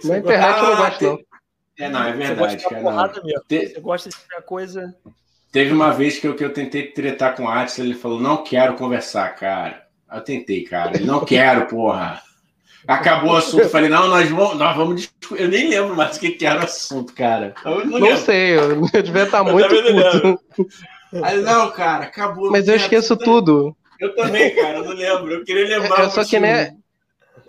Na internet eu não gosto, não. É, não, é verdade, Você gosta de Te... Você gosta de ver coisa. Teve uma vez que eu, que eu tentei tretar com o Atlas, ele falou: não quero conversar, cara. Eu tentei, cara. Ele não quero, porra. Acabou o assunto. Eu falei, não, nós vamos, nós vamos discutir. Eu nem lembro mais o que, que era o assunto, cara. Eu não, não sei, eu devia estar muito puto. Aí, não, cara, acabou. Mas eu esqueço tudo. Eu também, cara, eu não lembro. Eu queria lembrar. Eu sou que nem.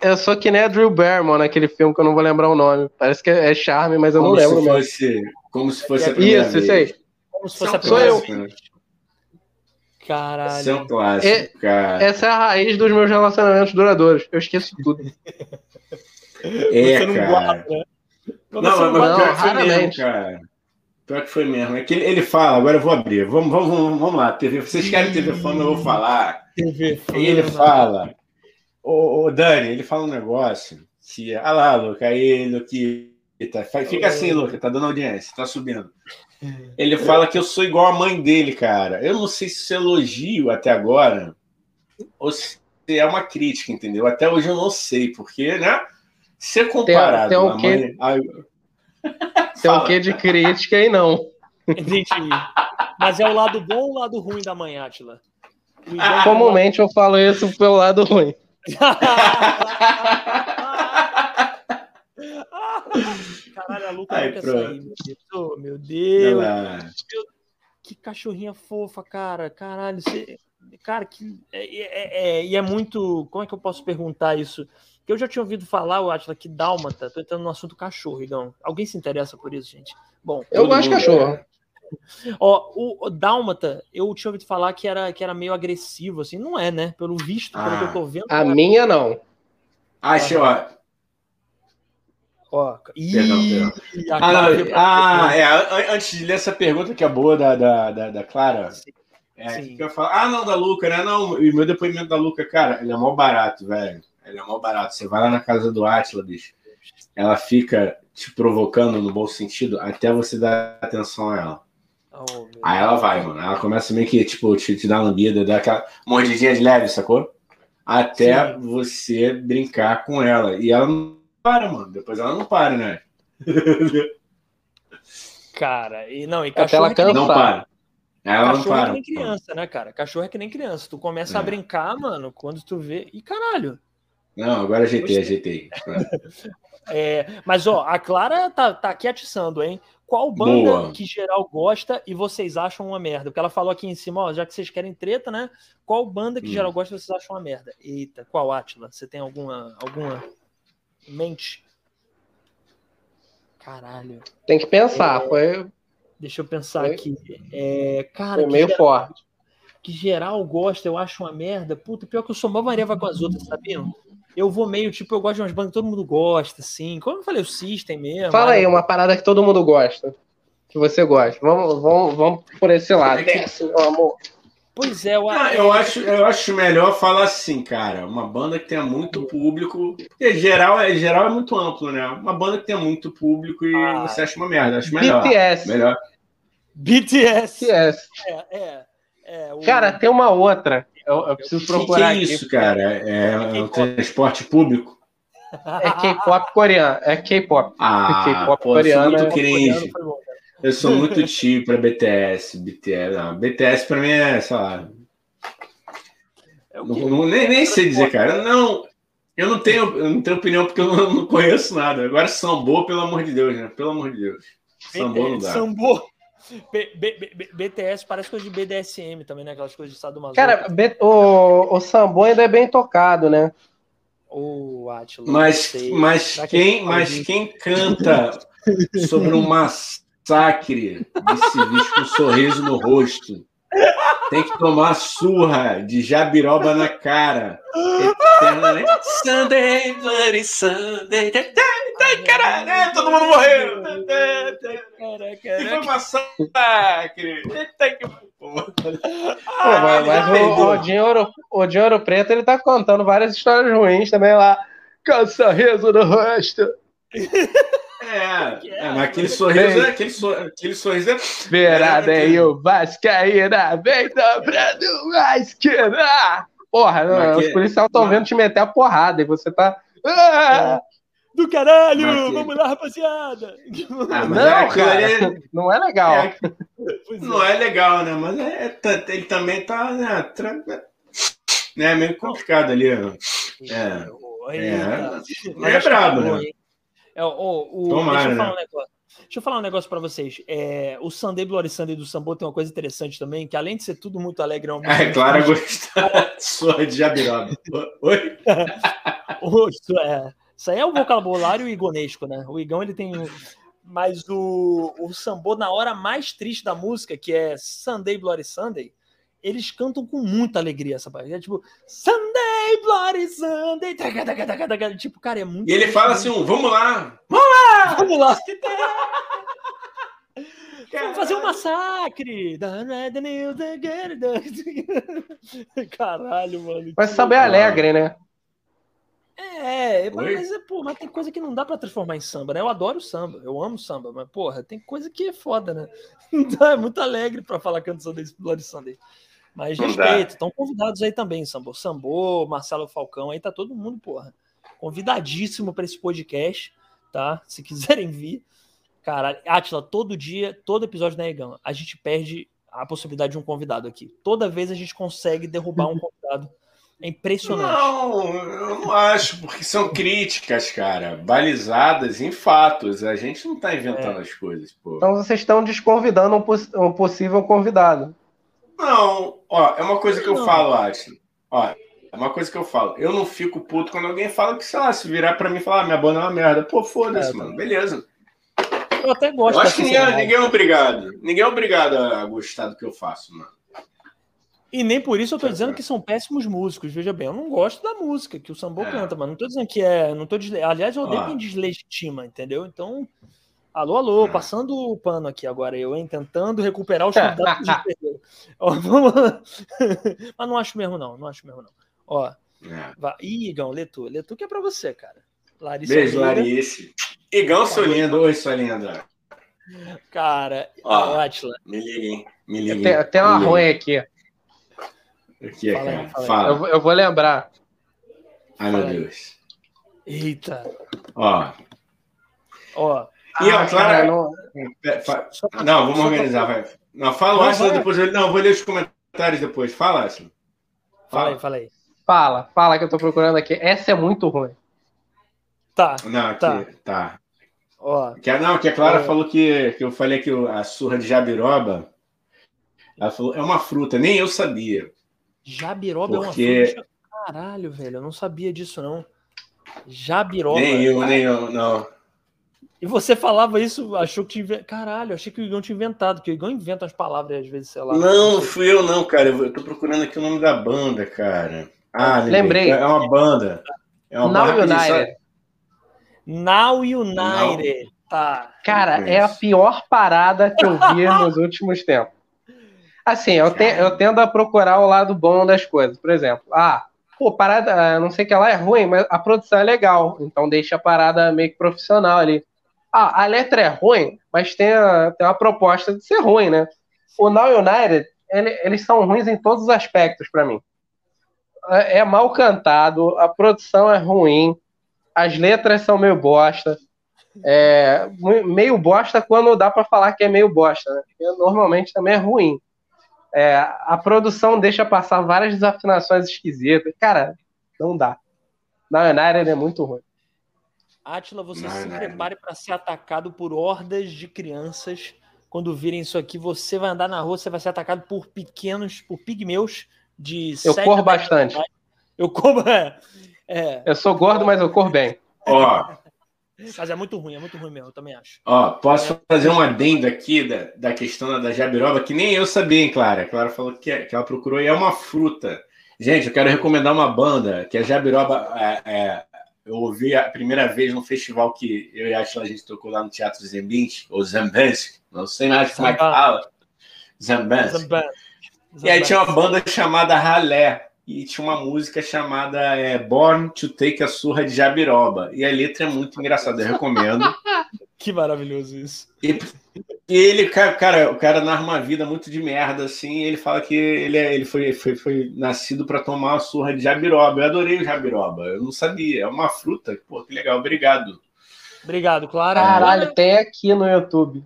Eu sou que nem a Drew Barrymore naquele filme que eu não vou lembrar o nome. Parece que é charme, mas eu como não lembro mesmo. Fosse, como se fosse a primeira Isso, vez. isso aí. Como se fosse a primeira sou eu. Caralho. Esse é um clássico, é, cara. Essa é a raiz dos meus relacionamentos duradouros. Eu esqueço tudo. É, Você não cara. guarda. Não, não, mas, mas não, raramente. Mesmo, cara. Pior que foi mesmo. É que ele, ele fala, agora eu vou abrir. Vamos, vamos, vamos, vamos lá. TV, vocês querem TV Fama, eu vou falar. TV Fama. E ele fala. Ô, ô, Dani, ele fala um negócio. Que, ah lá, Luca, aí, Luquita. Fica assim, Luca, tá dando audiência, tá subindo. Ele fala que eu sou igual a mãe dele, cara. Eu não sei se isso é elogio até agora ou se é uma crítica, entendeu? Até hoje eu não sei, porque, né? Ser comparado tem, tem um quê? mãe. Tem um quê de crítica e não. Entendi. Mas é o lado bom ou o lado ruim da mãe, Atila? Comumente eu falo isso pelo lado ruim. Caralho, a Luca Ai, meu Deus. Meu Deus. Que cachorrinha fofa, cara. Caralho, você... cara, que. É, é, é, e é muito. Como é que eu posso perguntar isso? Que eu já tinha ouvido falar, o Atila, que Dálmata, tô entrando no assunto cachorro, então. Alguém se interessa por isso, gente? Bom. Eu gosto de cachorro. É... Ó, o, o Dálmata, eu tinha ouvido falar que era, que era meio agressivo, assim. Não é, né? Pelo visto, ah, pelo que eu tô vendo. A minha não. Ah, ó. Ó, perdão, perdão. Ah, ah é, antes de ler essa pergunta que é boa da, da, da, da Clara, Sim. É, que eu falo, ah, não, da Luca, né? Não, o meu depoimento da Luca, cara, ele é mó barato, velho. Ele é mó barato. Você vai lá na casa do Atila, bicho. Ela fica te provocando no bom sentido até você dar atenção a ela. Oh, Aí ela vai, mano. Ela começa meio que, tipo, te, te dar lambida, dar aquela mordidinha de leve, sacou? Até Sim. você brincar com ela. E ela não para, mano. Depois ela não para, né? Cara, e não, e cachorro ela cansa. não para. Ela cachorro não para. é que nem criança, né, cara? Cachorro é que nem criança. Tu começa é. a brincar, mano, quando tu vê. E caralho, não, agora ajeitei, ajeitei. é, mas, ó, a Clara tá, tá aqui atiçando, hein? Qual banda Boa. que geral gosta e vocês acham uma merda? Porque ela falou aqui em cima, ó, já que vocês querem treta, né? Qual banda que hum. geral gosta e vocês acham uma merda? Eita, qual Atila? Você tem alguma, alguma mente? Caralho. Tem que pensar, é... foi. Deixa eu pensar foi... aqui. É, cara, foi meio geral... forte. Que geral gosta, eu acho uma merda. Puta, pior que eu sou mó Maria vai com as outras, sabiam? eu vou meio, tipo, eu gosto de umas bandas que todo mundo gosta, assim. Como eu falei, o System mesmo. Fala aí, uma parada que todo mundo gosta. Que você gosta. Vamos, vamos, vamos por esse lado. Que... meu amor. Pois é, eu, ah, eu, acho, eu acho melhor falar assim, cara. Uma banda que tenha muito público. Porque geral é, geral é muito amplo, né? Uma banda que tenha muito público e ah, você acha uma merda. Acho melhor. BTS. Melhor. BTS. BTS. É, é. é o... Cara, tem uma outra eu, eu preciso procurar. Que, que é isso, cara? É, é um transporte público? É K-pop coreano. É K-pop. Ah, K-pop coreano. Eu sou muito cringe. Eu sou muito tio para BTS. BTS, não. BTS para mim é, sei lá. É não, não, nem, nem sei dizer, cara. Não, eu não tenho, eu não tenho opinião porque eu não, não conheço nada. Agora Sambô, pelo amor de Deus, né? Pelo amor de Deus. Sambô não dá. Sambô. B, B, B, BTS parece coisa de BDSM também, né? Aquelas coisas de Estado Maluco. Cara, o, o Sambo ainda é bem tocado, né? O Atila. Mas, mas, quem, mas quem canta sobre um massacre de civis com um sorriso no rosto tem que tomar surra de jabiroba na cara. Sunday, Bloody Sunday. Caralho, todo mundo morreu. Que foi massacre. Pô, mas, mas o, o, Dinheiro, o Dinheiro Preto ele tá contando várias histórias ruins também lá. Cansa riso no rosto. É, é, mas aquele sorriso, é, aquele, so, aquele sorriso é. Verá bem é, o Vascaína, vem dobrando Vascaína. Porra, não, os policiais estão vendo te meter a porrada e você tá. Ah! Do caralho! Vamos lá, rapaziada! Ah, não, é cara, é... não é legal. É, não é legal, né? Mas é, tá, ele também tá né, tra... né, meio complicado ali. Né? É, é, é, é brabo, né? É, o, o, Tomara, deixa, eu falar um negócio, deixa eu falar um negócio para vocês. É, o Sunday Bloody Sunday do Sambo tem uma coisa interessante também, que além de ser tudo muito alegre, é uma É, claro, gosta sua de Jabiroba. Oi? isso, é, isso aí é o vocabulário igonesco, né? O Igão, ele tem... Mas o, o Sambo, na hora mais triste da música, que é Sunday Bloody Sunday, eles cantam com muita alegria essa parte. É tipo, Sunday, Bloody Sunday. Tipo, cara, é muito. E ele fala assim: vamos lá! Vamos lá! Vamos lá! Vamos fazer um massacre! Caralho, mano. Mas saber alegre, né? É, mas, é, pô, mas tem coisa que não dá para transformar em samba, né? Eu adoro samba, eu amo samba, mas, porra, tem coisa que é foda, né? Então é muito alegre para falar desse Bloody Sunday. Mas Não respeito, estão convidados aí também, Sambo. Sambo, Marcelo Falcão, aí tá todo mundo, porra. Convidadíssimo para esse podcast, tá? Se quiserem vir. Cara, Atila, todo dia, todo episódio da Egão, a gente perde a possibilidade de um convidado aqui. Toda vez a gente consegue derrubar um convidado. É impressionante. Não, eu não acho, porque são críticas, cara, balizadas em fatos. A gente não tá inventando é. as coisas, pô. Então vocês estão desconvidando um, poss um possível convidado. Não, ó, é uma coisa que eu não. falo, Ashley. Ó, é uma coisa que eu falo. Eu não fico puto quando alguém fala que, sei lá, se virar pra mim e falar, ah, minha banda é uma merda. Pô, foda-se, é, mano. Beleza. Eu até gosto. Eu acho que ninguém, ninguém, é obrigado. Ninguém é obrigado a gostar do que eu faço, mano. E nem por isso eu tô dizendo que são péssimos músicos. Veja bem, eu não gosto da música que o Sambo é. canta, mano. Não tô dizendo que é. Não tô desle... Aliás, eu odeio quem deslegitima, entendeu? Então, Alô, alô, passando o pano aqui agora, eu, hein? Tentando recuperar os convidados de perdeu. vamos... Mas não acho mesmo, não. Não acho mesmo, não. Ó. É. Vai. Ih, Igão, Letu. Letu que é pra você, cara. Larissa Beijo, Larissa. Igão, seu lindo. Oi, sua linda. Cara, ó, Atila. Me liguem, me liguem. Tem, tem uma ruim aqui. Aqui é, fala, cara. Fala. fala. Eu, eu, vou lembrar. Ai, meu Deus. Eita. Ó. Ó. E a ah, Clara. Não... não, vamos organizar, vai. Não, fala o Aslan depois. Não, vou ler os comentários depois. Fala, Aslan. Fala aí, fala aí. Fala, fala que eu tô procurando aqui. Essa é muito ruim. Tá. Não, aqui, tá. tá. Ó, que, não, que a Clara é... falou que, que eu falei que a surra de jabiroba. Ela falou, é uma fruta, nem eu sabia. Jabiroba porque... é uma fruta? Caralho, velho, eu não sabia disso, não. Jabiroba. Nem eu, nem eu, não. E você falava isso, achou que tinha. Caralho, achei que o Igão tinha inventado, que o Igão inventa as palavras às vezes, sei lá. Não, fui eu não, cara. Eu tô procurando aqui o nome da banda, cara. Ah, lembrei. É uma banda. É uma Now banda United. Now United. Now. Tá. Cara, é a pior parada que eu vi nos últimos tempos. Assim, eu, te, eu tendo a procurar o lado bom das coisas. Por exemplo, ah, pô, parada, não sei que ela é ruim, mas a produção é legal. Então deixa a parada meio que profissional ali ah, a letra é ruim, mas tem, a, tem uma proposta de ser ruim, né? O Now United, ele, eles são ruins em todos os aspectos para mim. É, é, mal cantado, a produção é ruim, as letras são meio bosta. É, meio bosta quando dá para falar que é meio bosta, né? Normalmente também é ruim. É, a produção deixa passar várias desafinações esquisitas. Cara, não dá. Now United é muito ruim. Atila, você não, se não, prepare para ser atacado por hordas de crianças quando virem isso aqui, você vai andar na rua, você vai ser atacado por pequenos, por pigmeus de. Eu corro bastante. Eu corro. É, é. Eu sou gordo, mas eu corro bem. Ó. Mas é muito ruim, é muito ruim mesmo, eu também acho. Ó, posso é. fazer um adendo aqui da, da questão da jabiroba, que nem eu sabia, hein, Clara? A Clara falou que, é, que ela procurou e é uma fruta. Gente, eu quero recomendar uma banda que a jabiroba. É, é, eu ouvi a primeira vez no festival que eu e a Ashla, a gente tocou lá no Teatro Zembinsk, ou Zambansk, não sei mais como é que fala. Zambansk. E aí tinha uma banda chamada Ralé, e tinha uma música chamada é, Born to Take a Surra de Jabiroba. E a letra é muito engraçada, eu recomendo. que maravilhoso isso. E, e, ele, cara, o cara narra uma vida muito de merda, assim, ele fala que ele, é, ele foi, foi, foi nascido para tomar uma surra de jabiroba. Eu adorei o jabiroba, eu não sabia, é uma fruta. Pô, que legal, obrigado. Obrigado, Clara. Caralho, tem aqui no YouTube.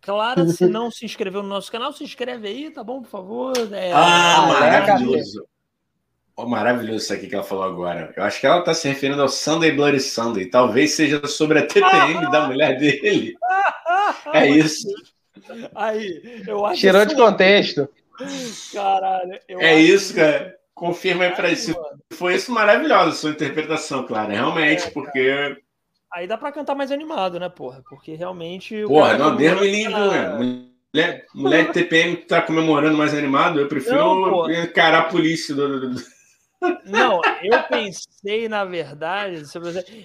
Clara, se não se inscreveu no nosso canal, se inscreve aí, tá bom, por favor? É, ah, maravilhoso. Oh, maravilhoso isso aqui que ela falou agora. Eu acho que ela está se referindo ao Sunday Bloody Sunday. Talvez seja sobre a TPM da mulher dele. É isso. Aí, eu acho Tirou de contexto. Caralho. é isso, cara. Confirma aí pra isso. Foi isso maravilhoso, sua interpretação, Clara. Realmente, é, porque. Aí dá pra cantar mais animado, né, porra? Porque realmente. Porra, não, Deus me livre, né? Mulher, mulher de TPM tá comemorando mais animado, eu prefiro não, encarar a polícia do... do... Não, eu pensei, na verdade,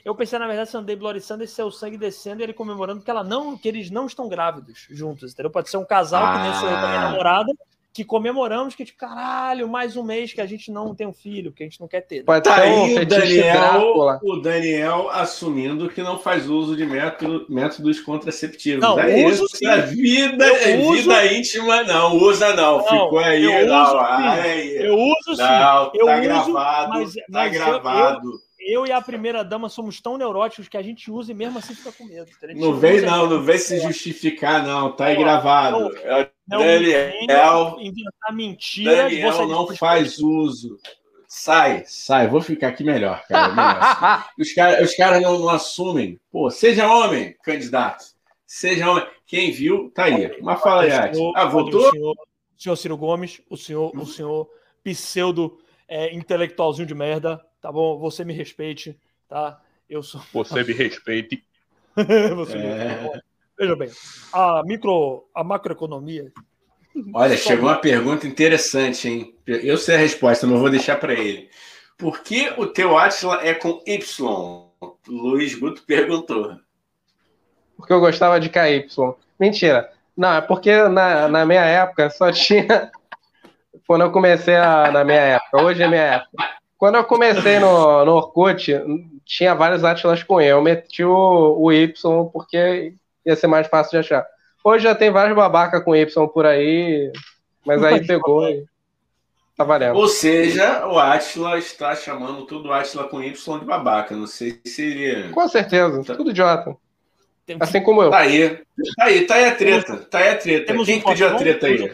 eu pensei, na verdade, Sunday Bloody Sunday ser o sangue descendo e ele comemorando que, ela não, que eles não estão grávidos juntos, entendeu? Pode ser um casal ah. que nem sou eu com a minha ah. namorada, que comemoramos que, tipo, caralho, mais um mês que a gente não tem um filho, que a gente não quer ter. Pode tá aí o Daniel, o Daniel assumindo que não faz uso de método, métodos contraceptivos. Não, é uso isso, sim. A vida, é uso... vida íntima, não, usa não. não Ficou aí, eu não, uso, aí. Eu uso sim. Não, eu tá uso, gravado, mas, tá mas gravado. Eu, eu eu e a primeira dama somos tão neuróticos que a gente usa e mesmo assim fica com medo. Não vem, não, não vem se justificar, não. Tá aí gravado. Não, é não Daniel, inventar mentira. Daniel não faz uso. Sai, sai, vou ficar aqui melhor, cara. Melhor. os caras os cara não, não assumem. Pô, seja homem, candidato. Seja homem. Quem viu, tá aí. Mas fala aí, Ah, voltou? O senhor, o senhor Ciro Gomes, o senhor, o senhor pseudo é, intelectualzinho de merda, tá bom? Você me respeite, tá? Eu sou. Você me respeite. Você é... me... Veja bem, a micro, a macroeconomia. Olha, chegou uma pergunta interessante, hein? Eu sei a resposta, não vou deixar para ele. Por que o teu Atila é com Y? Luiz Guto perguntou. Porque eu gostava de KY. Mentira. Não, é porque na, na minha época só tinha. Quando eu comecei a, na minha época, hoje é minha época. Quando eu comecei no, no Orkut, tinha vários Atlas com E. Eu meti o, o Y porque ia ser mais fácil de achar. Hoje já tem vários babaca com Y por aí, mas aí pegou e tá valendo. Ou seja, o Atila está chamando tudo Atila com Y de babaca. Não sei se seria. Com certeza, tá. tudo idiota. Assim como eu. Tá aí. Tá aí, tá aí a treta. Tá aí a treta. Temos Quem um pediu a treta aí?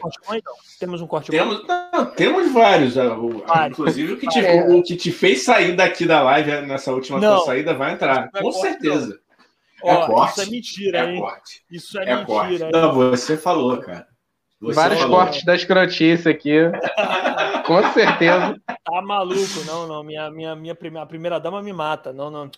Temos um corte temos, não, temos vários. vários. Inclusive o que, te, é. o que te fez sair daqui da live nessa última não, saída vai entrar. É com certeza. É Ó, corte. Isso é mentira, é hein? Corte. Isso é, é mentira. Corte. Não, você falou, cara. Você Vários falou. cortes da escrotice aqui. Com certeza. Tá maluco, não, não. Minha, minha, minha primeira, a primeira dama me mata. Não, não.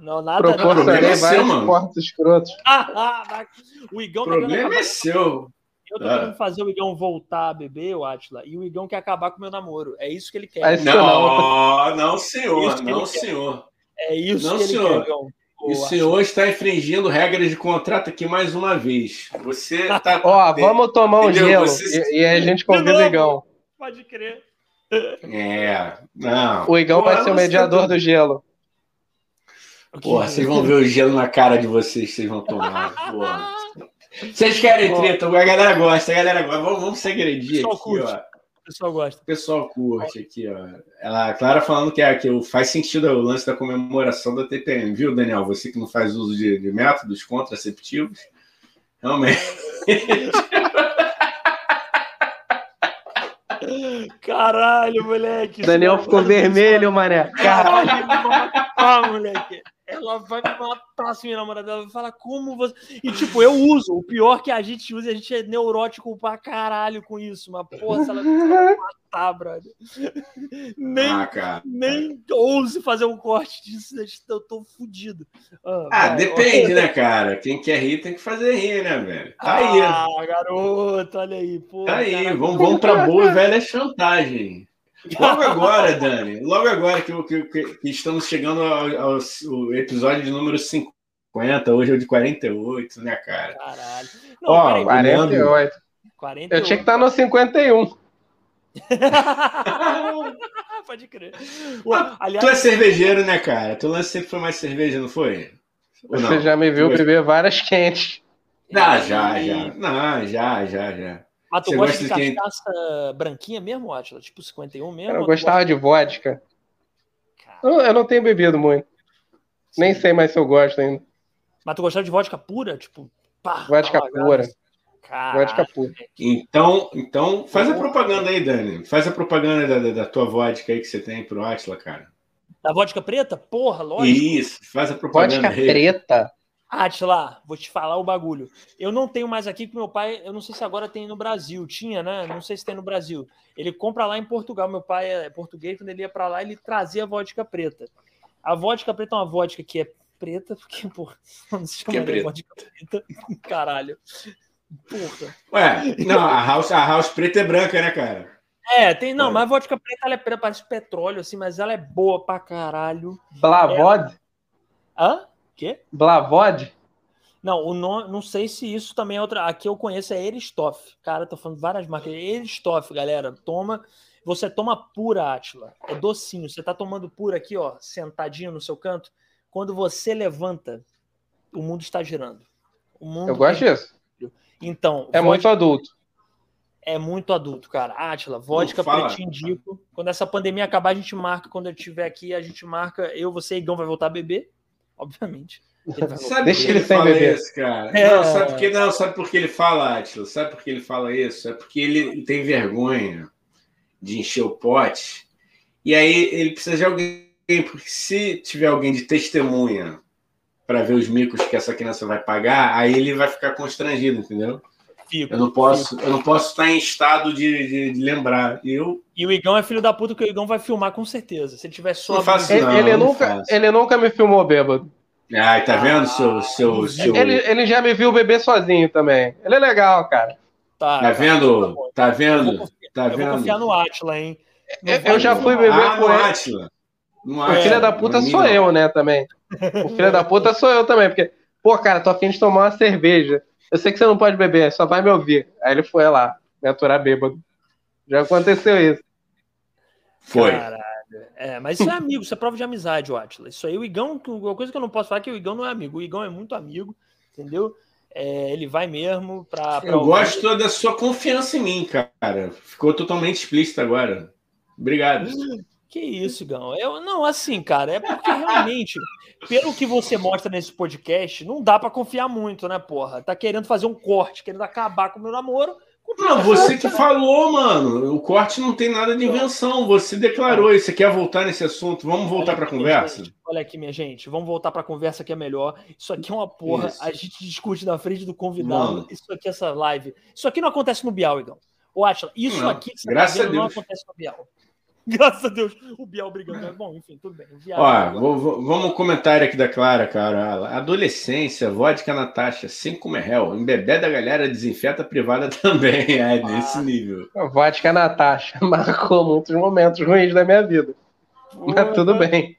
Não, nada. Proporcionei não. É seu, cortes escrotos. o Igão o problema tá é seu. Eu tô ah. querendo fazer o Igão voltar a beber, o Atila, e o Igão quer acabar com o meu namoro. É isso que ele quer. Não, não, não, senhor. Não, senhor. É isso não, que senhor. ele quer, Igão. O senhor está infringindo regras de contrato aqui mais uma vez. Você tá. Ó, vamos tomar um Entendeu? gelo Você... e, e, a gente convida o Igão. Pode crer. É, não. O Igão Pô, vai ser o mediador tá... do gelo. Porra, vocês vão ver o gelo na cara de vocês, vocês vão tomar. Porra. Vocês querem treta, a galera gosta, a galera gosta. Vamos, vamos se agredir aqui, curte. ó. O pessoal gosta. O pessoal curte aqui, ó. Ela, a Clara falando que, é, que faz sentido o lance da comemoração da TPM, viu, Daniel? Você que não faz uso de, de métodos contraceptivos. Realmente. Caralho, moleque. Daniel ficou vermelho, mané. Caralho, ah, moleque. Ela vai me matar assim, minha namorada. Ela vai falar como você. E tipo, eu uso. O pior que a gente usa, a gente é neurótico pra caralho com isso. Mas, porra, se ela me matar, brother. Nem, ah, nem ouse fazer um corte disso, eu tô fudido. Ah, ah depende, né, cara? Quem quer rir tem que fazer rir, né, velho? Tá aí. Ah, garoto, olha aí. Pô, tá aí, vamos, vamos pra boa e velha chantagem. Logo agora, Dani, logo agora que, que, que estamos chegando ao, ao, ao, episódio de número 50, hoje é o de 48, né, cara? Caralho. Não, Ó, 48. 48. Eu tinha que estar no 51. Pode crer. Ah, aliás, tu é cervejeiro, né, cara? Tu lance sempre foi mais cerveja, não foi? Você não? já me viu beber várias quentes. Ah, já, já. Não, já, já, já. Mas tu Você gosta, de cachaça quem... branquinha mesmo, Atila? Tipo 51 mesmo? Eu gostava gosta... de vodka. Eu, eu, não tenho bebido muito. Sim. Nem sei mais se eu gosto ainda. Mas tu gostava de vodka pura? Tipo, pá, vodka pá, pura. Vodka pura. Então, então, faz a propaganda aí, Dani. Faz a propaganda da, da, da tua vodka aí que você tem pro Atila, cara. Da vodka preta? Porra, lógico. Isso, faz a propaganda. Vodka aí. preta. Atila, vou te falar o bagulho. Eu não tenho mais aqui, porque meu pai, eu não sei se agora tem no Brasil. Tinha, né? Não sei se tem no Brasil. Ele compra lá em Portugal. Meu pai é português, quando ele ia para lá, ele trazia vodka preta. A vodka preta é uma vodka que é preta, porque, pô, não se chama é vodka preta. Caralho. Porra. Ué, não, a house, a house preta é branca, né, cara? É, tem, não, mas a vodka preta ela é preta, parece petróleo, assim, mas ela é boa pra caralho. Blavod? Ela... Hã? Quê? Blavod? Não, o nome, não sei se isso também é outra. Aqui eu conheço é Eristoff. Cara, tô falando várias marcas. Eristoff, galera. Toma. Você toma pura, Atila. É docinho. Você tá tomando pura aqui, ó, sentadinho no seu canto. Quando você levanta, o mundo está girando. O mundo eu gosto disso. Então. É vodka... muito adulto. É muito adulto, cara. Atila, vodka pra te indico. Quando essa pandemia acabar, a gente marca. Quando eu estiver aqui, a gente marca. Eu, você e Igão vai voltar a beber obviamente. Ele sabe Deixa ele, ele fala beber. isso, cara? É... Não, sabe por que não? Sabe por que ele fala, Atila? Sabe por que ele fala isso? É porque ele tem vergonha de encher o pote. E aí ele precisa de alguém, porque se tiver alguém de testemunha para ver os micos que essa criança vai pagar, aí ele vai ficar constrangido, entendeu? Fico, eu não posso, fico. eu não posso estar em estado de, de, de, lembrar. Eu e o Igão é filho da puta que o Igão vai filmar com certeza. Se ele tiver só ele, ele nunca, ele nunca me filmou bêbado. Ai, tá vendo seu, seu, seu... Ele, ele já me viu beber sozinho também. Ele é legal, cara. Tá, tá vendo? Tá vendo? Tá vendo? Eu vou confiar no Atila, hein? Eu, eu já fui beber ah, com ele. Atila. O filho da puta sou eu, né, também. O filho da puta sou eu também, porque, pô, cara, tô afim de tomar uma cerveja. Eu sei que você não pode beber, só vai me ouvir. Aí ele foi lá, me aturar bêbado. Já aconteceu isso. Foi. Caralho. É, mas isso é amigo, isso é prova de amizade, o Atila. Isso aí, o Igão, uma coisa que eu não posso falar é que o Igão não é amigo. O Igão é muito amigo, entendeu? É, ele vai mesmo para. Eu gosto da sua confiança em mim, cara. Ficou totalmente explícito agora. Obrigado. Que isso, Igão. Eu, não, assim, cara, é porque realmente, pelo que você mostra nesse podcast, não dá para confiar muito, né, porra? Tá querendo fazer um corte, querendo acabar com o meu namoro não, você que falou, mano. O corte não tem nada de invenção. Você declarou isso. Você quer voltar nesse assunto? Vamos voltar para a conversa? Gente, olha aqui, minha gente. Vamos voltar para a conversa que é melhor. Isso aqui é uma porra. Isso. A gente discute na frente do convidado. Mano. Isso aqui, essa live. Isso aqui não acontece no Bial, Igão. Ô, Atila, isso não, aqui que você tá não acontece no Bial. Graças a Deus, o Biel brigando. Bom, enfim, tudo bem. Ó, vou, vou, vamos comentário aqui da Clara, cara. Adolescência, vodka Natasha, sem comer réu. Embebé da galera, desinfeta privada também. É, ah, nesse nível. Vodka Natasha marcou muitos momentos ruins da minha vida. Mas tudo bem.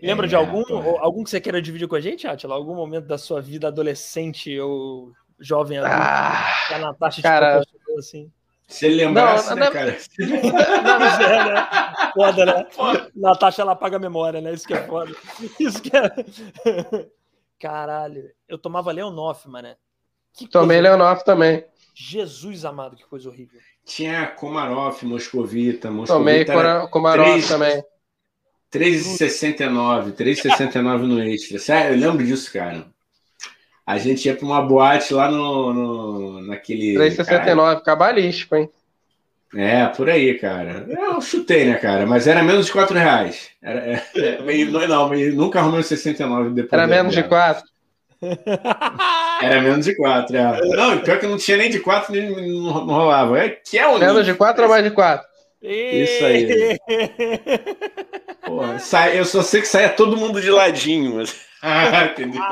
Lembra é, de algum, algum que você queira dividir com a gente, Atila? Algum momento da sua vida adolescente ou jovem adulto ah, que a Natasha cara, te assim? Se ele lembrasse, não, né, não, cara? Não, mas é, né? Foda, né? Foda. Natasha, ela apaga a memória, né? Isso que é foda. Isso que é... Caralho. Eu tomava Leonoff, mano. Que Tomei coisa... Leonoff também. Jesus amado, que coisa horrível. Tinha Komarov, Moscovita. Moscovita Tomei Komarov 3... também. 3,69. 3,69 no extra. Sério, eu lembro disso, cara. A gente ia para uma boate lá no, no naquele. 369, cabalístico, hein? É, por aí, cara. Eu chutei, né, cara? Mas era menos de 4 reais. Era, é, é, não, mas nunca arrumei 69 depois. Era menos de 4. Era menos de 4, é. Não, pior que não tinha nem de 4, nem não, não rolava. É que é o Menos de 4 ou mais de 4? Isso aí. Porra, sai, eu só sei que saia todo mundo de ladinho. Entendeu?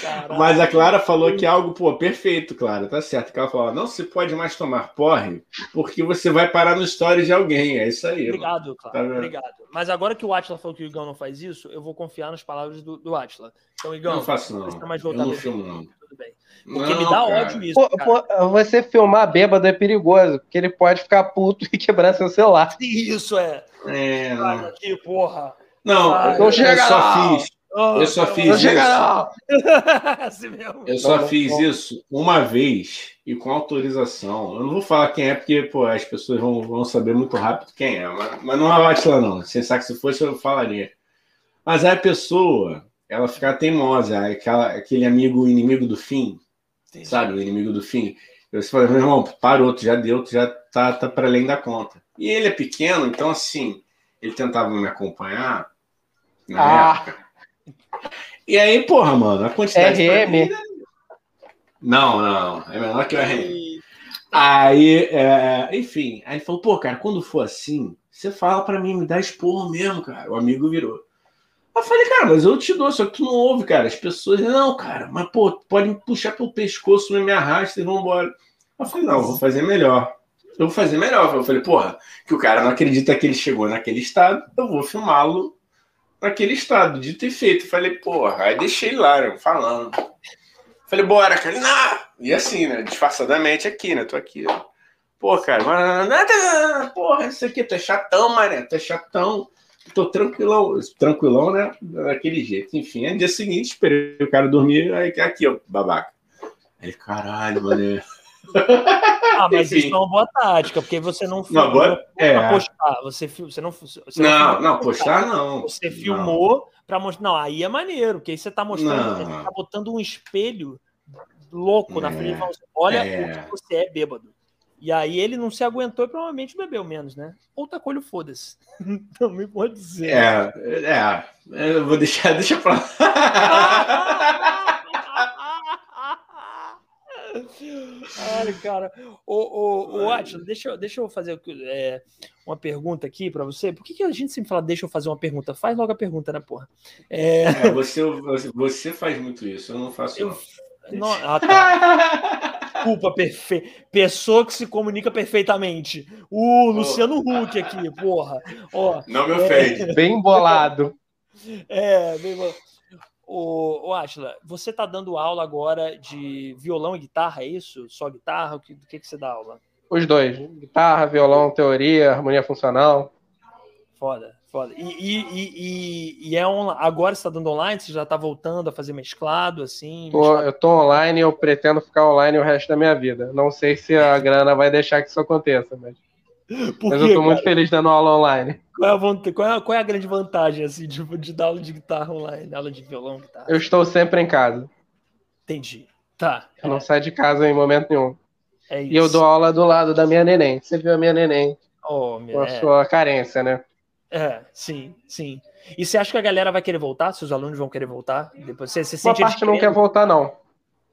Caralho. Mas a Clara falou que é algo, pô, perfeito, Clara, tá certo. Que ela falou: não se pode mais tomar porre, porque você vai parar no story de alguém. É isso aí. Obrigado, Clara. Tá obrigado. Mas agora que o Atila falou que o Igão não faz isso, eu vou confiar nas palavras do, do Atila. Então, Igão, não faço, não. Tá mais eu não filmo, não. Tudo bem. Porque não, me dá cara. ódio isso. Pô, pô, você filmar bêbado é perigoso, porque ele pode ficar puto e quebrar seu celular. Isso é. É. Cara, aqui, porra. Não, não chega eu só fiz. Oh, eu só fiz isso. assim eu só fiz isso uma vez e com autorização. Eu não vou falar quem é, porque pô, as pessoas vão, vão saber muito rápido quem é. Mas, mas não é Atila, não. Sem sabe que se fosse, eu falaria. Mas aí a pessoa, ela fica teimosa, aquela, aquele amigo inimigo do fim, Entendi. sabe? O inimigo do fim. Eu falei, meu irmão, parou, tu já deu, tu já tá, tá para além da conta. E ele é pequeno, então assim, ele tentava me acompanhar na ah. época. E aí, porra, mano, a quantidade. RM? Não, não, é menor que o RM. Aí, é, enfim, aí ele falou, pô, cara, quando for assim, você fala para mim, me dá esporro mesmo, cara. O amigo virou. Eu falei, cara, mas eu te dou, só que tu não ouve, cara. As pessoas, não, cara, mas pô, pode me puxar pelo pescoço, me arrasta e vão embora. Eu falei, não, eu vou fazer melhor. Eu vou fazer melhor. Eu falei, porra, que o cara não acredita que ele chegou naquele estado, eu vou filmá-lo naquele estado, de ter feito. Falei, porra, aí deixei lá, né, falando. Falei, bora, cara. Não! E assim, né? Disfarçadamente aqui, né? Tô aqui, ó. Pô, cara, porra, isso aqui, é chatão, mané, é chatão. Tô tranquilão, tranquilão, né? Daquele jeito. Enfim, no dia seguinte, esperei o cara dormir, aí aqui, ó, babaca. Aí, caralho, mané. Ah, mas Enfim. isso é uma boa tática, porque você não filmou agora, é. pra postar. Você, você não, você não, não, não postar não. Você filmou para mostrar. Não, aí é maneiro, porque aí você tá mostrando, não. você tá botando um espelho louco é. na frente e falando assim, olha é. o que você é bêbado. E aí ele não se aguentou e provavelmente bebeu menos, né? Ou tá colho, foda-se. Também pode dizer. É, é. Eu vou deixar, deixa pra lá. Ai, cara. Ô, ô, ô Atila, deixa, deixa eu fazer é, uma pergunta aqui para você. Por que, que a gente sempre fala, deixa eu fazer uma pergunta? Faz logo a pergunta, né, porra? É... É, você, você faz muito isso, eu não faço eu... não. não ah, tá. Desculpa, perfe... pessoa que se comunica perfeitamente. O Luciano Huck aqui, porra. Ó, não me ofende. É... Bem bolado. É, bem bolado. Ô, ô Ashla, você está dando aula agora de violão e guitarra, é isso? Só guitarra? O que, do que, que você dá aula? Os dois. Guitarra, violão, teoria, harmonia funcional. Foda, foda. E, e, e, e é on... agora você está dando online? Você já está voltando a fazer mesclado, assim? Tô, mesclado... Eu tô online e eu pretendo ficar online o resto da minha vida. Não sei se a grana vai deixar que isso aconteça, mas... Mas eu tô muito feliz dando aula online. Qual é, a, qual, é, qual é a grande vantagem, assim, de, de dar aula de guitarra online, aula de violão, guitarra? Eu estou sempre em casa. Entendi. Tá. Eu é. não saio de casa em momento nenhum. É isso. E eu dou aula do lado da minha neném. Você viu a minha neném? Oh, minha... Com a sua carência, né? É, sim, sim. E você acha que a galera vai querer voltar? Se os alunos vão querer voltar? Depois você, você Uma parte não quer voltar, não.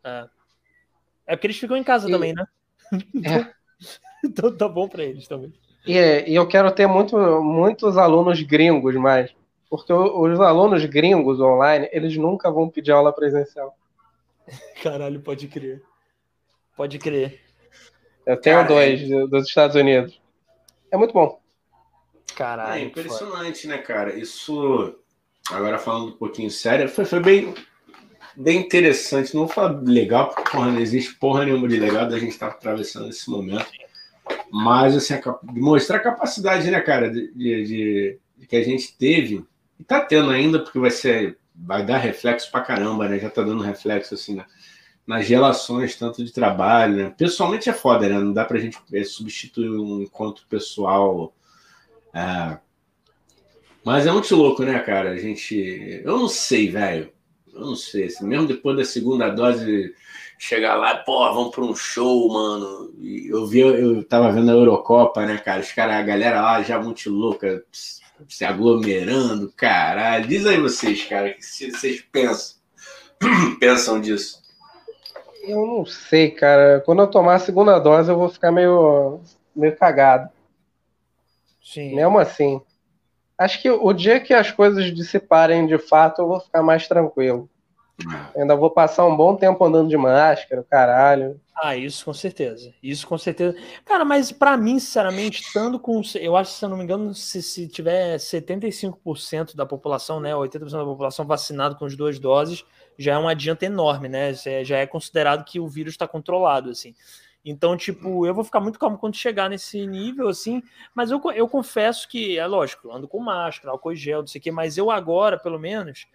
É. é porque eles ficam em casa e... também, né? É. então tá bom para eles também. E, e, eu quero ter muito, muitos alunos gringos mais. Porque os alunos gringos online, eles nunca vão pedir aula presencial. Caralho, pode crer. Pode crer. Eu tenho Caralho. dois dos Estados Unidos. É muito bom. Caralho. É impressionante, né, cara? Isso, agora falando um pouquinho sério, foi, foi bem, bem interessante. Não vou falar legal, porque porra, não existe porra nenhuma de legal da gente estar tá atravessando esse momento. Mas, assim, mostrar a capacidade, né, cara, de, de, de, que a gente teve, e tá tendo ainda, porque vai ser, vai dar reflexo pra caramba, né? Já tá dando reflexo, assim, na, nas relações, tanto de trabalho, né? Pessoalmente é foda, né? Não dá pra gente é, substituir um encontro pessoal. É... Mas é muito louco, né, cara? A gente. Eu não sei, velho. Eu não sei. Assim, mesmo depois da segunda dose chegar lá, pô, vamos para um show, mano. E eu vi, eu tava vendo a Eurocopa, né, cara? Os caras, a galera lá já muito louca, se aglomerando, caralho. Diz aí vocês, cara, o que vocês pensam? pensam disso? Eu não sei, cara. Quando eu tomar a segunda dose, eu vou ficar meio, meio cagado. Sim. Mesmo assim. Acho que o dia que as coisas dissiparem de fato, eu vou ficar mais tranquilo. É. Ainda vou passar um bom tempo andando de máscara, caralho. Ah, isso com certeza. Isso com certeza. Cara, mas para mim, sinceramente, estando com. Eu acho, se eu não me engano, se, se tiver 75% da população, né? 80% da população vacinado com as duas doses, já é um adianto enorme, né? Já é considerado que o vírus está controlado, assim. Então, tipo, eu vou ficar muito calmo quando chegar nesse nível, assim, mas eu, eu confesso que, é lógico, ando com máscara, álcool gel, não sei o quê, mas eu agora, pelo menos,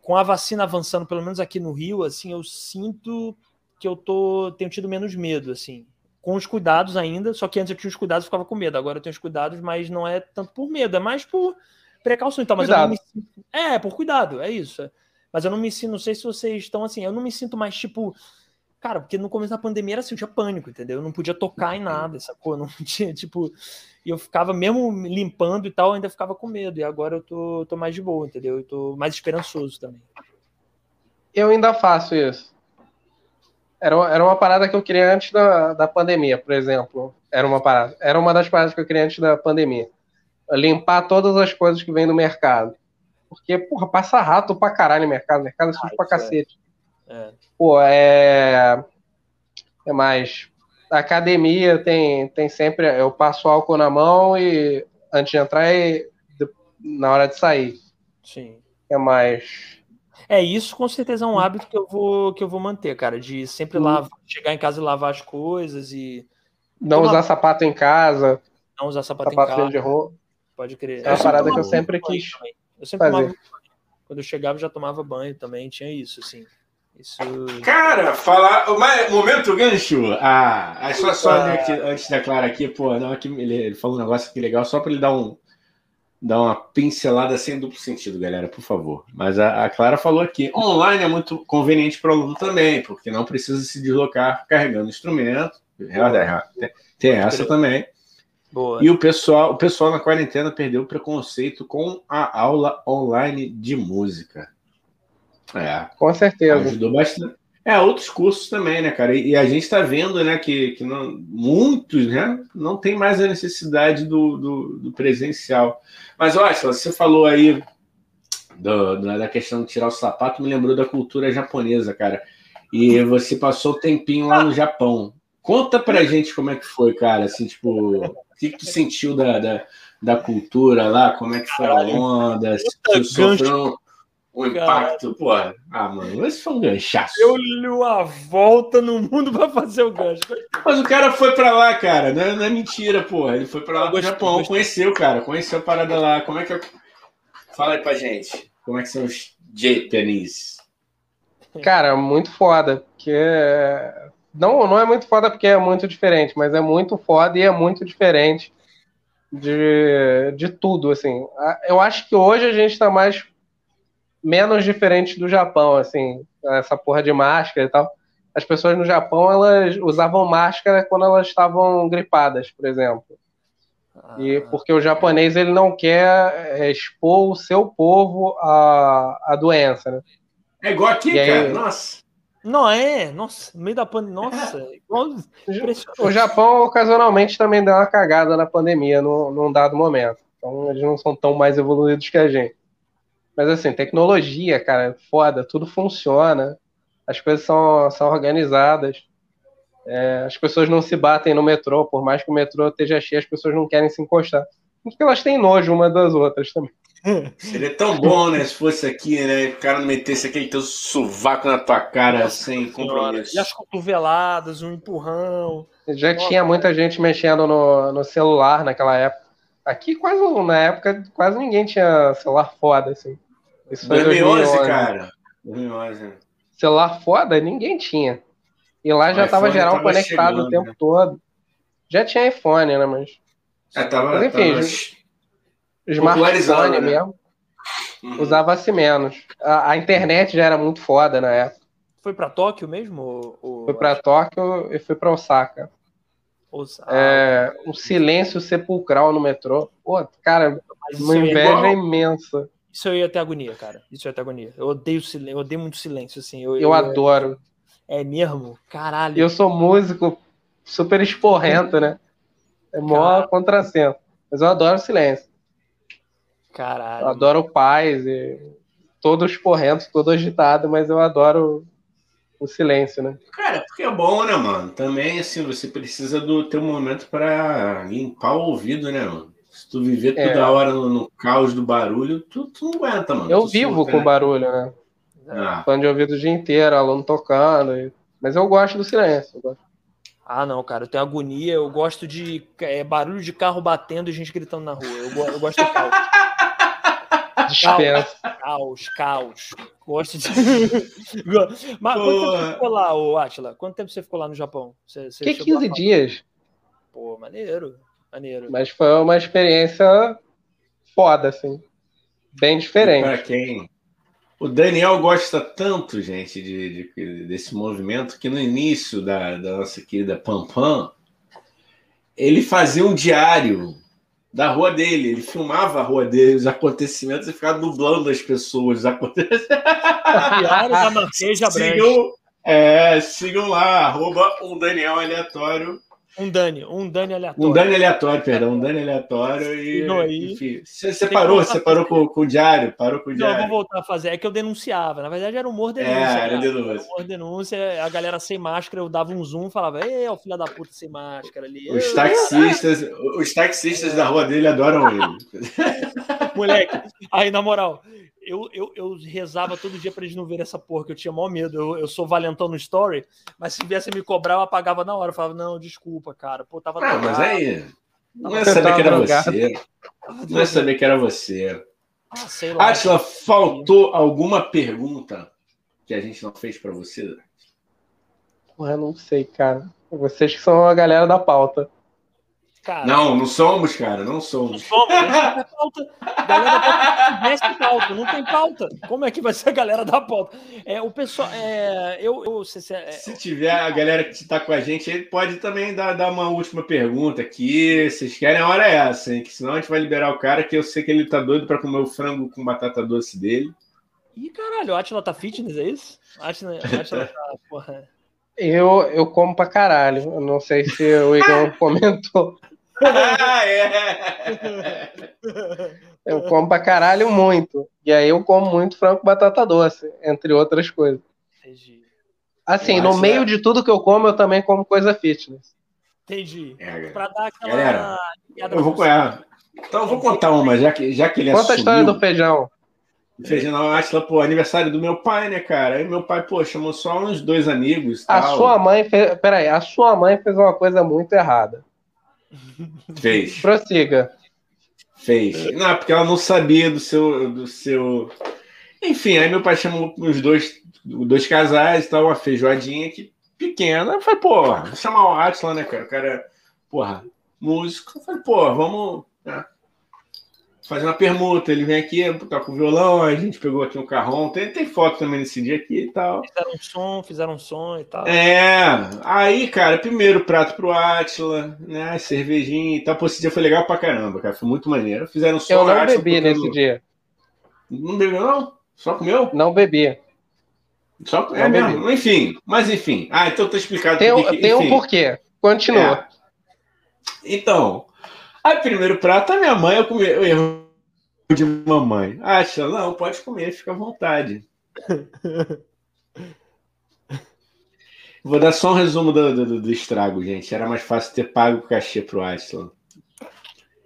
com a vacina avançando, pelo menos aqui no Rio, assim, eu sinto que eu tô, tenho tido menos medo, assim, com os cuidados ainda, só que antes eu tinha os cuidados e ficava com medo, agora eu tenho os cuidados, mas não é tanto por medo, é mais por precaução, então, mas cuidado. eu não me... É, por cuidado, é isso, mas eu não me sinto, não sei se vocês estão assim, eu não me sinto mais, tipo, Cara, porque no começo da pandemia era assim, eu tinha pânico, entendeu? Eu não podia tocar em nada, sacou? Não tinha, tipo. E eu ficava, mesmo limpando e tal, eu ainda ficava com medo. E agora eu tô, tô mais de boa, entendeu? Eu tô mais esperançoso também. Eu ainda faço isso. Era, era uma parada que eu queria antes da, da pandemia, por exemplo. Era uma parada. Era uma das paradas que eu queria antes da pandemia. Limpar todas as coisas que vêm do mercado. Porque, porra, passa rato pra caralho no mercado. O mercado é sujo ah, pra é. cacete. É. Pô, é. É mais. A academia tem, tem sempre. Eu passo álcool na mão e antes de entrar e na hora de sair. Sim. É mais. É, isso com certeza é um hábito que eu vou, que eu vou manter, cara, de sempre hum. lavar, chegar em casa e lavar as coisas e. Não usar sapato em casa. Não usar sapato, sapato em casa. de roupa. Pode crer. É uma parada que eu sempre quis. Eu sempre fazer. tomava Quando eu chegava, já tomava banho também, tinha isso, assim. Isso... Cara, falar. Momento gancho. Ah, é só, só aqui, antes da Clara aqui, pô, não, aqui, ele, ele falou um negócio aqui legal, só para ele dar um. Dar uma pincelada sem duplo sentido, galera, por favor. Mas a, a Clara falou aqui: online é muito conveniente para o aluno também, porque não precisa se deslocar carregando instrumento. Tem, tem essa também. Boa. E o pessoal, o pessoal na quarentena perdeu o preconceito com a aula online de música. É. Com certeza. Ajudou bastante. É, outros cursos também, né, cara? E, a gente está vendo, né, que, que não, muitos, né, não tem mais a necessidade do, do, do presencial. Mas, olha, você falou aí do, da questão de tirar o sapato, me lembrou da cultura japonesa, cara. E você passou tempinho lá no Japão. Conta pra gente como é que foi, cara, assim, tipo, o que, que tu sentiu da, da, da cultura lá, como é que foi a onda, se tu sofreu o impacto, pô. Ah, mano, esse foi um ganchaço. Eu li a volta no mundo pra fazer o gancho. Mas o cara foi pra lá, cara. Não é, não é mentira, pô. Ele foi pra lá pro Japão, gostei. conheceu, cara. Conheceu a parada lá. Como é que eu. Fala aí pra gente. Como é que são os Japanese? Cara, muito foda. Porque. Não, não é muito foda porque é muito diferente, mas é muito foda e é muito diferente de, de tudo, assim. Eu acho que hoje a gente tá mais menos diferente do Japão, assim, essa porra de máscara e tal. As pessoas no Japão, elas usavam máscara quando elas estavam gripadas, por exemplo. Ah. E porque o japonês ele não quer é, expor o seu povo à, à doença, né? É igual aqui, e cara. Aí... Nossa. Não é, nossa, no meio da pandemia, nossa, é. O Japão ocasionalmente também deu uma cagada na pandemia num, num dado momento. Então eles não são tão mais evoluídos que a gente. Mas assim, tecnologia, cara, foda, tudo funciona, as coisas são, são organizadas. É, as pessoas não se batem no metrô, por mais que o metrô esteja cheio, as pessoas não querem se encostar. Porque elas têm nojo uma das outras também. Seria tão bom, né? Se fosse aqui, né? O cara não metesse aquele teu sovaco na tua cara Nossa, sem compromisso. E as cotoveladas, um empurrão. Já Nossa. tinha muita gente mexendo no, no celular naquela época. Aqui quase na época quase ninguém tinha celular foda assim. Isso foi 2011, 2011 cara. 2011. Celular foda ninguém tinha. E lá já tava geral tava conectado chegando, o tempo né? todo. Já tinha iPhone, né, mas é, tava, mas enfim, tava smartphone né? mesmo. Uhum. Usava-se menos. A, a, internet já era muito foda na época. Foi para Tóquio mesmo? Ou... Foi para Tóquio e foi para Osaka. É, um silêncio sepulcral no metrô. Pô, cara, uma inveja é imensa. Isso eu ia ter agonia, cara. Isso eu ia ter agonia. Eu odeio silêncio, eu odeio muito silêncio, assim. Eu, eu, eu adoro. É mesmo? Caralho. Eu sou músico super esporrento, né? É mó contrassenso. Mas eu adoro silêncio. Caralho. Eu adoro paz e todo esporrento, todo agitado, mas eu adoro o silêncio, né? Cara, porque é bom, né, mano? Também, assim, você precisa do teu momento para limpar o ouvido, né, mano? Se tu viver é. toda hora no, no, caos do barulho, tu, tu não aguenta, mano. Eu tu vivo com barulho, né? Ah. Fã de ouvido o dia inteiro, aluno tocando. Mas eu gosto do silêncio. Gosto. Ah, não, cara, eu tenho agonia. Eu gosto de é, barulho de carro batendo e gente gritando na rua. Eu, eu gosto de caos. Dispensa. Caos, caos. Gosto de. Mas Pô. quanto tempo você ficou lá, ô Atila? Quanto tempo você ficou lá no Japão? Você, você que 15 dias. Pô, maneiro. Maneiro. Mas foi uma experiência foda, assim. Bem diferente. Para quem o Daniel gosta tanto, gente, de, de, desse movimento, que no início da, da nossa querida Pam Pam, ele fazia um diário da rua dele. Ele filmava a rua dele, os acontecimentos e ficava dublando as pessoas. Os acontecimentos. Marquesa sigam, é, sigam lá, arroba um Daniel aleatório um Dani, um Dani aleatório. Um Dani aleatório, perdão, um Dani aleatório e. Enfim, você, você parou, você parou com, com, o diário, parou com o diário. Não, vou voltar a fazer. É que eu denunciava. Na verdade, era humor denúncia. É, era denúncia. Humor denúncia, a galera sem máscara, eu dava um zoom falava, ei, o filho da puta sem máscara ali. Os taxistas, os taxistas é. da rua dele adoram ele. Moleque, aí na moral, eu, eu, eu rezava todo dia para eles não verem essa porra, que eu tinha maior medo. Eu, eu sou valentão no story, mas se viesse me cobrar, eu apagava na hora. Eu falava, não, desculpa, cara. Pô, tava. Ah, mas aí. Não é saber que era você. Não é saber que era você. Ah, sei lá. Atila, faltou alguma pergunta que a gente não fez para você? Porra, não sei, cara. Vocês que são a galera da pauta. Cara, não, não somos, cara, não somos. Não somos, não tem pauta. Galera da pauta pauta, não tem pauta. Como é que vai ser a galera da pauta? É, o pessoal, é, eu, eu se, se, é, se tiver a galera que está com a gente, ele pode também dar, dar uma última pergunta aqui. Vocês querem a hora é essa, hein? Que senão a gente vai liberar o cara, que eu sei que ele tá doido para comer o frango com batata doce dele. Ih, caralho, o Atila tá fitness, é isso? Atila, Atila tá, porra. Eu, eu como pra caralho. Eu não sei se o Igor comentou. Ah, é. Eu como pra caralho muito. E aí eu como muito frango com batata doce, entre outras coisas. Entendi. Assim, no meio é... de tudo que eu como, eu também como coisa fitness. Entendi. É, pra dar aquela. Galera, eu vou, é, então eu vou contar uma, já que, já que ele Conta assumiu, a história do feijão. Feijão na Atila, pô, aniversário do meu pai, né, cara? Aí meu pai, pô, chamou só uns dois amigos. A tal. sua mãe fez. Peraí, a sua mãe fez uma coisa muito errada. Fez. Prossiga. Fez. Não, porque ela não sabia do seu. Do seu... Enfim, aí meu pai chamou os dois, dois casais e tal, uma feijoadinha que pequena. Eu falei, pô, vou chamar o Atlas, né, cara? O cara, porra, músico. Eu falei, pô, vamos. Né? Fazer uma permuta. Ele vem aqui, toca o violão, a gente pegou aqui um carrão. Tem, tem foto também nesse dia aqui e tal. Fizeram um som, fizeram um som e tal. É, aí, cara, primeiro prato pro Atila, né? Cervejinha e tal. Pô, esse dia foi legal pra caramba, cara. Foi muito maneiro. Fizeram um som. Eu não bebi nesse dia. Não bebeu, não? Só comeu? Não bebi. Só é mesmo. Bebi. Enfim, mas enfim. Ah, então tá explicado. Tem, porque, tem um porquê. Continua. É. Então, Aí, primeiro prato, a minha mãe, eu comi o erro de mamãe. Acha, não, pode comer, fica à vontade. Vou dar só um resumo do, do, do, estrago, gente. Era mais fácil ter pago o cachê pro Aslan.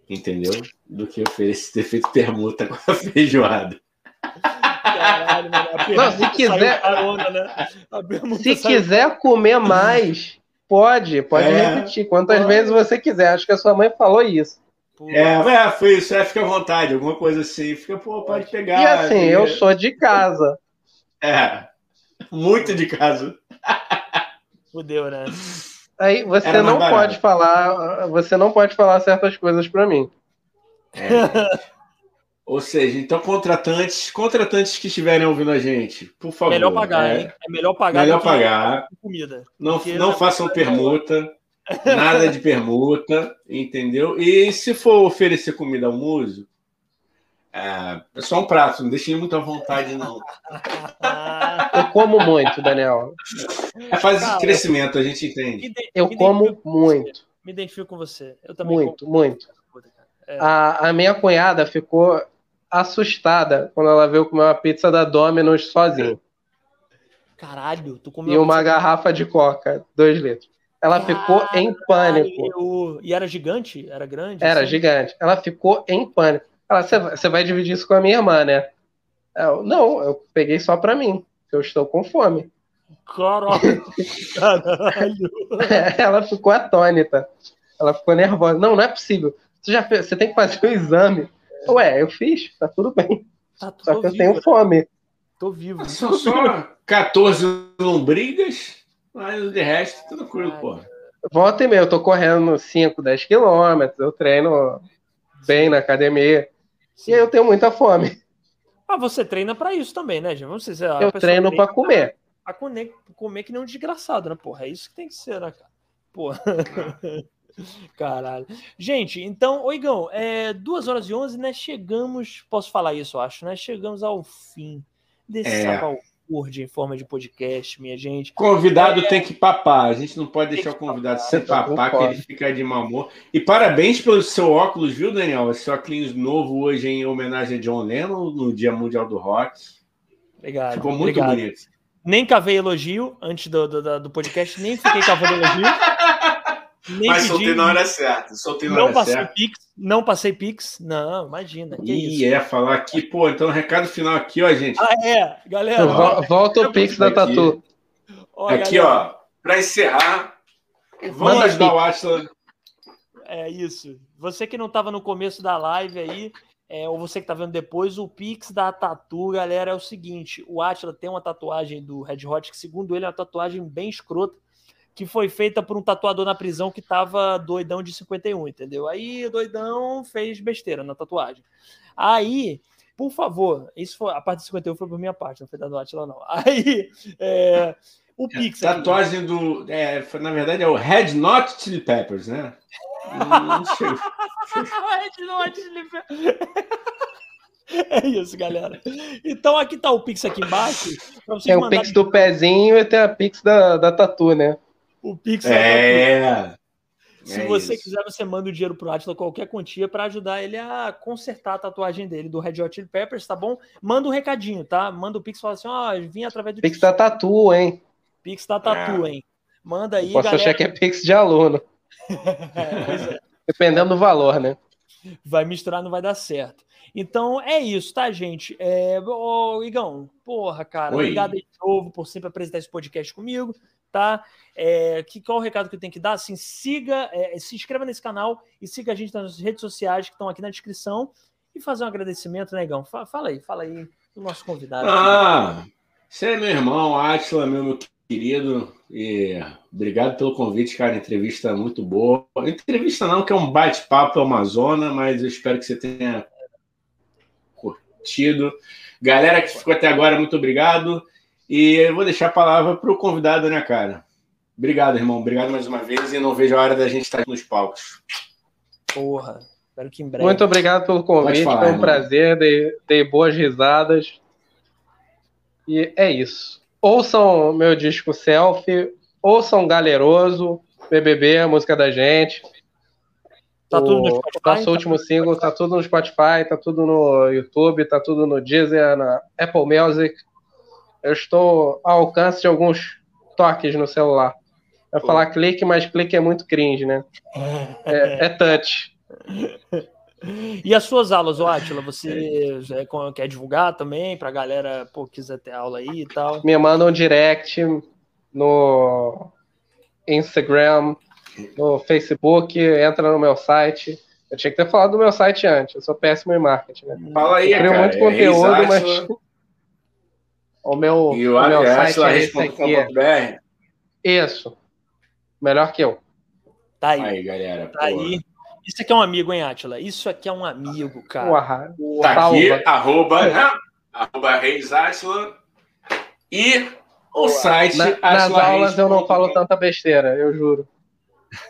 Entendeu? Do que oferecer ter feito permuta com a feijoada. Caralho, mano. Não, se quiser. Onda, né? Se quiser comer mais, Pode, pode é, repetir quantas pode. vezes você quiser. Acho que a sua mãe falou isso. É, é, foi isso. É, fica à vontade, alguma coisa assim. Fica, pô, pode pegar. E assim, e... eu sou de casa. É, muito de casa. Fudeu, né? Aí você não pode falar, você não pode falar certas coisas para mim. É, Ou seja, então contratantes, contratantes que estiverem ouvindo a gente, por favor. Melhor pagar, é, hein? É melhor pagar. Melhor pagar. Comida. Não, não façam permuta. Nada de permuta, entendeu? E se for oferecer comida ao músico, é, é só um prato, não deixe muito à vontade, não. Eu como muito, Daniel. É fase de crescimento, a gente entende. Eu como muito. Me identifico com você. Eu também muito, como. muito. É. A, a minha cunhada ficou assustada quando ela veio comer uma pizza da Domino's sozinha. Caralho, tu comeu. E uma garrafa de coca, dois litros. Ela Caralho, ficou em pânico. E era gigante? Era grande? Era assim? gigante. Ela ficou em pânico. Ela, você vai dividir isso com a minha irmã, né? Eu, não, eu peguei só pra mim, eu estou com fome. Caralho! Caralho. Ela ficou atônita. Ela ficou nervosa. Não, não é possível. Você já fez, você tem que fazer o exame. Ué, eu fiz, tá tudo bem. Tá tudo só que eu tenho né? fome. Tô vivo. São só 14 lombrigas, mas de resto, tudo tranquilo, pô. Volta e meia, eu tô correndo 5, 10 quilômetros, eu treino bem na academia. Sim. E aí eu tenho muita fome. Ah, você treina para isso também, né, Vamos dizer, eu treino para comer. A comer, comer que nem um desgraçado, né, porra? É isso que tem que ser, né, cara? Porra. Caralho. Gente, então, Oigão, é 2 horas e 11, né? Chegamos, posso falar isso, eu acho, né? Chegamos ao fim desse é. Word em forma de podcast, minha gente. Convidado é... tem que papar. A gente não pode deixar o convidado papar, sem papar, que ele fica de mamor. E parabéns pelo seu óculos, viu, Daniel? Esse óculos novo hoje em homenagem a John Lennon no Dia Mundial do Rock. Obrigado. Ficou muito obrigado. bonito. Nem cavei elogio antes do, do, do podcast, nem fiquei cavando elogio. Nem Mas pedi, soltei na hora certa. Soltei na não hora passei certa. Pix, não passei Pix. Não, imagina. Que Ih, é falar aqui, pô, então recado final aqui, ó, gente. Ah, é, galera. Ó, volta o Pix da Tatu. Ó, aqui, galera. ó, para encerrar, vamos ajudar o Atlas. É isso. Você que não estava no começo da live aí, é, ou você que está vendo depois, o Pix da Tatu, galera, é o seguinte: o Atila tem uma tatuagem do Red Hot, que segundo ele é uma tatuagem bem escrota que foi feita por um tatuador na prisão que tava doidão de 51, entendeu? Aí o doidão fez besteira na tatuagem. Aí, por favor, isso foi a parte de 51 foi por minha parte, não foi da do Atila, não. Aí, é, o é, Pix. É, tatuagem aqui. do. É, na verdade, é o Red Not Chili Peppers, né? Red Not Chili Peppers. É isso, galera. Então aqui tá o Pix aqui embaixo. Tem o Pix do pezinho e tem a Pix da, da Tatu, né? O Pix é. Se é você isso. quiser, você manda o dinheiro pro Atila, qualquer quantia, para ajudar ele a consertar a tatuagem dele do Red Hot Chili Peppers, tá bom? Manda um recadinho, tá? Manda o Pix e fala assim: ó, oh, vim através do. Pix da Tatu, hein? Pix da Tatu, é. hein? Manda aí. Posso galera... achar que é Pix de aluno. é, é. Dependendo do valor, né? Vai misturar, não vai dar certo. Então é isso, tá, gente? É... Ô, Igão, porra, cara, Oi. obrigado de novo por sempre apresentar esse podcast comigo tá? É, que, qual o recado que eu tenho que dar? Assim, siga, é, se inscreva nesse canal e siga a gente nas redes sociais que estão aqui na descrição e fazer um agradecimento, negão. Né, fala, fala aí, fala aí do nosso convidado. Ah, você é meu irmão, Atila, meu, querido, e obrigado pelo convite, cara. Entrevista muito boa. Entrevista não, que é um bate-papo Amazona, mas eu espero que você tenha curtido. Galera que ficou até agora, muito obrigado. E eu vou deixar a palavra para o convidado, né, cara? Obrigado, irmão. Obrigado mais uma vez e não vejo a hora da gente estar nos palcos. Porra, espero que em breve. Muito obrigado pelo convite, falar, foi um irmão. prazer, dei, dei boas risadas. E é isso. Ouçam meu disco Selfie, ouçam Galeroso, BBB, a música da gente. Tá tudo no Spotify? Nosso tá último single tá tudo no Spotify, tá tudo no YouTube, tá tudo no Deezer, na Apple Music eu estou ao alcance de alguns toques no celular. Vai falar clique, mas clique é muito cringe, né? É, é touch. E as suas aulas, ô Atila, você quer divulgar também para a galera pô, quiser ter aula aí e tal? Me manda um direct no Instagram, no Facebook, entra no meu site. Eu tinha que ter falado do meu site antes, eu sou péssimo em marketing. Né? Fala aí, eu crio cara, muito conteúdo, é mas o meu, e o, o meu site é esse aqui. Isso. Melhor que eu. Tá aí. Aí, galera. Tá aí. Isso aqui é um amigo, hein, Atila? Isso aqui é um amigo, cara. Uah, tá aqui, arroba, né? arroba Reis Atila. E o site. Na, nas aulas eu não falo tanta besteira, eu juro.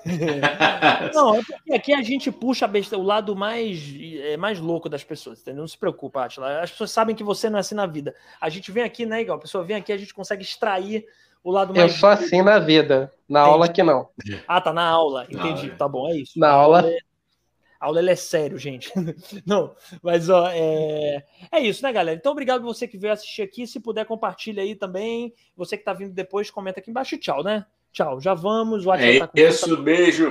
não, é aqui a gente puxa a besta, o lado mais, é, mais louco das pessoas, entendeu? Não se preocupa, Atila. As pessoas sabem que você não é assim na vida. A gente vem aqui, né, igual? A pessoa vem aqui, a gente consegue extrair o lado mais. Eu sou assim na vida. Na entendi. aula que não. Ah, tá na aula. Entendi. Não, tá bom, é isso. Na aula. É... A aula é sério, gente. Não, mas ó, é... é isso, né, galera? Então, obrigado você que veio assistir aqui. Se puder, compartilha aí também. Você que tá vindo depois, comenta aqui embaixo. Tchau, né? Tchau, já vamos. O é tá isso, beijo.